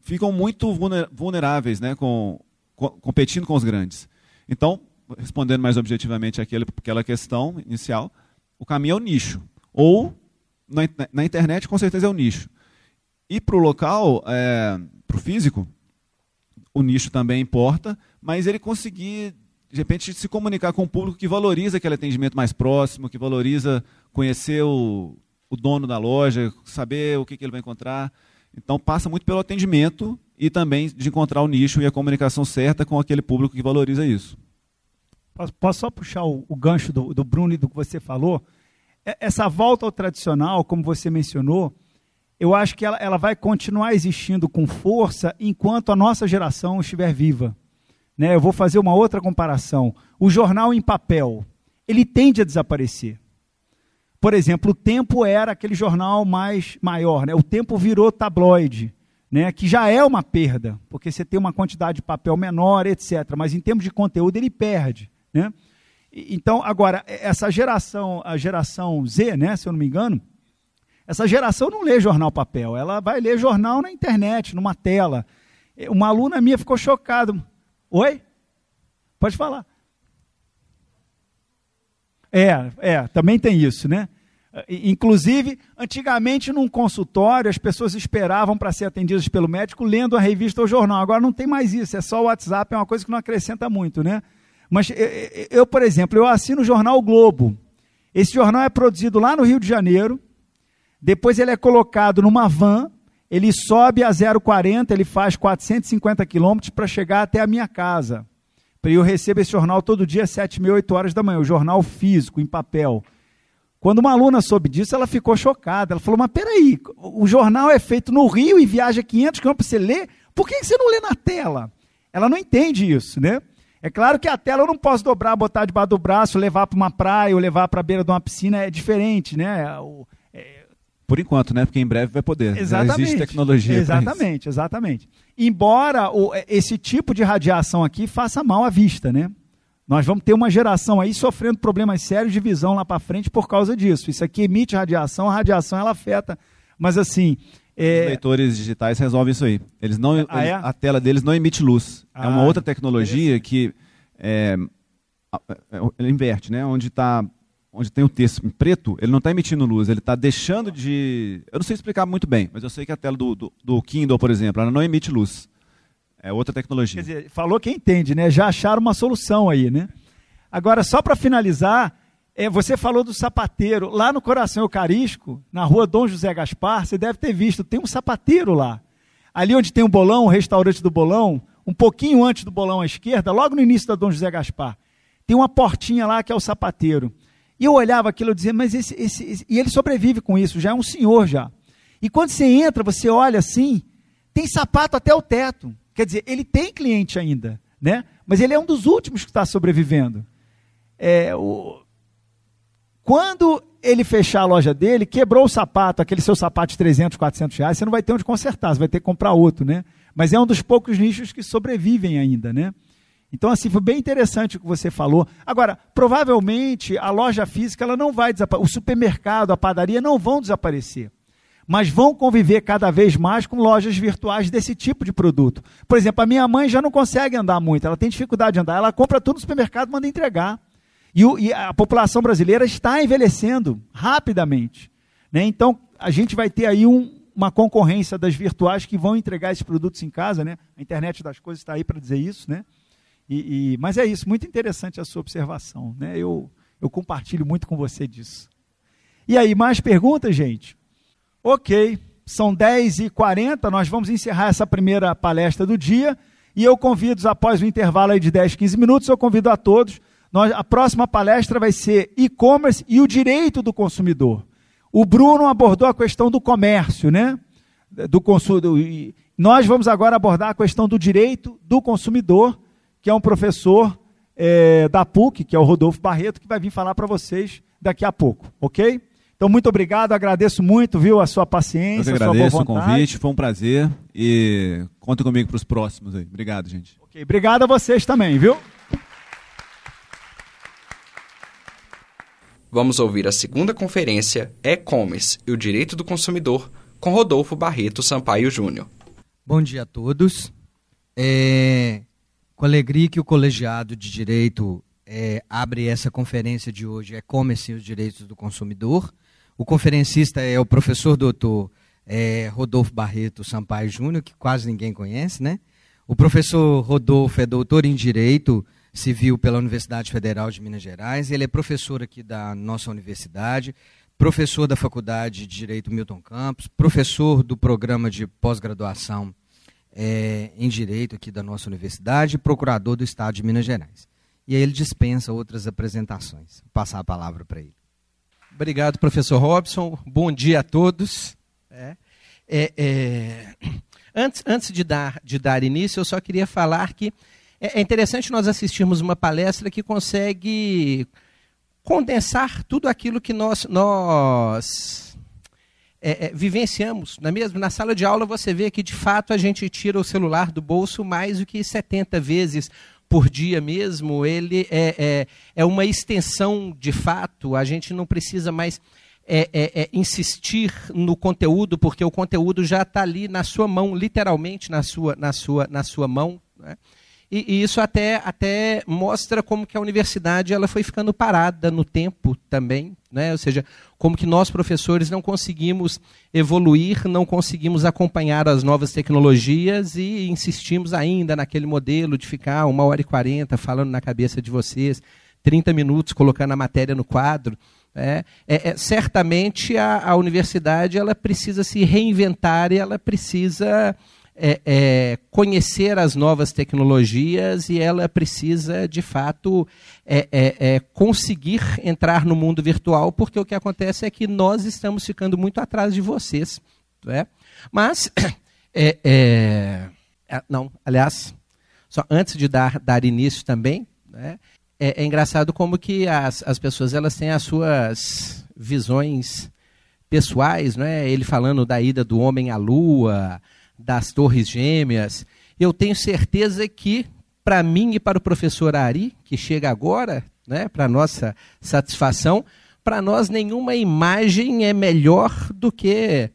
ficam muito vulneráveis, né, com, com, competindo com os grandes. Então, respondendo mais objetivamente aquele, aquela questão inicial, o caminho é o nicho. Ou, na, na internet, com certeza é o nicho. E para o local, é, para o físico, o nicho também importa, mas ele conseguir, de repente, se comunicar com o público que valoriza aquele atendimento mais próximo, que valoriza conhecer o, o dono da loja, saber o que, que ele vai encontrar. Então, passa muito pelo atendimento e também de encontrar o nicho e a comunicação certa com aquele público que valoriza isso. Posso, posso só puxar o, o gancho do, do Bruno e do que você falou? Essa volta ao tradicional, como você mencionou, eu acho que ela, ela vai continuar existindo com força enquanto a nossa geração estiver viva. Né? Eu vou fazer uma outra comparação. O jornal em papel, ele tende a desaparecer. Por exemplo, o Tempo era aquele jornal mais maior, né? o Tempo virou tabloide, né? que já é uma perda, porque você tem uma quantidade de papel menor, etc. Mas em termos de conteúdo, ele perde. Né? Então, agora, essa geração, a geração Z, né, se eu não me engano, essa geração não lê jornal papel, ela vai ler jornal na internet, numa tela. Uma aluna minha ficou chocada. Oi? Pode falar. É, é, também tem isso, né? Inclusive, antigamente num consultório as pessoas esperavam para ser atendidas pelo médico lendo a revista ou jornal. Agora não tem mais isso, é só o WhatsApp, é uma coisa que não acrescenta muito, né? Mas eu, por exemplo, eu assino o jornal o Globo. Esse jornal é produzido lá no Rio de Janeiro, depois ele é colocado numa van, ele sobe a 040, ele faz 450 quilômetros para chegar até a minha casa. Eu recebo esse jornal todo dia às 7 mil, 8 horas da manhã, o jornal físico, em papel. Quando uma aluna soube disso, ela ficou chocada. Ela falou: Mas peraí, o jornal é feito no Rio e viaja 500 quilômetros para você ler? Por que você não lê na tela? Ela não entende isso, né? É claro que a tela eu não posso dobrar, botar debaixo do braço, levar para uma praia ou levar para a beira de uma piscina, é diferente, né? É... Por enquanto, né? Porque em breve vai poder. Exatamente. Já existe tecnologia. Exatamente, exatamente. Embora o, esse tipo de radiação aqui faça mal à vista, né? Nós vamos ter uma geração aí sofrendo problemas sérios de visão lá para frente por causa disso. Isso aqui emite radiação, a radiação ela afeta. Mas assim. É... Os leitores digitais resolvem isso aí. Eles não, ah, eles, é? A tela deles não emite luz. Ah, é uma ah, outra tecnologia que é, é, ele inverte, né? Onde está onde tem o texto em preto, ele não está emitindo luz, ele está deixando de. Eu não sei explicar muito bem, mas eu sei que a tela do, do, do Kindle, por exemplo, ela não emite luz. É outra tecnologia. Quer dizer, falou quem entende, né? Já acharam uma solução aí, né? Agora, só para finalizar, é, você falou do sapateiro. Lá no Coração Eucarístico, na rua Dom José Gaspar, você deve ter visto, tem um sapateiro lá. Ali onde tem o um bolão, o restaurante do bolão, um pouquinho antes do bolão à esquerda, logo no início da Dom José Gaspar, tem uma portinha lá que é o sapateiro. E eu olhava aquilo e dizia, mas esse, esse, esse, E ele sobrevive com isso, já é um senhor já. E quando você entra, você olha assim, tem sapato até o teto. Quer dizer, ele tem cliente ainda, né? mas ele é um dos últimos que está sobrevivendo. É, o... Quando ele fechar a loja dele, quebrou o sapato, aquele seu sapato de 300, 400 reais, você não vai ter onde consertar, você vai ter que comprar outro, né? Mas é um dos poucos nichos que sobrevivem ainda, né? Então, assim, foi bem interessante o que você falou. Agora, provavelmente a loja física ela não vai desaparecer, o supermercado, a padaria não vão desaparecer mas vão conviver cada vez mais com lojas virtuais desse tipo de produto. Por exemplo, a minha mãe já não consegue andar muito, ela tem dificuldade de andar, ela compra tudo no supermercado e manda entregar. E, o, e, a população brasileira está envelhecendo rapidamente. Né? Então, a gente vai ter aí um, uma concorrência das virtuais que vão entregar esses produtos em casa. Né? A internet das coisas está aí para dizer isso. Né? E, e, mas é isso, muito interessante a sua observação. Né? Eu, eu compartilho muito com você disso. E aí, mais perguntas, gente? Ok, são 10h40, nós vamos encerrar essa primeira palestra do dia. E eu convido, após o intervalo de 10, 15 minutos, eu convido a todos. Nós, a próxima palestra vai ser e-commerce e o direito do consumidor. O Bruno abordou a questão do comércio, né? Do consumidor. Nós vamos agora abordar a questão do direito do consumidor, que é um professor é, da PUC, que é o Rodolfo Barreto, que vai vir falar para vocês daqui a pouco, ok? Então, muito obrigado, agradeço muito, viu, a sua paciência, Eu agradeço o convite, foi um prazer e conta comigo para os próximos aí. Obrigado, gente. Ok, obrigado a vocês também, viu? Vamos ouvir a segunda conferência E-Commerce e o Direito do Consumidor com Rodolfo Barreto Sampaio Júnior. Bom dia a todos. É com alegria que o colegiado de direito é, abre essa conferência de hoje, E-Commerce e os Direitos do Consumidor. O conferencista é o professor doutor é, Rodolfo Barreto Sampaio Júnior, que quase ninguém conhece, né? O professor Rodolfo é doutor em Direito Civil pela Universidade Federal de Minas Gerais. Ele é professor aqui da nossa universidade, professor da Faculdade de Direito Milton Campos, professor do programa de pós-graduação é, em Direito aqui da nossa universidade, procurador do Estado de Minas Gerais. E aí ele dispensa outras apresentações. Vou passar a palavra para ele. Obrigado, professor Robson. Bom dia a todos. É, é, é, antes antes de, dar, de dar início, eu só queria falar que é, é interessante nós assistirmos uma palestra que consegue condensar tudo aquilo que nós, nós é, é, vivenciamos. Não é? Na sala de aula você vê que, de fato, a gente tira o celular do bolso mais do que 70 vezes por dia mesmo, ele é, é, é uma extensão de fato, a gente não precisa mais é, é, é insistir no conteúdo, porque o conteúdo já está ali na sua mão, literalmente na sua, na sua, na sua mão. Né? E, isso até, até mostra como que a universidade ela foi ficando parada no tempo também, né? ou seja, como que nós professores não conseguimos evoluir, não conseguimos acompanhar as novas tecnologias e insistimos ainda naquele modelo de ficar uma hora e quarenta falando na cabeça de vocês, 30 minutos colocando a matéria no quadro. É, é, é, certamente a, a universidade ela precisa se reinventar e ela precisa é, é, conhecer as novas tecnologias e ela precisa, de fato, é, é, é, conseguir entrar no mundo virtual, porque o que acontece é que nós estamos ficando muito atrás de vocês. É? Mas, é, não, aliás, só antes de dar, dar início também, né, é, engraçado como que as, as pessoas elas têm as suas visões pessoais, não é? Ele falando da ida do homem à lua, das Torres Gêmeas. Eu tenho certeza que, para mim e para o professor Ari, que chega agora, né, para nossa satisfação, para nós nenhuma imagem é melhor do que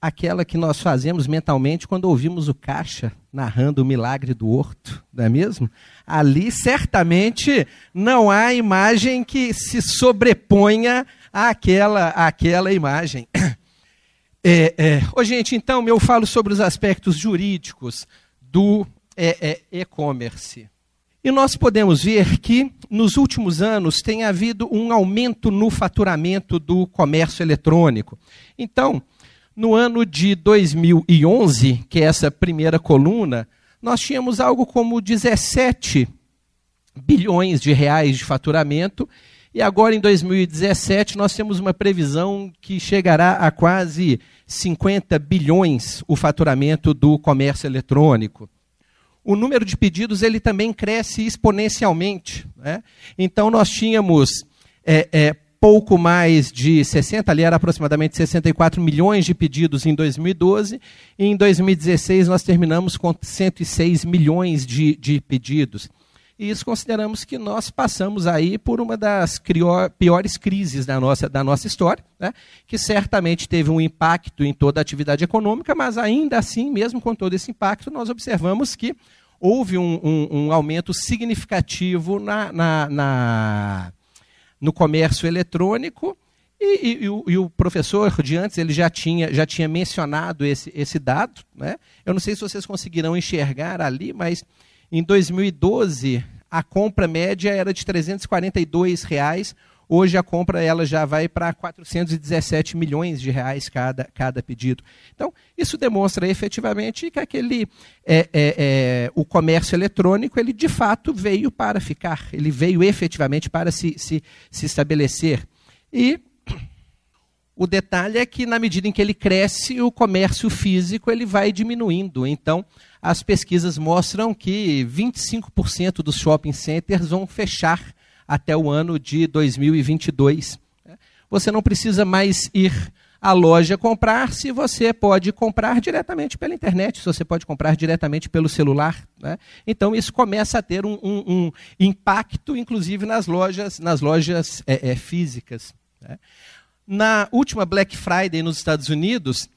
aquela que nós fazemos mentalmente quando ouvimos o Caixa narrando o milagre do horto, não é mesmo? Ali certamente não há imagem que se sobreponha àquela, àquela imagem. É, é. Ô, gente, então eu falo sobre os aspectos jurídicos do é, é, e-commerce. E nós podemos ver que, nos últimos anos, tem havido um aumento no faturamento do comércio eletrônico. Então, no ano de 2011, que é essa primeira coluna, nós tínhamos algo como 17 bilhões de reais de faturamento e agora, em 2017, nós temos uma previsão que chegará a quase 50 bilhões o faturamento do comércio eletrônico. O número de pedidos ele também cresce exponencialmente. Né? Então, nós tínhamos é, é, pouco mais de 60, ali era aproximadamente 64 milhões de pedidos em 2012, e em 2016 nós terminamos com 106 milhões de, de pedidos. E isso consideramos que nós passamos aí por uma das piores crises da nossa, da nossa história, né? que certamente teve um impacto em toda a atividade econômica, mas ainda assim, mesmo com todo esse impacto, nós observamos que houve um, um, um aumento significativo na, na, na, no comércio eletrônico. E, e, e, o, e, o, professor de antes ele já tinha, já tinha mencionado esse, esse dado. Né? Eu não sei se vocês conseguirão enxergar ali, mas em 2012, a compra média era de 342 reais. Hoje a compra ela já vai para 417 milhões de reais cada, cada pedido. Então, isso demonstra efetivamente que aquele é, é, é, o comércio eletrônico ele de fato veio para ficar, ele veio efetivamente para se, se, se estabelecer. E o detalhe é que na medida em que ele cresce, o comércio físico ele vai diminuindo. Então, as pesquisas mostram que 25% dos shopping centers vão fechar até o ano de 2022. Você não precisa mais ir à loja comprar se você pode comprar diretamente pela internet, se você pode comprar diretamente pelo celular. Né? Então isso começa a ter um, um, um, impacto, inclusive nas lojas, nas lojas é, é, físicas. Né? Na última Black Friday nos Estados Unidos,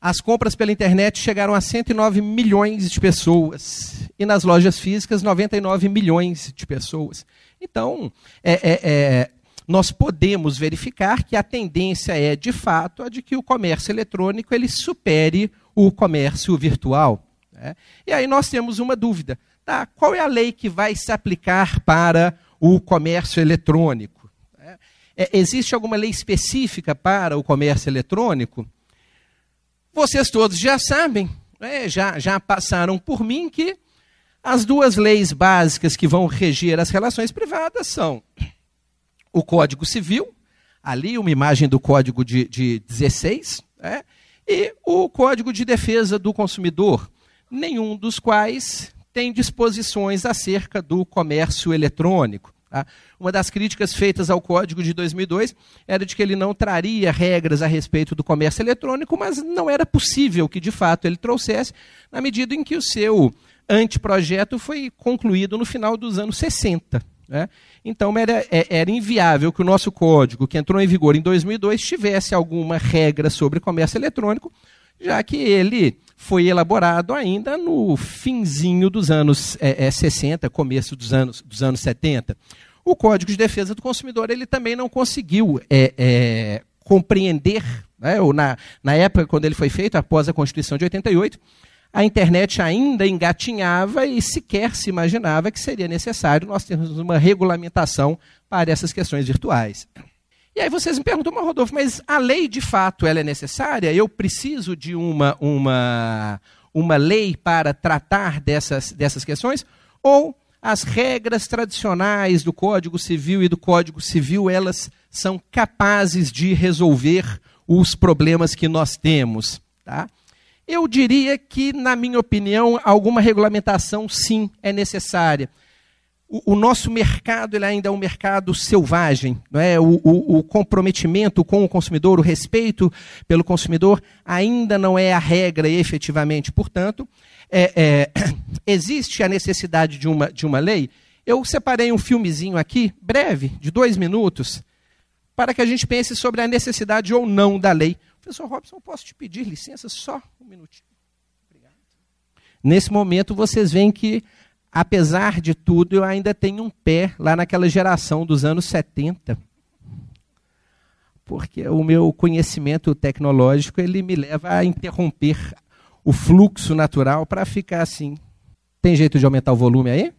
as compras pela internet chegaram a 109 milhões de pessoas. E nas lojas físicas, 99 milhões de pessoas. Então, é, é, é, nós podemos verificar que a tendência é, de fato, a de que o comércio eletrônico ele supere o comércio virtual. Né? E aí nós temos uma dúvida. Tá, qual é a lei que vai se aplicar para o comércio eletrônico? É, existe alguma lei específica para o comércio eletrônico? Vocês todos já sabem, é, já, já passaram por mim que as duas leis básicas que vão reger as relações privadas são o Código Civil, ali uma imagem do Código de, de 16, é, e o Código de Defesa do Consumidor, nenhum dos quais tem disposições acerca do comércio eletrônico. Tá? Uma das críticas feitas ao código de 2002 era de que ele não traria regras a respeito do comércio eletrônico, mas não era possível que de fato ele trouxesse, na medida em que o seu anteprojeto foi concluído no final dos anos 60. Né? Então era, é, era inviável que o nosso código, que entrou em vigor em 2002, tivesse alguma regra sobre comércio eletrônico, já que ele foi elaborado ainda no finzinho dos anos é, é, 60, começo dos anos, dos anos 70. O Código de Defesa do Consumidor ele também não conseguiu é, é, compreender, né, ou na, na época quando ele foi feito, após a Constituição de 88, a internet ainda engatinhava e sequer se imaginava que seria necessário nós termos uma regulamentação para essas questões virtuais. E aí vocês me perguntam, mas Rodolfo, mas a lei de fato ela é necessária? Eu preciso de uma, uma, uma lei para tratar dessas, dessas questões? Ou as regras tradicionais do Código Civil e do Código Civil, elas são capazes de resolver os problemas que nós temos? Tá? Eu diria que, na minha opinião, alguma regulamentação sim é necessária o, nosso mercado ele ainda é um mercado selvagem. Não é? O, o, o, comprometimento com o consumidor, o respeito pelo consumidor, ainda não é a regra efetivamente. Portanto, é, é, existe a necessidade de uma, de uma lei. Eu separei um filmezinho aqui, breve, de dois minutos, para que a gente pense sobre a necessidade ou não da lei. Professor Robson, posso te pedir licença só um minutinho? Obrigado. Nesse momento, vocês veem que apesar de tudo, eu ainda tenho um pé lá naquela geração dos anos 70. Porque o meu conhecimento tecnológico ele me leva a interromper o fluxo natural para ficar assim. Tem jeito de aumentar o volume aí?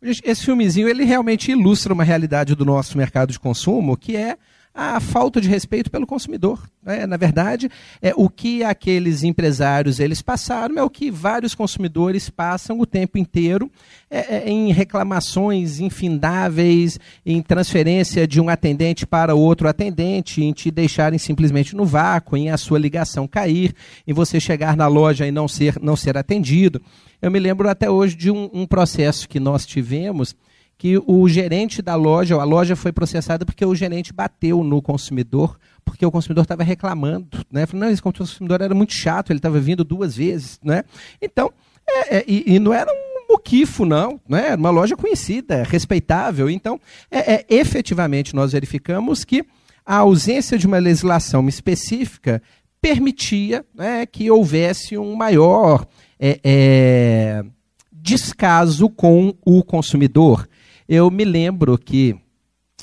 Esse filmezinho ele realmente ilustra uma realidade do nosso mercado de consumo, que é a falta de respeito pelo consumidor. É, na verdade, é, o que aqueles empresários eles passaram é o que vários consumidores passam o tempo inteiro é, é, em reclamações infindáveis, em transferência de um atendente para outro atendente, em te deixarem simplesmente no vácuo, em a sua ligação cair, em você chegar na loja e não ser, não ser atendido. Eu me lembro até hoje de um, um processo que nós tivemos que o gerente da loja, a loja foi processada porque o gerente bateu no consumidor, porque o consumidor estava reclamando, né? Falou, não, esse consumidor era muito chato, ele estava vindo duas vezes, né? Então, é, é, e, e, não era um muquifo, não, né? Era uma loja conhecida, respeitável. Então, é, é, efetivamente, nós verificamos que a ausência de uma legislação específica permitia né, que houvesse um maior é, é, descaso com o consumidor. Eu me lembro que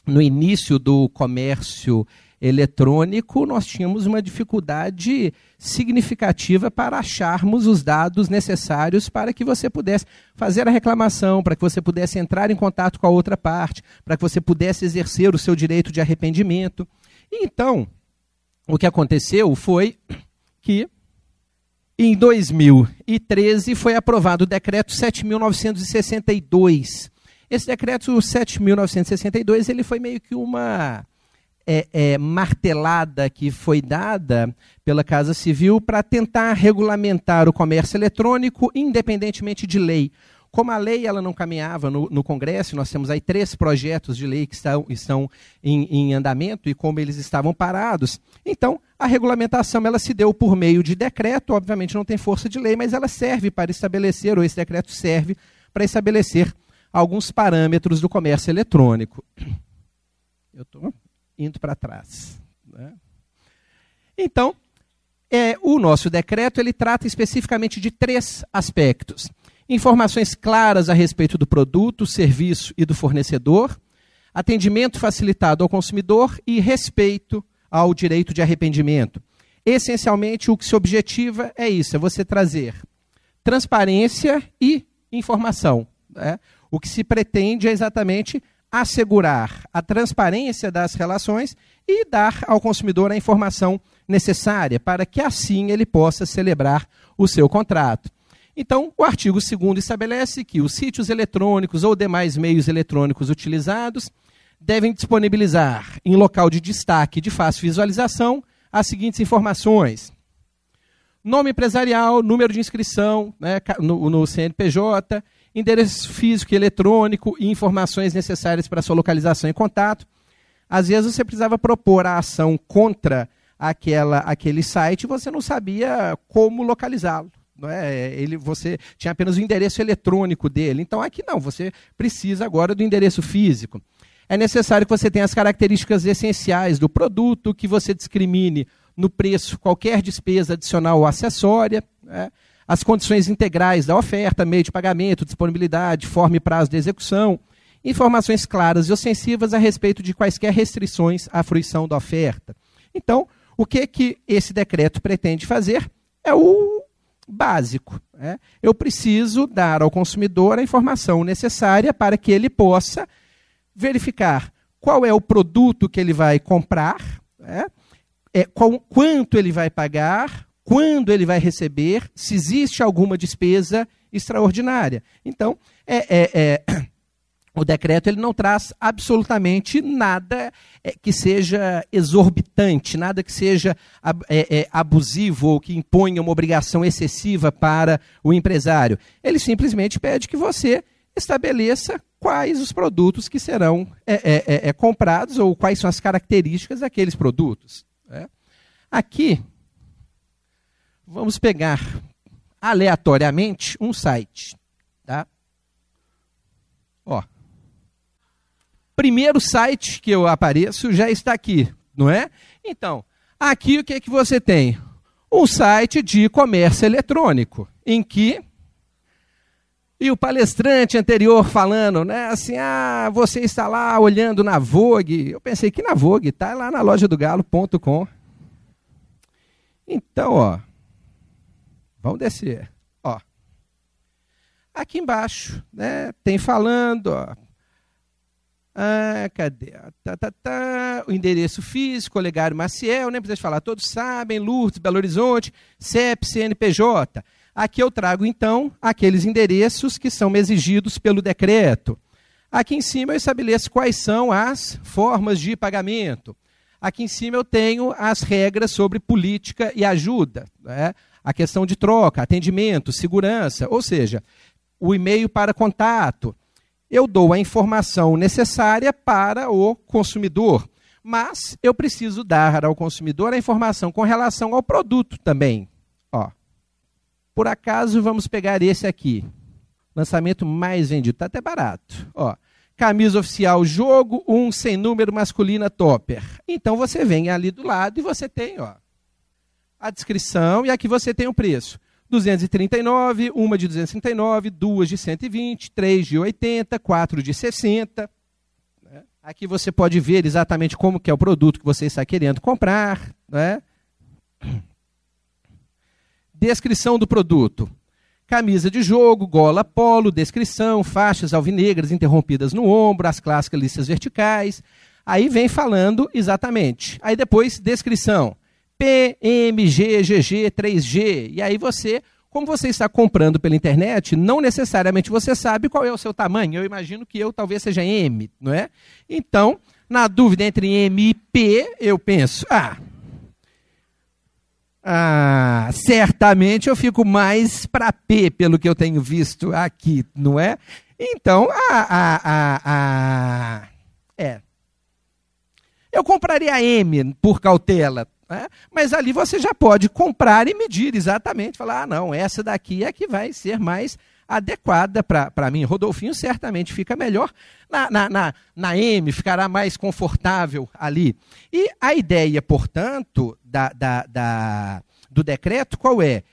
no início do comércio eletrônico, nós tínhamos uma dificuldade significativa para acharmos os dados necessários para que você pudesse fazer a reclamação, para que você pudesse entrar em contato com a outra parte, para que você pudesse exercer o seu direito de arrependimento. então, o que aconteceu foi que em 2013 foi aprovado o decreto 7962, esse decreto 7.962 ele foi meio que uma é, é, martelada que foi dada pela Casa Civil para tentar regulamentar o comércio eletrônico, independentemente de lei. Como a lei ela não caminhava no, no Congresso, nós temos aí três projetos de lei que estão, estão em, em, andamento e como eles estavam parados, então a regulamentação ela se deu por meio de decreto, obviamente não tem força de lei, mas ela serve para estabelecer, ou esse decreto serve para estabelecer alguns parâmetros do comércio eletrônico. Eu estou indo para trás. Né? Então, é, o nosso decreto ele trata especificamente de três aspectos: informações claras a respeito do produto, serviço e do fornecedor, atendimento facilitado ao consumidor e respeito ao direito de arrependimento. Essencialmente, o que se objetiva é isso: é você trazer transparência e informação. Né? O que se pretende é exatamente assegurar a transparência das relações e dar ao consumidor a informação necessária para que assim ele possa celebrar o seu contrato. Então, o artigo 2 estabelece que os sítios eletrônicos ou demais meios eletrônicos utilizados devem disponibilizar em local de destaque de fácil visualização as seguintes informações: nome empresarial, número de inscrição né, no, no CNPJ, endereço físico e eletrônico e informações necessárias para sua localização e contato. Às vezes você precisava propor a ação contra aquela, aquele site e você não sabia como localizá-lo. Não é? Ele, você tinha apenas o endereço eletrônico dele. Então aqui não, você precisa agora do endereço físico. É necessário que você tenha as características essenciais do produto, que você discrimine no preço qualquer despesa adicional ou acessória, né? As condições integrais da oferta, meio de pagamento, disponibilidade, forma e prazo de execução, informações claras e ostensivas a respeito de quaisquer restrições à fruição da oferta. Então, o que, que esse decreto pretende fazer é o básico. Né? Eu preciso dar ao consumidor a informação necessária para que ele possa verificar qual é o produto que ele vai comprar, né? é, qual, quanto ele vai pagar, quando ele vai receber, se existe alguma despesa extraordinária. Então, é, é, é o decreto ele não traz absolutamente nada é, que seja exorbitante, nada que seja é, é, abusivo ou que imponha uma obrigação excessiva para o empresário. Ele simplesmente pede que você estabeleça quais os produtos que serão comprados ou quais são as características daqueles produtos. Né? Aqui, vamos pegar aleatoriamente um site. Tá? Ó, primeiro site que eu apareço já está aqui, não é? Então, aqui o que é que você tem? Um site de comércio eletrônico, em que e o palestrante anterior falando, né, assim, ah, você está lá olhando na Vogue. Eu pensei que na Vogue, tá lá na loja do galo.com. Então, ó, vamos descer, ó. Aqui embaixo, né, tem falando, ó, ah, cadê? Tá, tá, tá. O endereço físico, Olegário Maciel, nem precisa falar, todos sabem, Lourdes, Belo Horizonte, CEP, CNPJ. Aqui eu trago, então, aqueles endereços que são exigidos pelo decreto. Aqui em cima eu estabeleço quais são as formas de pagamento. Aqui em cima eu tenho as regras sobre política e ajuda. Né? A questão de troca, atendimento, segurança, ou seja, o e-mail para contato eu dou a informação necessária para o consumidor. Mas eu preciso dar ao consumidor a informação com relação ao produto também. Ó, por acaso, vamos pegar esse aqui. Lançamento mais vendido, está até barato. Ó, camisa oficial jogo, um sem número masculina topper. Então você vem ali do lado e você tem ó, a descrição e aqui você tem o preço. 239, uma de 239, duas de 120, três de 80, quatro de 60. Né? Aqui você pode ver exatamente como que é o produto que você está querendo comprar. Né? Descrição do produto. Camisa de jogo, gola polo, descrição, faixas alvinegras interrompidas no ombro, as clássicas listas verticais. Aí vem falando exatamente. Aí depois, descrição. PMGGG 3G. E aí você, como você está comprando pela internet, não necessariamente você sabe qual é o seu tamanho. Eu imagino que eu talvez seja M, não é? Então, na dúvida entre M e P, eu penso, ah, ah, certamente eu fico mais para P, pelo que eu tenho visto aqui, não é? Então, a, a, a, a, é. Eu compraria M por cautela, né? Mas ali você já pode comprar e medir exatamente, falar, ah, não, essa daqui é que vai ser mais adequada para mim. Rodolfinho certamente fica melhor. Na, na, na, na, M ficará mais confortável ali. E a ideia, portanto, da, da, da, do decreto, qual é?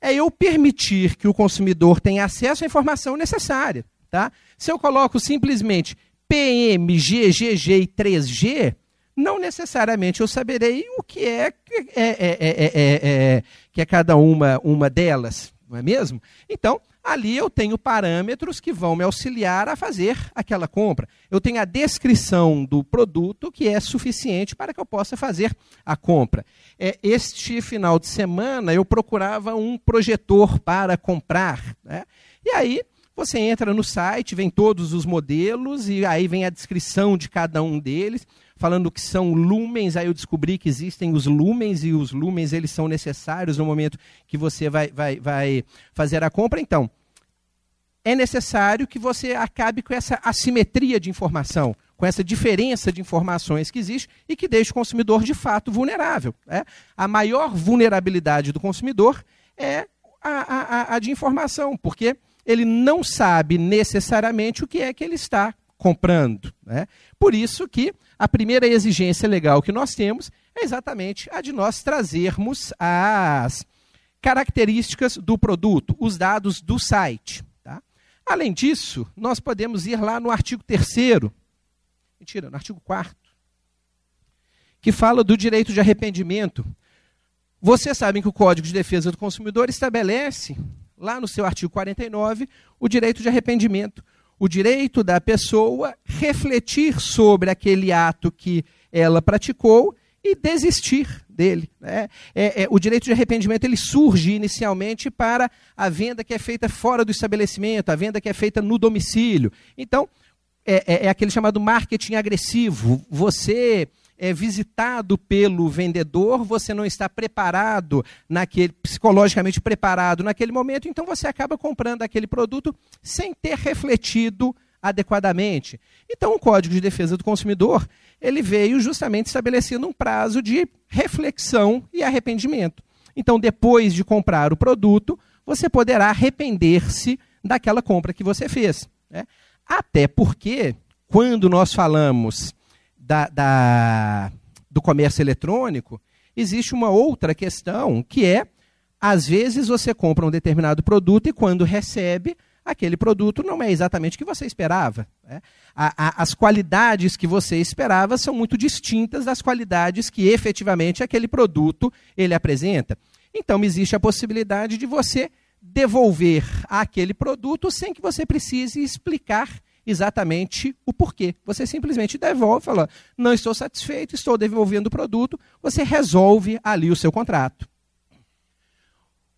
É eu permitir que o consumidor tenha acesso à informação necessária. Tá? Se eu coloco simplesmente PM, GGG e 3G, não necessariamente eu saberei o que é, é, é, é, que é cada uma, uma delas, não é mesmo? Então, ali eu tenho parâmetros que vão me auxiliar a fazer aquela compra. Eu tenho a descrição do produto que é suficiente para que eu possa fazer a compra. É, este final de semana eu procurava um projetor para comprar. Né? E aí você entra no site, vem todos os modelos e aí vem a descrição de cada um deles falando que são lumens, aí eu descobri que existem os lumens e os lumens eles são necessários no momento que você vai, vai, vai fazer a compra. Então, é necessário que você acabe com essa assimetria de informação, com essa diferença de informações que existe e que deixa o consumidor de fato vulnerável. Né? A maior vulnerabilidade do consumidor é a, a, a de informação, porque ele não sabe necessariamente o que é que ele está comprando. Né? Por isso que a primeira exigência legal que nós temos é exatamente a de nós trazermos as características do produto, os dados do site. Tá? Além disso, nós podemos ir lá no artigo 3 mentira, no artigo 4 que fala do direito de arrependimento. Vocês sabem que o Código de Defesa do Consumidor estabelece, lá no seu artigo 49, o direito de arrependimento. O direito da pessoa refletir sobre aquele ato que ela praticou e desistir dele. Né? É, é, o direito de arrependimento ele surge inicialmente para a venda que é feita fora do estabelecimento, a venda que é feita no domicílio. Então, é, é, é aquele chamado marketing agressivo. Você é visitado pelo vendedor, você não está preparado naquele psicologicamente preparado naquele momento, então você acaba comprando aquele produto sem ter refletido adequadamente. Então, o Código de Defesa do Consumidor ele veio justamente estabelecendo um prazo de reflexão e arrependimento. Então, depois de comprar o produto, você poderá arrepender-se daquela compra que você fez. Né? Até porque, quando nós falamos da, da, do comércio eletrônico, existe uma outra questão que é, às vezes você compra um determinado produto e quando recebe, aquele produto não é exatamente o que você esperava. Né? A, a, as qualidades que você esperava são muito distintas das qualidades que efetivamente aquele produto ele apresenta. Então existe a possibilidade de você devolver aquele produto sem que você precise explicar exatamente o porquê. Você simplesmente devolve, fala, não estou satisfeito, estou devolvendo o produto, você resolve ali o seu contrato.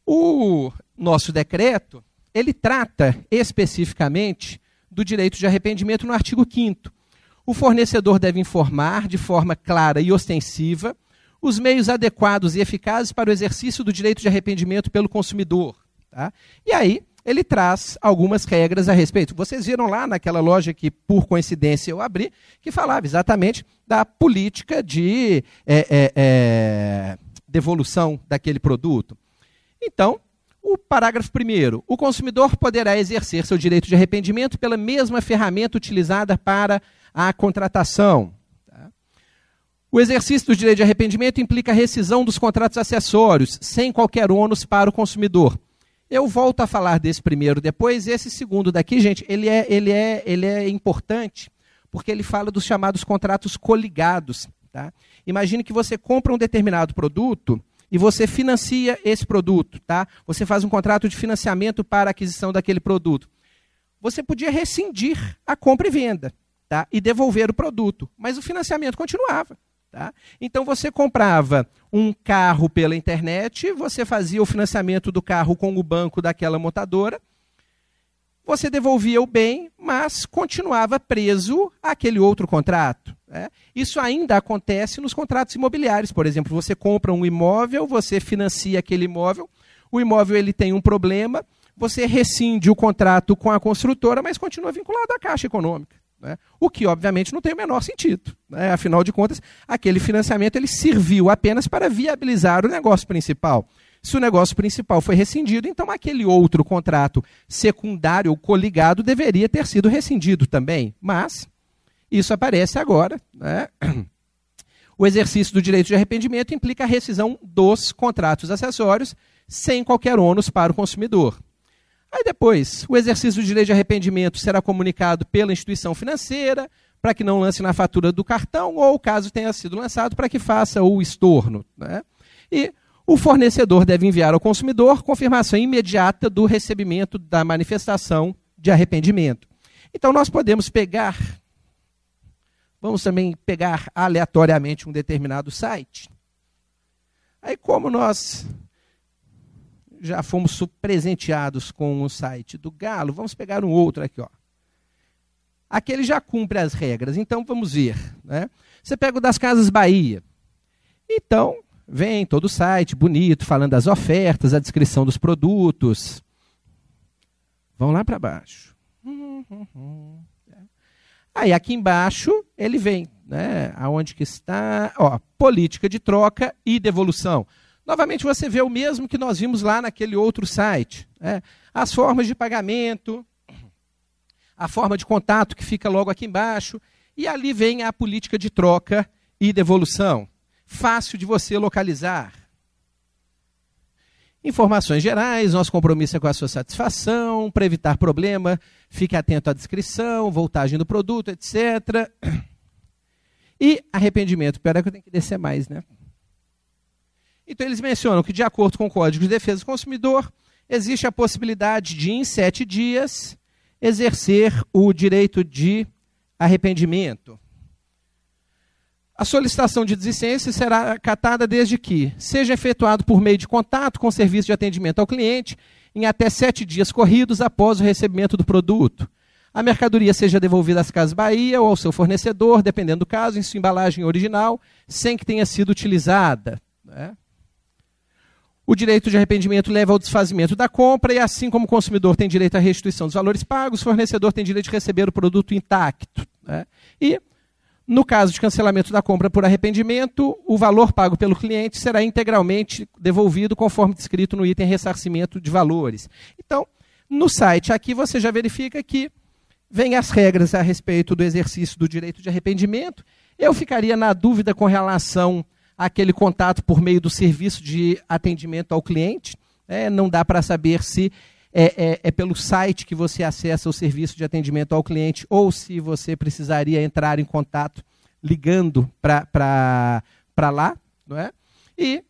O nosso decreto, ele trata especificamente do direito de arrependimento no artigo 5 O fornecedor deve informar de forma clara e ostensiva os meios adequados e eficazes para o exercício do direito de arrependimento pelo consumidor. Tá? E aí, ele traz algumas regras a respeito. Vocês viram lá naquela loja que, por coincidência, eu abri, que falava exatamente da política de é, é, é, devolução daquele produto. Então, o parágrafo primeiro: o consumidor poderá exercer seu direito de arrependimento pela mesma ferramenta utilizada para a contratação. Tá? O exercício do direito de arrependimento implica a rescisão dos contratos acessórios, sem qualquer ônus para o consumidor eu volto a falar desse primeiro depois. Esse segundo daqui, gente, ele é, ele é, ele é importante porque ele fala dos chamados contratos coligados. Tá? Imagine que você compra um determinado produto e você financia esse produto. Tá? Você faz um contrato de financiamento para a aquisição daquele produto. Você podia rescindir a compra e venda tá? e devolver o produto, mas o financiamento continuava. Tá? Então você comprava um carro pela internet, você fazia o financiamento do carro com o banco daquela montadora, você devolvia o bem, mas continuava preso àquele outro contrato. Né? Isso ainda acontece nos contratos imobiliários. Por exemplo, você compra um imóvel, você financia aquele imóvel, o imóvel ele tem um problema, você rescinde o contrato com a construtora, mas continua vinculado à Caixa Econômica. Né? O que, obviamente, não tem o menor sentido. Né? Afinal de contas, aquele financiamento ele serviu apenas para viabilizar o negócio principal. Se o negócio principal foi rescindido, então aquele outro contrato secundário ou coligado deveria ter sido rescindido também. Mas isso aparece agora. Né? O exercício do direito de arrependimento implica a rescisão dos contratos acessórios sem qualquer ônus para o consumidor. Aí depois, o exercício do direito de arrependimento será comunicado pela instituição financeira para que não lance na fatura do cartão, ou caso tenha sido lançado, para que faça o estorno. Né? E o fornecedor deve enviar ao consumidor confirmação imediata do recebimento da manifestação de arrependimento. Então nós podemos pegar, vamos também pegar aleatoriamente um determinado site. Aí como nós já fomos presenteados com o site do Galo, vamos pegar um outro aqui. Ó. Aquele já cumpre as regras, então vamos ver. Né? Você pega o das Casas Bahia. Então, vem todo o site bonito, falando das ofertas, a descrição dos produtos. Vão lá para baixo. Aí aqui embaixo ele vem, né? Aonde que está? Ó, política de troca e devolução. Novamente você vê o mesmo que nós vimos lá naquele outro site. Né? As formas de pagamento, a forma de contato que fica logo aqui embaixo. E ali vem a política de troca e devolução. Fácil de você localizar. Informações gerais, nosso compromisso é com a sua satisfação, para evitar problema, fique atento à descrição, voltagem do produto, etc. E arrependimento. Pera que eu tenho que descer mais, né? Então eles mencionam que, de acordo com o Código de Defesa do Consumidor, existe a possibilidade de, em sete dias, exercer o direito de arrependimento. A solicitação de desistência será acatada desde que seja efetuado por meio de contato com o serviço de atendimento ao cliente em até sete dias corridos após o recebimento do produto. A mercadoria seja devolvida às Casas Bahia ou ao seu fornecedor, dependendo do caso, em sua embalagem original, sem que tenha sido utilizada. Né? O direito de arrependimento leva ao desfazimento da compra, e assim como o consumidor tem direito à restituição dos valores pagos, o fornecedor tem direito de receber o produto intacto. Né? E no caso de cancelamento da compra por arrependimento, o valor pago pelo cliente será integralmente devolvido conforme descrito no item ressarcimento de valores. Então, no site aqui você já verifica que vem as regras a respeito do exercício do direito de arrependimento. Eu ficaria na dúvida com relação àquele contato por meio do serviço de atendimento ao cliente. É, não dá para saber se é, é, é, pelo site que você acessa o serviço de atendimento ao cliente ou se você precisaria entrar em contato ligando para lá. Não é? E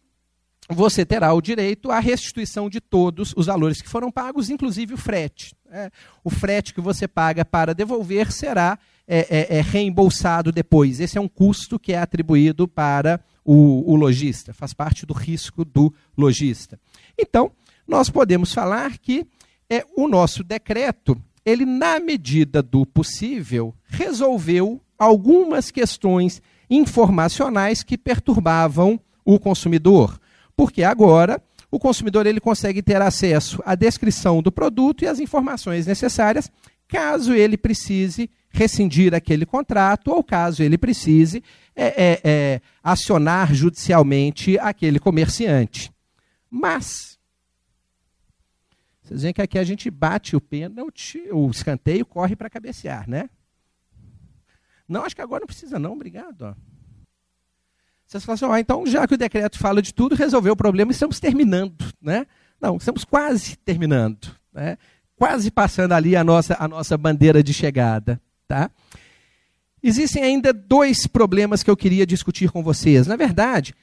você terá o direito à restituição de todos os valores que foram pagos, inclusive o frete. É, o frete que você paga para devolver será é, é, é reembolsado depois. Esse é um custo que é atribuído para o, o lojista, faz parte do risco do lojista. Então, nós podemos falar que é, o nosso decreto, ele, na medida do possível, resolveu algumas questões informacionais que perturbavam o consumidor. Porque agora o consumidor ele consegue ter acesso à descrição do produto e às informações necessárias, caso ele precise rescindir aquele contrato ou caso ele precise é, é, é, acionar judicialmente aquele comerciante. Mas vocês veem que aqui a gente bate o pênalti, o escanteio corre para cabecear, né? Não, acho que agora não precisa não, obrigado. Ó. Vocês falam assim, ó, então já que o decreto fala de tudo, resolveu o problema, estamos terminando, né? Não, estamos quase terminando, né? Quase passando ali a nossa, a nossa bandeira de chegada, tá? Existem ainda dois problemas que eu queria discutir com vocês. Na verdade,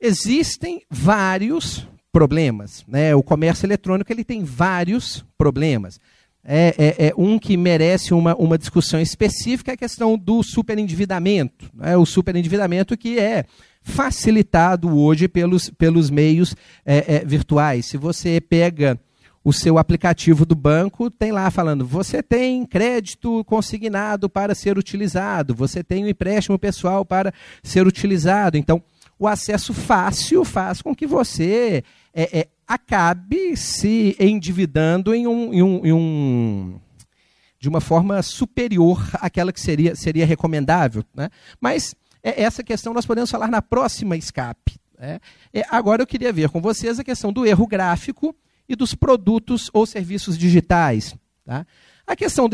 existem vários problemas. Né? O comércio eletrônico ele tem vários problemas. É, é, é, um que merece uma, uma discussão específica é a questão do superendividamento. Né? O superendividamento que é facilitado hoje pelos, pelos meios é, é, virtuais. Se você pega o seu aplicativo do banco, tem lá falando: você tem crédito consignado para ser utilizado, você tem um empréstimo pessoal para ser utilizado. Então, o acesso fácil faz com que você é, é, acabe se endividando em um, em um, em um de uma forma superior àquela que seria, seria recomendável. Né? Mas é, essa questão nós podemos falar na próxima escape. Né? É, agora eu queria ver com vocês a questão do erro gráfico e dos produtos ou serviços digitais. Tá? A questão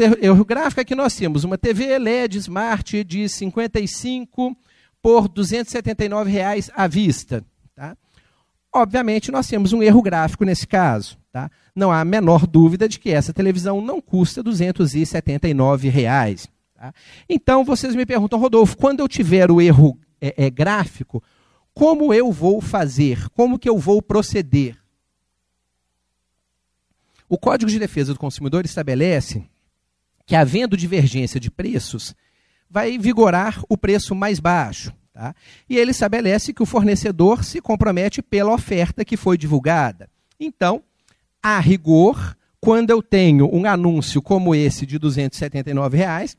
gráfico é que nós temos uma TV LED Smart de 55 por 279 reais à vista. Tá? Obviamente, nós temos um erro gráfico nesse caso. Tá? Não há a menor dúvida de que essa televisão não custa 279 reais, tá? Então, vocês me perguntam, Rodolfo, quando eu tiver o erro é, é, gráfico, como eu vou fazer? Como que eu vou proceder? O Código de Defesa do Consumidor estabelece que, havendo divergência de preços, vai vigorar o preço mais baixo. Tá? E ele estabelece que o fornecedor se compromete pela oferta que foi divulgada. Então, a rigor, quando eu tenho um anúncio como esse de 279 reais,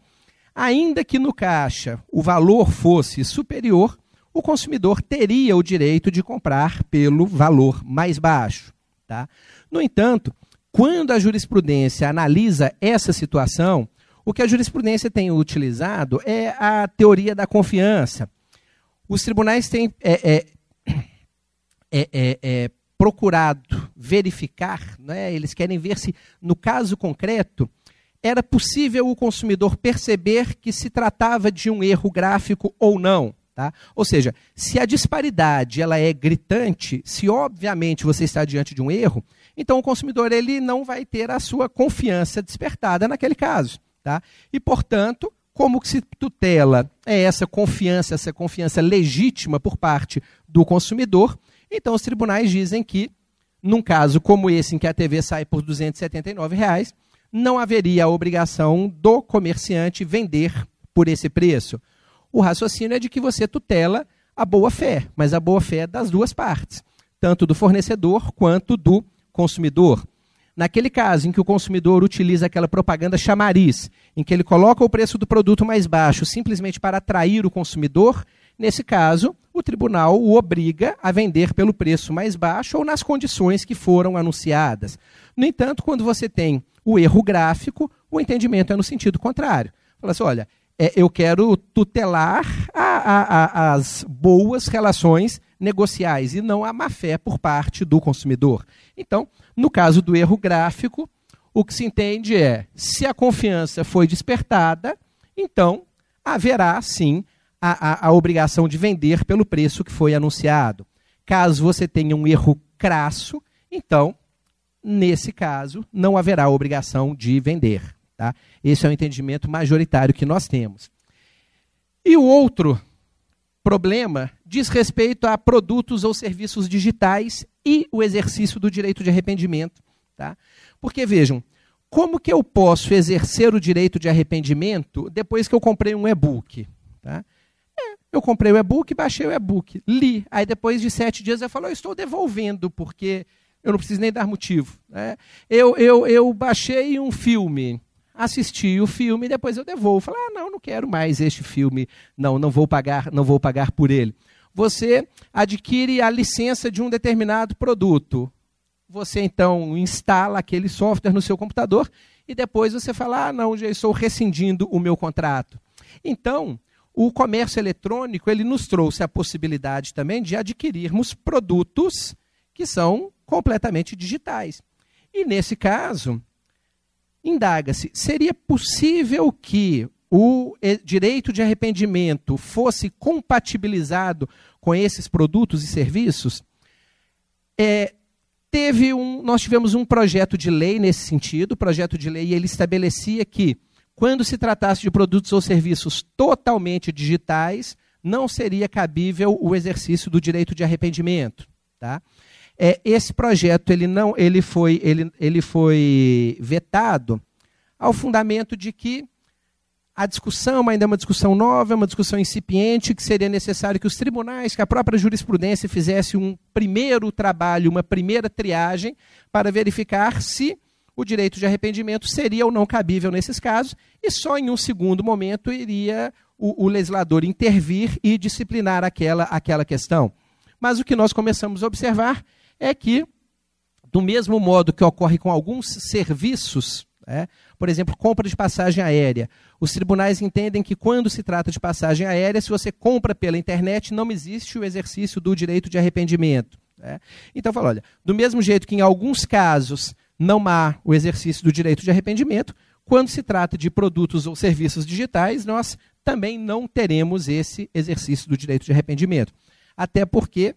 ainda que no caixa o valor fosse superior, o consumidor teria o direito de comprar pelo valor mais baixo. Tá? No entanto, quando a jurisprudência analisa essa situação, o que a jurisprudência tem utilizado é a teoria da confiança. Os tribunais têm é, é, é, é, é procurado verificar, né, eles querem ver se, no caso concreto, era possível o consumidor perceber que se tratava de um erro gráfico ou não. Tá? Ou seja, se a disparidade ela é gritante, se obviamente você está diante de um erro, então o consumidor ele não vai ter a sua confiança despertada naquele caso. Tá? E, portanto, como que se tutela é essa confiança, essa confiança legítima por parte do consumidor, então os tribunais dizem que, num caso como esse, em que a TV sai por 279 reais, não haveria a obrigação do comerciante vender por esse preço o raciocínio é de que você tutela a boa-fé, mas a boa-fé é das duas partes, tanto do fornecedor quanto do consumidor. Naquele caso em que o consumidor utiliza aquela propaganda chamariz, em que ele coloca o preço do produto mais baixo simplesmente para atrair o consumidor, nesse caso, o tribunal o obriga a vender pelo preço mais baixo ou nas condições que foram anunciadas. No entanto, quando você tem o erro gráfico, o entendimento é no sentido contrário. Fala assim: olha, é, eu quero tutelar a, a, a, as boas relações negociais e não a má-fé por parte do consumidor. Então, no caso do erro gráfico, o que se entende é, se a confiança foi despertada, então haverá sim a, a, obrigação de vender pelo preço que foi anunciado. Caso você tenha um erro crasso, então, nesse caso, não haverá obrigação de vender. Tá? Esse é o entendimento majoritário que nós temos. E o outro problema diz respeito a produtos ou serviços digitais e o exercício do direito de arrependimento. Tá? Porque, vejam, como que eu posso exercer o direito de arrependimento depois que eu comprei um e-book? Tá? É, eu comprei o e-book, baixei o e-book, li. Aí depois de sete dias eu falo, estou devolvendo, porque eu não preciso nem dar motivo. Né? Eu, eu, eu baixei um filme, assisti o filme depois eu devolvo. Falar, ah, não, não quero mais este filme, não, não vou pagar, não vou pagar por ele. Você adquire a licença de um determinado produto. Você então instala aquele software no seu computador e depois você fala, ah, não, já estou rescindindo o meu contrato. Então, o comércio eletrônico ele nos trouxe a possibilidade também de adquirirmos produtos que são completamente digitais. E nesse caso, Indaga-se: seria possível que o direito de arrependimento fosse compatibilizado com esses produtos e serviços? É, teve um, nós tivemos um projeto de lei nesse sentido. O projeto de lei ele estabelecia que, quando se tratasse de produtos ou serviços totalmente digitais, não seria cabível o exercício do direito de arrependimento. Tá? É, esse projeto ele não, ele foi, ele, ele foi vetado ao fundamento de que a discussão ainda é uma discussão nova, é uma discussão incipiente, que seria necessário que os tribunais, que a própria jurisprudência fizesse um primeiro trabalho, uma primeira triagem, para verificar se o direito de arrependimento seria ou não cabível nesses casos, e só em um segundo momento iria o, o legislador intervir e disciplinar aquela, aquela questão. Mas o que nós começamos a observar é que, do mesmo modo que ocorre com alguns serviços, é, por exemplo, compra de passagem aérea. Os tribunais entendem que quando se trata de passagem aérea, se você compra pela internet, não existe o exercício do direito de arrependimento. É. Então, fala, olha, do mesmo jeito que em alguns casos não há o exercício do direito de arrependimento, quando se trata de produtos ou serviços digitais, nós também não teremos esse exercício do direito de arrependimento. Até porque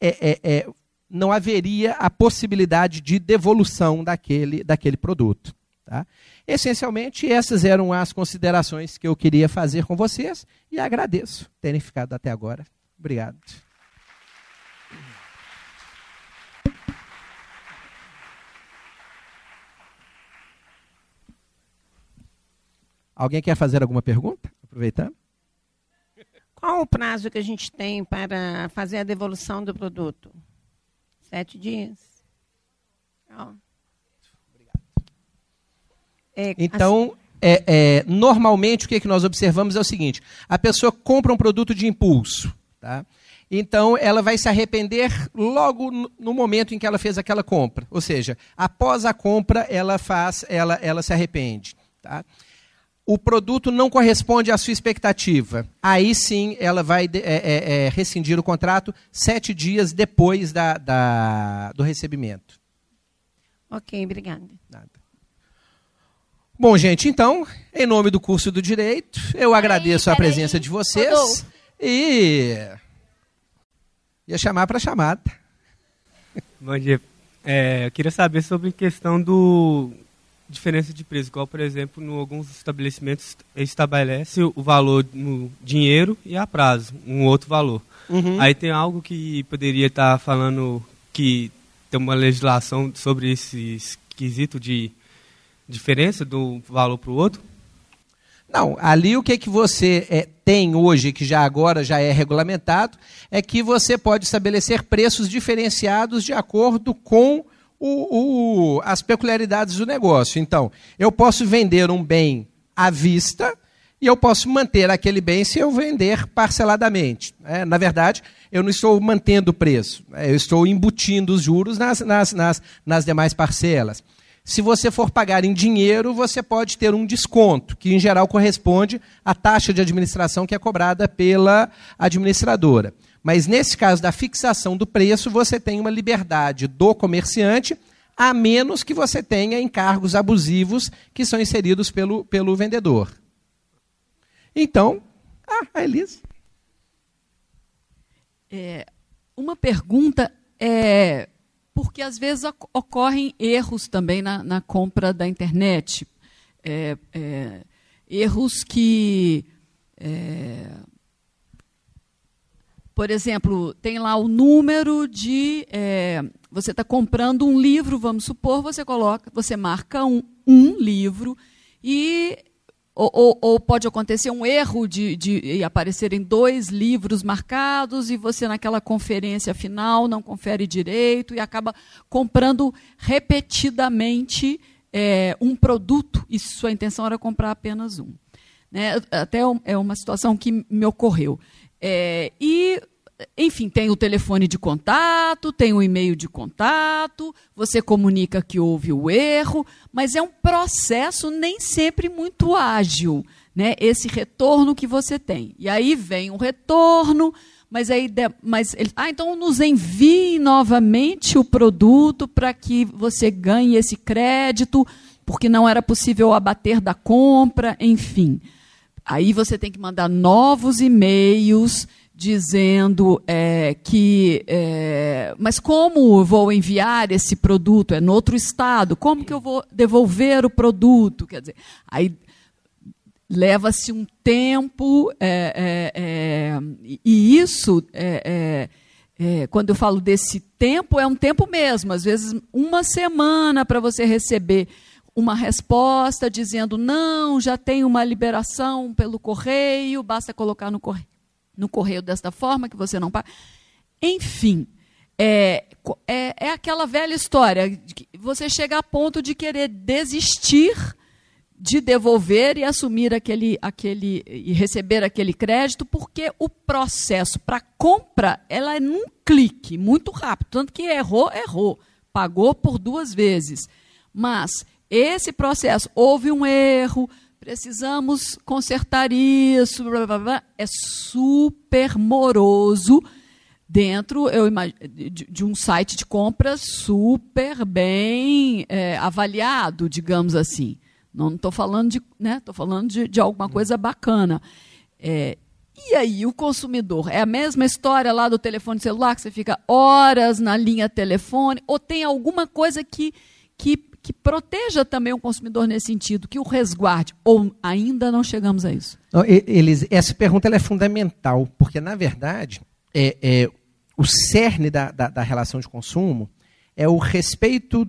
é, é, é não haveria a possibilidade de devolução daquele, daquele produto. Tá? Essencialmente, essas eram as considerações que eu queria fazer com vocês e agradeço terem ficado até agora. Obrigado. Alguém quer fazer alguma pergunta? Aproveitando. Qual o prazo que a gente tem para fazer a devolução do produto? Sete dias. Oh. É, então, assim... é, é, normalmente o que, é que nós observamos é o seguinte: a pessoa compra um produto de impulso. Tá? Então, ela vai se arrepender logo no momento em que ela fez aquela compra. Ou seja, após a compra, ela faz, ela, ela se arrepende. Tá? O produto não corresponde à sua expectativa. Aí sim ela vai é, é, é, rescindir o contrato sete dias depois da, da, do recebimento. Ok, obrigada. Nada. Bom, gente, então, em nome do curso do Direito, eu agradeço a presença de vocês Rodolfo. e ia chamar para chamada. Bom dia. É, eu queria saber sobre a questão do diferença de preço, igual, por exemplo, em alguns estabelecimentos estabelece o valor no dinheiro e a prazo, um outro valor. Uhum. Aí tem algo que poderia estar falando que tem uma legislação sobre esse quesito de diferença do valor para o outro? Não, ali o que, que você é, tem hoje, que já agora já é regulamentado, é que você pode estabelecer preços diferenciados de acordo com o, o- as peculiaridades do negócio. Então, eu posso vender um bem à vista e eu posso manter aquele bem se eu vender parceladamente. É, na verdade, eu não estou mantendo o preço, é, eu estou embutindo os juros nas, nas, nas, nas demais parcelas. Se você for pagar em dinheiro, você pode ter um desconto, que em geral corresponde à taxa de administração que é cobrada pela administradora. Mas nesse caso da fixação do preço, você tem uma liberdade do comerciante, a menos que você tenha encargos abusivos que são inseridos pelo, pelo vendedor. Então, ah, a Elisa. É, uma pergunta é porque às vezes oc- ocorrem erros também na, na compra da internet. É, é, erros que. é, por exemplo, tem lá o número de. é, você está comprando um livro, vamos supor, você coloca, você marca um, um livro e ou, ou- ou pode acontecer um erro de, de aparecerem dois livros marcados e você, naquela conferência final, não confere direito e acaba comprando repetidamente é, um produto e sua intenção era comprar apenas um. Né? Até um- é uma situação que me ocorreu. É, e, enfim, tem o telefone de contato, tem o e-mail de contato, você comunica que houve o erro, mas é um processo nem sempre muito ágil, né? Esse retorno que você tem. E aí vem o retorno, mas aí, mas ele, ah, então nos envie novamente o produto para que você ganhe esse crédito, porque não era possível abater da compra, enfim. Aí você tem que mandar novos e-mails dizendo é, que. é, mas como vou enviar esse produto? É no outro estado. Como que eu vou devolver o produto? Quer dizer, aí leva-se um tempo, é, é, é, e isso, é, quando eu falo desse tempo, é um tempo mesmo, às vezes uma semana para você receber uma resposta dizendo não, já tem uma liberação pelo correio, basta colocar no correio, no correio desta forma que você não paga. Enfim, é, é, é aquela velha história, de que você chega a ponto de querer desistir de devolver e assumir aquele, aquele e receber aquele crédito, porque o processo para compra ela é num clique, muito rápido. Tanto que errou, errou. Pagou por duas vezes. Mas esse processo, houve um erro, precisamos consertar isso, blá, blá, blá, é super moroso dentro eu imag- de, um site de compras super bem é, avaliado, digamos assim. Não estou falando de, né? Estou falando de, de alguma coisa bacana. É, e aí o consumidor é a mesma história lá do telefone celular que você fica horas na linha telefone ou tem alguma coisa que que, que proteja também o consumidor nesse sentido, que o resguarde ou ainda não chegamos a isso? Não, Eles, essa pergunta é fundamental, porque, na verdade, é, é, o cerne da, da, da relação de consumo é o respeito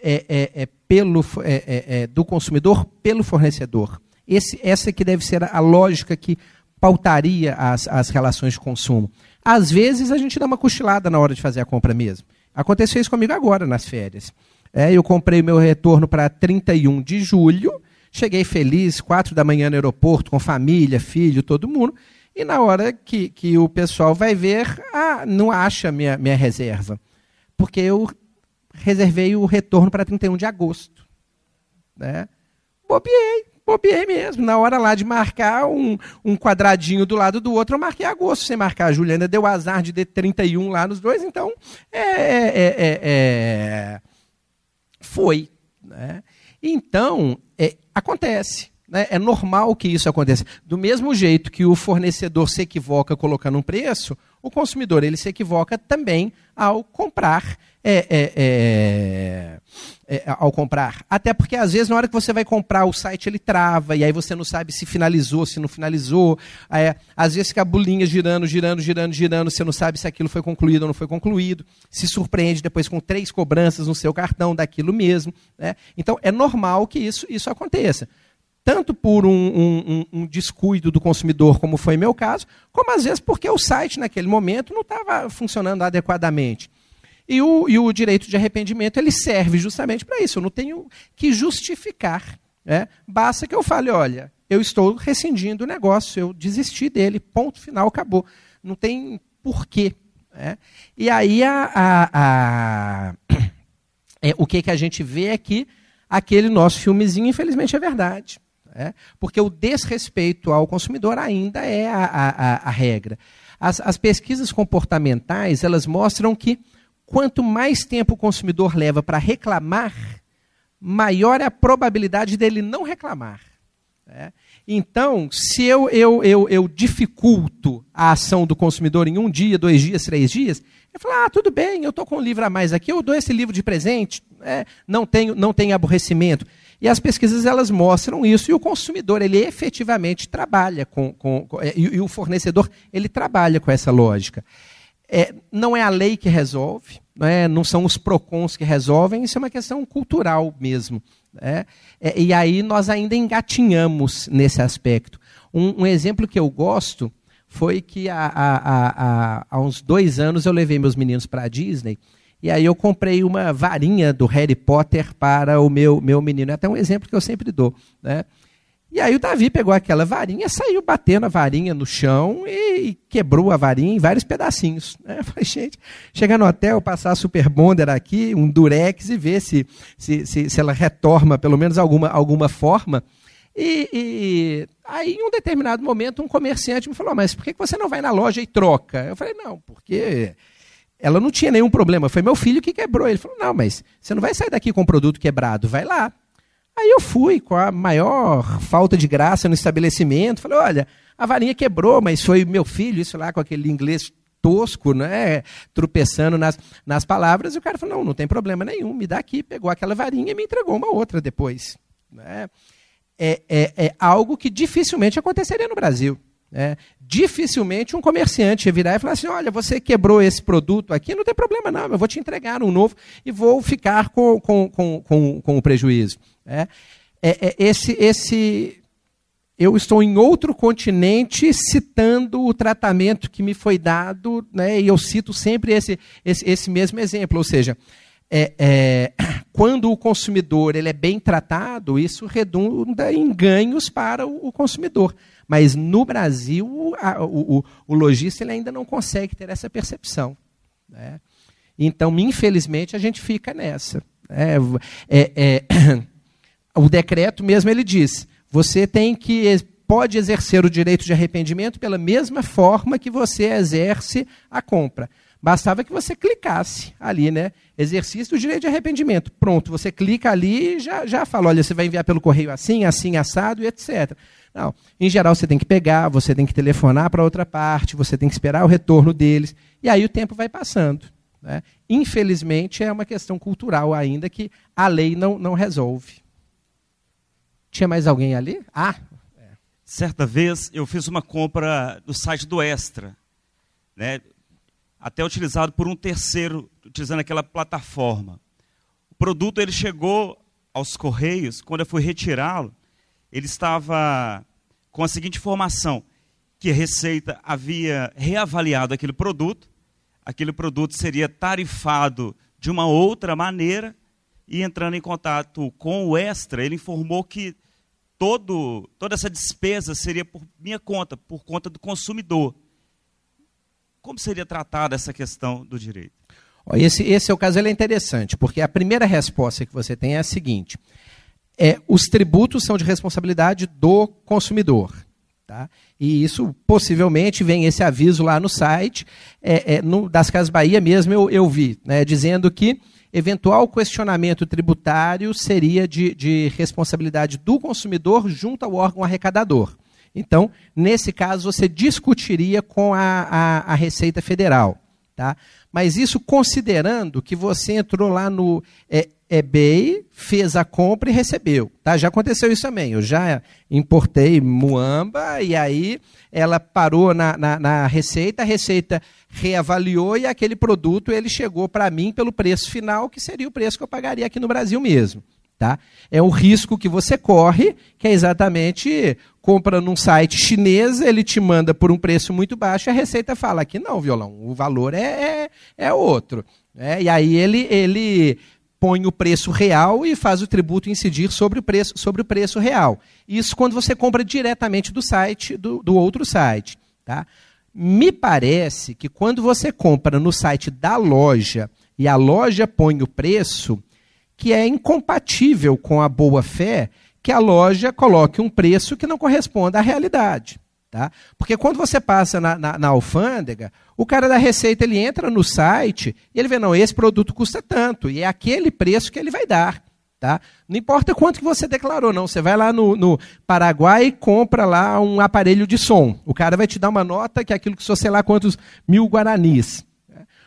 é, é, é, pelo, é, é, do consumidor pelo fornecedor. Esse, essa que deve ser a lógica que pautaria as, as relações de consumo. Às vezes a gente dá uma cochilada na hora de fazer a compra mesmo. Aconteceu isso comigo agora nas férias. É, eu comprei meu retorno para 31 de julho, cheguei feliz, quatro da manhã no aeroporto, com família, filho, todo mundo. E na hora que, que o pessoal vai ver, ah, não acha minha, minha reserva. Porque eu reservei o retorno para 31 de agosto. Né? Bobiei, bobiei mesmo. Na hora lá de marcar um, um quadradinho do lado do outro, eu marquei agosto sem marcar. A Juliana deu azar de ter 31 lá nos dois, então é, é, é, é, é, foi. Né? Então, é, acontece. Né? É normal que isso aconteça. Do mesmo jeito que o fornecedor se equivoca colocando um preço, o consumidor ele se equivoca também ao comprar. É, é, é, é, ao comprar. Até porque, às vezes, na hora que você vai comprar, o site ele trava, e aí você não sabe se finalizou, se não finalizou. É, às vezes fica a bolinha girando, girando, girando, girando, você não sabe se aquilo foi concluído ou não foi concluído. Se surpreende depois com três cobranças no seu cartão daquilo mesmo. Né? Então, é normal que isso, isso aconteça tanto por um, um, um, descuido do consumidor, como foi meu caso, como às vezes porque o site naquele momento não estava funcionando adequadamente. E o, e o direito de arrependimento ele serve justamente para isso. Eu não tenho que justificar. Né? Basta que eu fale, olha, eu estou rescindindo o negócio, eu desisti dele, ponto final, acabou. Não tem porquê. Né? E aí a, a, a é, o que, que a gente vê é que aquele nosso filmezinho, infelizmente, é verdade. É? Porque o desrespeito ao consumidor ainda é a, a, a regra. As, as, pesquisas comportamentais elas mostram que quanto mais tempo o consumidor leva para reclamar, maior é a probabilidade dele não reclamar. É? Então, se eu, eu, eu, eu, dificulto a ação do consumidor em um dia, dois dias, três dias, eu falo, ah, tudo bem, eu estou com um livro a mais aqui, eu dou esse livro de presente, é, não, tenho, não tenho aborrecimento. E as pesquisas elas mostram isso, e o consumidor ele efetivamente trabalha com, com, com e, e, o fornecedor ele trabalha com essa lógica. É, não é a lei que resolve, não, é, não são os PROCONs que resolvem, isso é uma questão cultural mesmo. Né? É, e aí nós ainda engatinhamos nesse aspecto. Um, um exemplo que eu gosto foi que há, há, há, há uns dois anos eu levei meus meninos para a Disney e aí eu comprei uma varinha do Harry Potter para o meu, meu menino. É até um exemplo que eu sempre dou. Né? E aí o Davi pegou aquela varinha, saiu batendo a varinha no chão e, quebrou a varinha em vários pedacinhos. Né? Eu falei, gente, chegar no hotel, passar a Super Bonder aqui, um durex e ver se, se, se, se ela retorna pelo menos alguma, alguma forma. E, e, aí, em um determinado momento, um comerciante me falou: Mas por que você não vai na loja e troca? Eu falei: Não, porque ela não tinha nenhum problema. Foi meu filho que quebrou. Ele falou: Não, mas você não vai sair daqui com o produto quebrado, vai lá. Aí eu fui com a maior falta de graça no estabelecimento. Falei: Olha, a varinha quebrou, mas foi meu filho, isso lá com aquele inglês tosco, né? tropeçando nas, nas palavras. E o cara falou: Não, não tem problema nenhum, me dá aqui. Pegou aquela varinha e me entregou uma outra depois. Né? É, é, é algo que dificilmente aconteceria no Brasil. É, dificilmente um comerciante ia virar e falar assim: olha, você quebrou esse produto aqui, não tem problema não, eu vou te entregar um novo e vou ficar com, com, com, com, com o prejuízo. É, é, é, esse, esse, eu estou em outro continente citando o tratamento que me foi dado, né, e eu cito sempre esse, esse, esse mesmo exemplo, ou seja, é, é, quando o consumidor ele é bem tratado, isso redunda em ganhos para o, o consumidor. Mas no Brasil, a, o, o, o lojista ainda não consegue ter essa percepção. Né? Então, infelizmente, a gente fica nessa. É, é, é, o decreto mesmo ele diz: você tem que pode exercer o direito de arrependimento pela mesma forma que você exerce a compra. Bastava que você clicasse ali, né? Exercício do direito de arrependimento. Pronto, você clica ali e já, já fala: olha, você vai enviar pelo correio assim, assim, assado e etc. Não. Em geral, você tem que pegar, você tem que telefonar para outra parte, você tem que esperar o retorno deles, e aí o tempo vai passando. Né? Infelizmente, é uma questão cultural ainda que a lei não, não resolve. Tinha mais alguém ali? Ah! Certa vez eu fiz uma compra no site do Extra, né? até utilizado por um terceiro, utilizando aquela plataforma. O produto ele chegou aos correios, quando eu fui retirá-lo, ele estava com a seguinte informação: que a Receita havia reavaliado aquele produto, aquele produto seria tarifado de uma outra maneira, e entrando em contato com o Extra, ele informou que todo, toda essa despesa seria por minha conta, por conta do consumidor. Como seria tratada essa questão do direito? Esse, esse é o caso, ele é interessante, porque a primeira resposta que você tem é a seguinte: é, os tributos são de responsabilidade do consumidor. Tá? E isso possivelmente vem esse aviso lá no site, é, é, no, das Casas Bahia mesmo eu, eu vi, né, dizendo que eventual questionamento tributário seria de, de responsabilidade do consumidor junto ao órgão arrecadador. Então, nesse caso, você discutiria com a, a, a Receita Federal. Tá? Mas isso considerando que você entrou lá no é, eBay, fez a compra e recebeu. Tá? Já aconteceu isso também. Eu já importei muamba e aí ela parou na, na, na receita, a receita reavaliou e aquele produto ele chegou para mim pelo preço final, que seria o preço que eu pagaria aqui no Brasil mesmo. Tá? É um risco que você corre, que é exatamente compra num site chinês, ele te manda por um preço muito baixo, a Receita fala que não, violão, o valor é, é, é outro. É, e aí ele, ele põe o preço real e faz o tributo incidir sobre o preço, sobre o preço real. Isso quando você compra diretamente do site, do, do outro site. Tá? Me parece que quando você compra no site da loja e a loja põe o preço, que é incompatível com a boa-fé que a loja coloque um preço que não corresponda à realidade. Tá? Porque quando você passa na, na, na, alfândega, o cara da Receita ele entra no site e ele vê, não, esse produto custa tanto, e é aquele preço que ele vai dar. Tá? Não importa quanto que você declarou, não. Você vai lá no, no Paraguai e compra lá um aparelho de som. O cara vai te dar uma nota que é aquilo que sou sei lá quantos mil guaranis.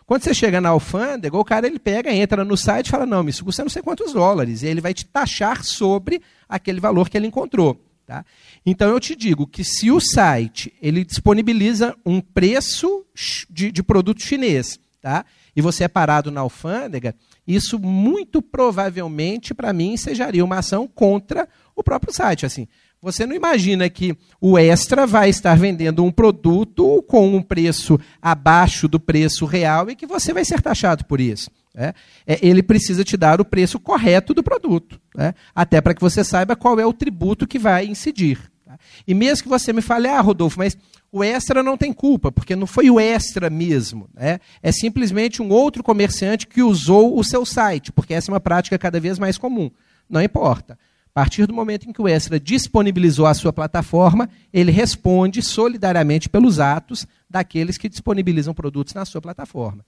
Quando você chega na alfândega, o cara ele pega, entra no site e fala: Não, isso custa não sei quantos dólares. E ele vai te taxar sobre aquele valor que ele encontrou. Tá? Então eu te digo que se o site ele disponibiliza um preço de, de produto chinês, tá? e você é parado na alfândega, isso muito provavelmente, para mim, sejaria uma ação contra o próprio site. Assim, você não imagina que o Extra vai estar vendendo um produto com um preço abaixo do preço real e que você vai ser taxado por isso. Né? É, ele precisa te dar o preço correto do produto, né? até para que você saiba qual é o tributo que vai incidir. Tá? E mesmo que você me fale, ah, Rodolfo, mas o Extra não tem culpa, porque não foi o Extra mesmo. Né? É simplesmente um outro comerciante que usou o seu site, porque essa é uma prática cada vez mais comum. Não importa. A partir do momento em que o Extra disponibilizou a sua plataforma, ele responde solidariamente pelos atos daqueles que disponibilizam produtos na sua plataforma.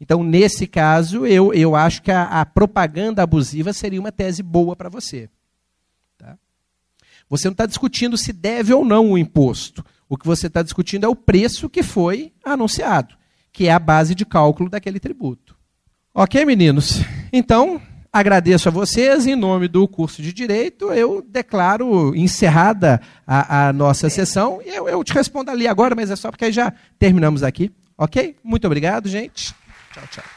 Então, nesse caso, eu, eu acho que a, a propaganda abusiva seria uma tese boa para você. Tá? Você não está discutindo se deve ou não o imposto. O que você está discutindo é o preço que foi anunciado, que é a base de cálculo daquele tributo. Ok, meninos? Então, Agradeço a vocês. Em nome do curso de Direito, eu declaro encerrada a, a nossa sessão. Eu, eu te respondo ali agora, mas é só porque já terminamos aqui. Ok? Muito obrigado, gente. Ciao, ciao.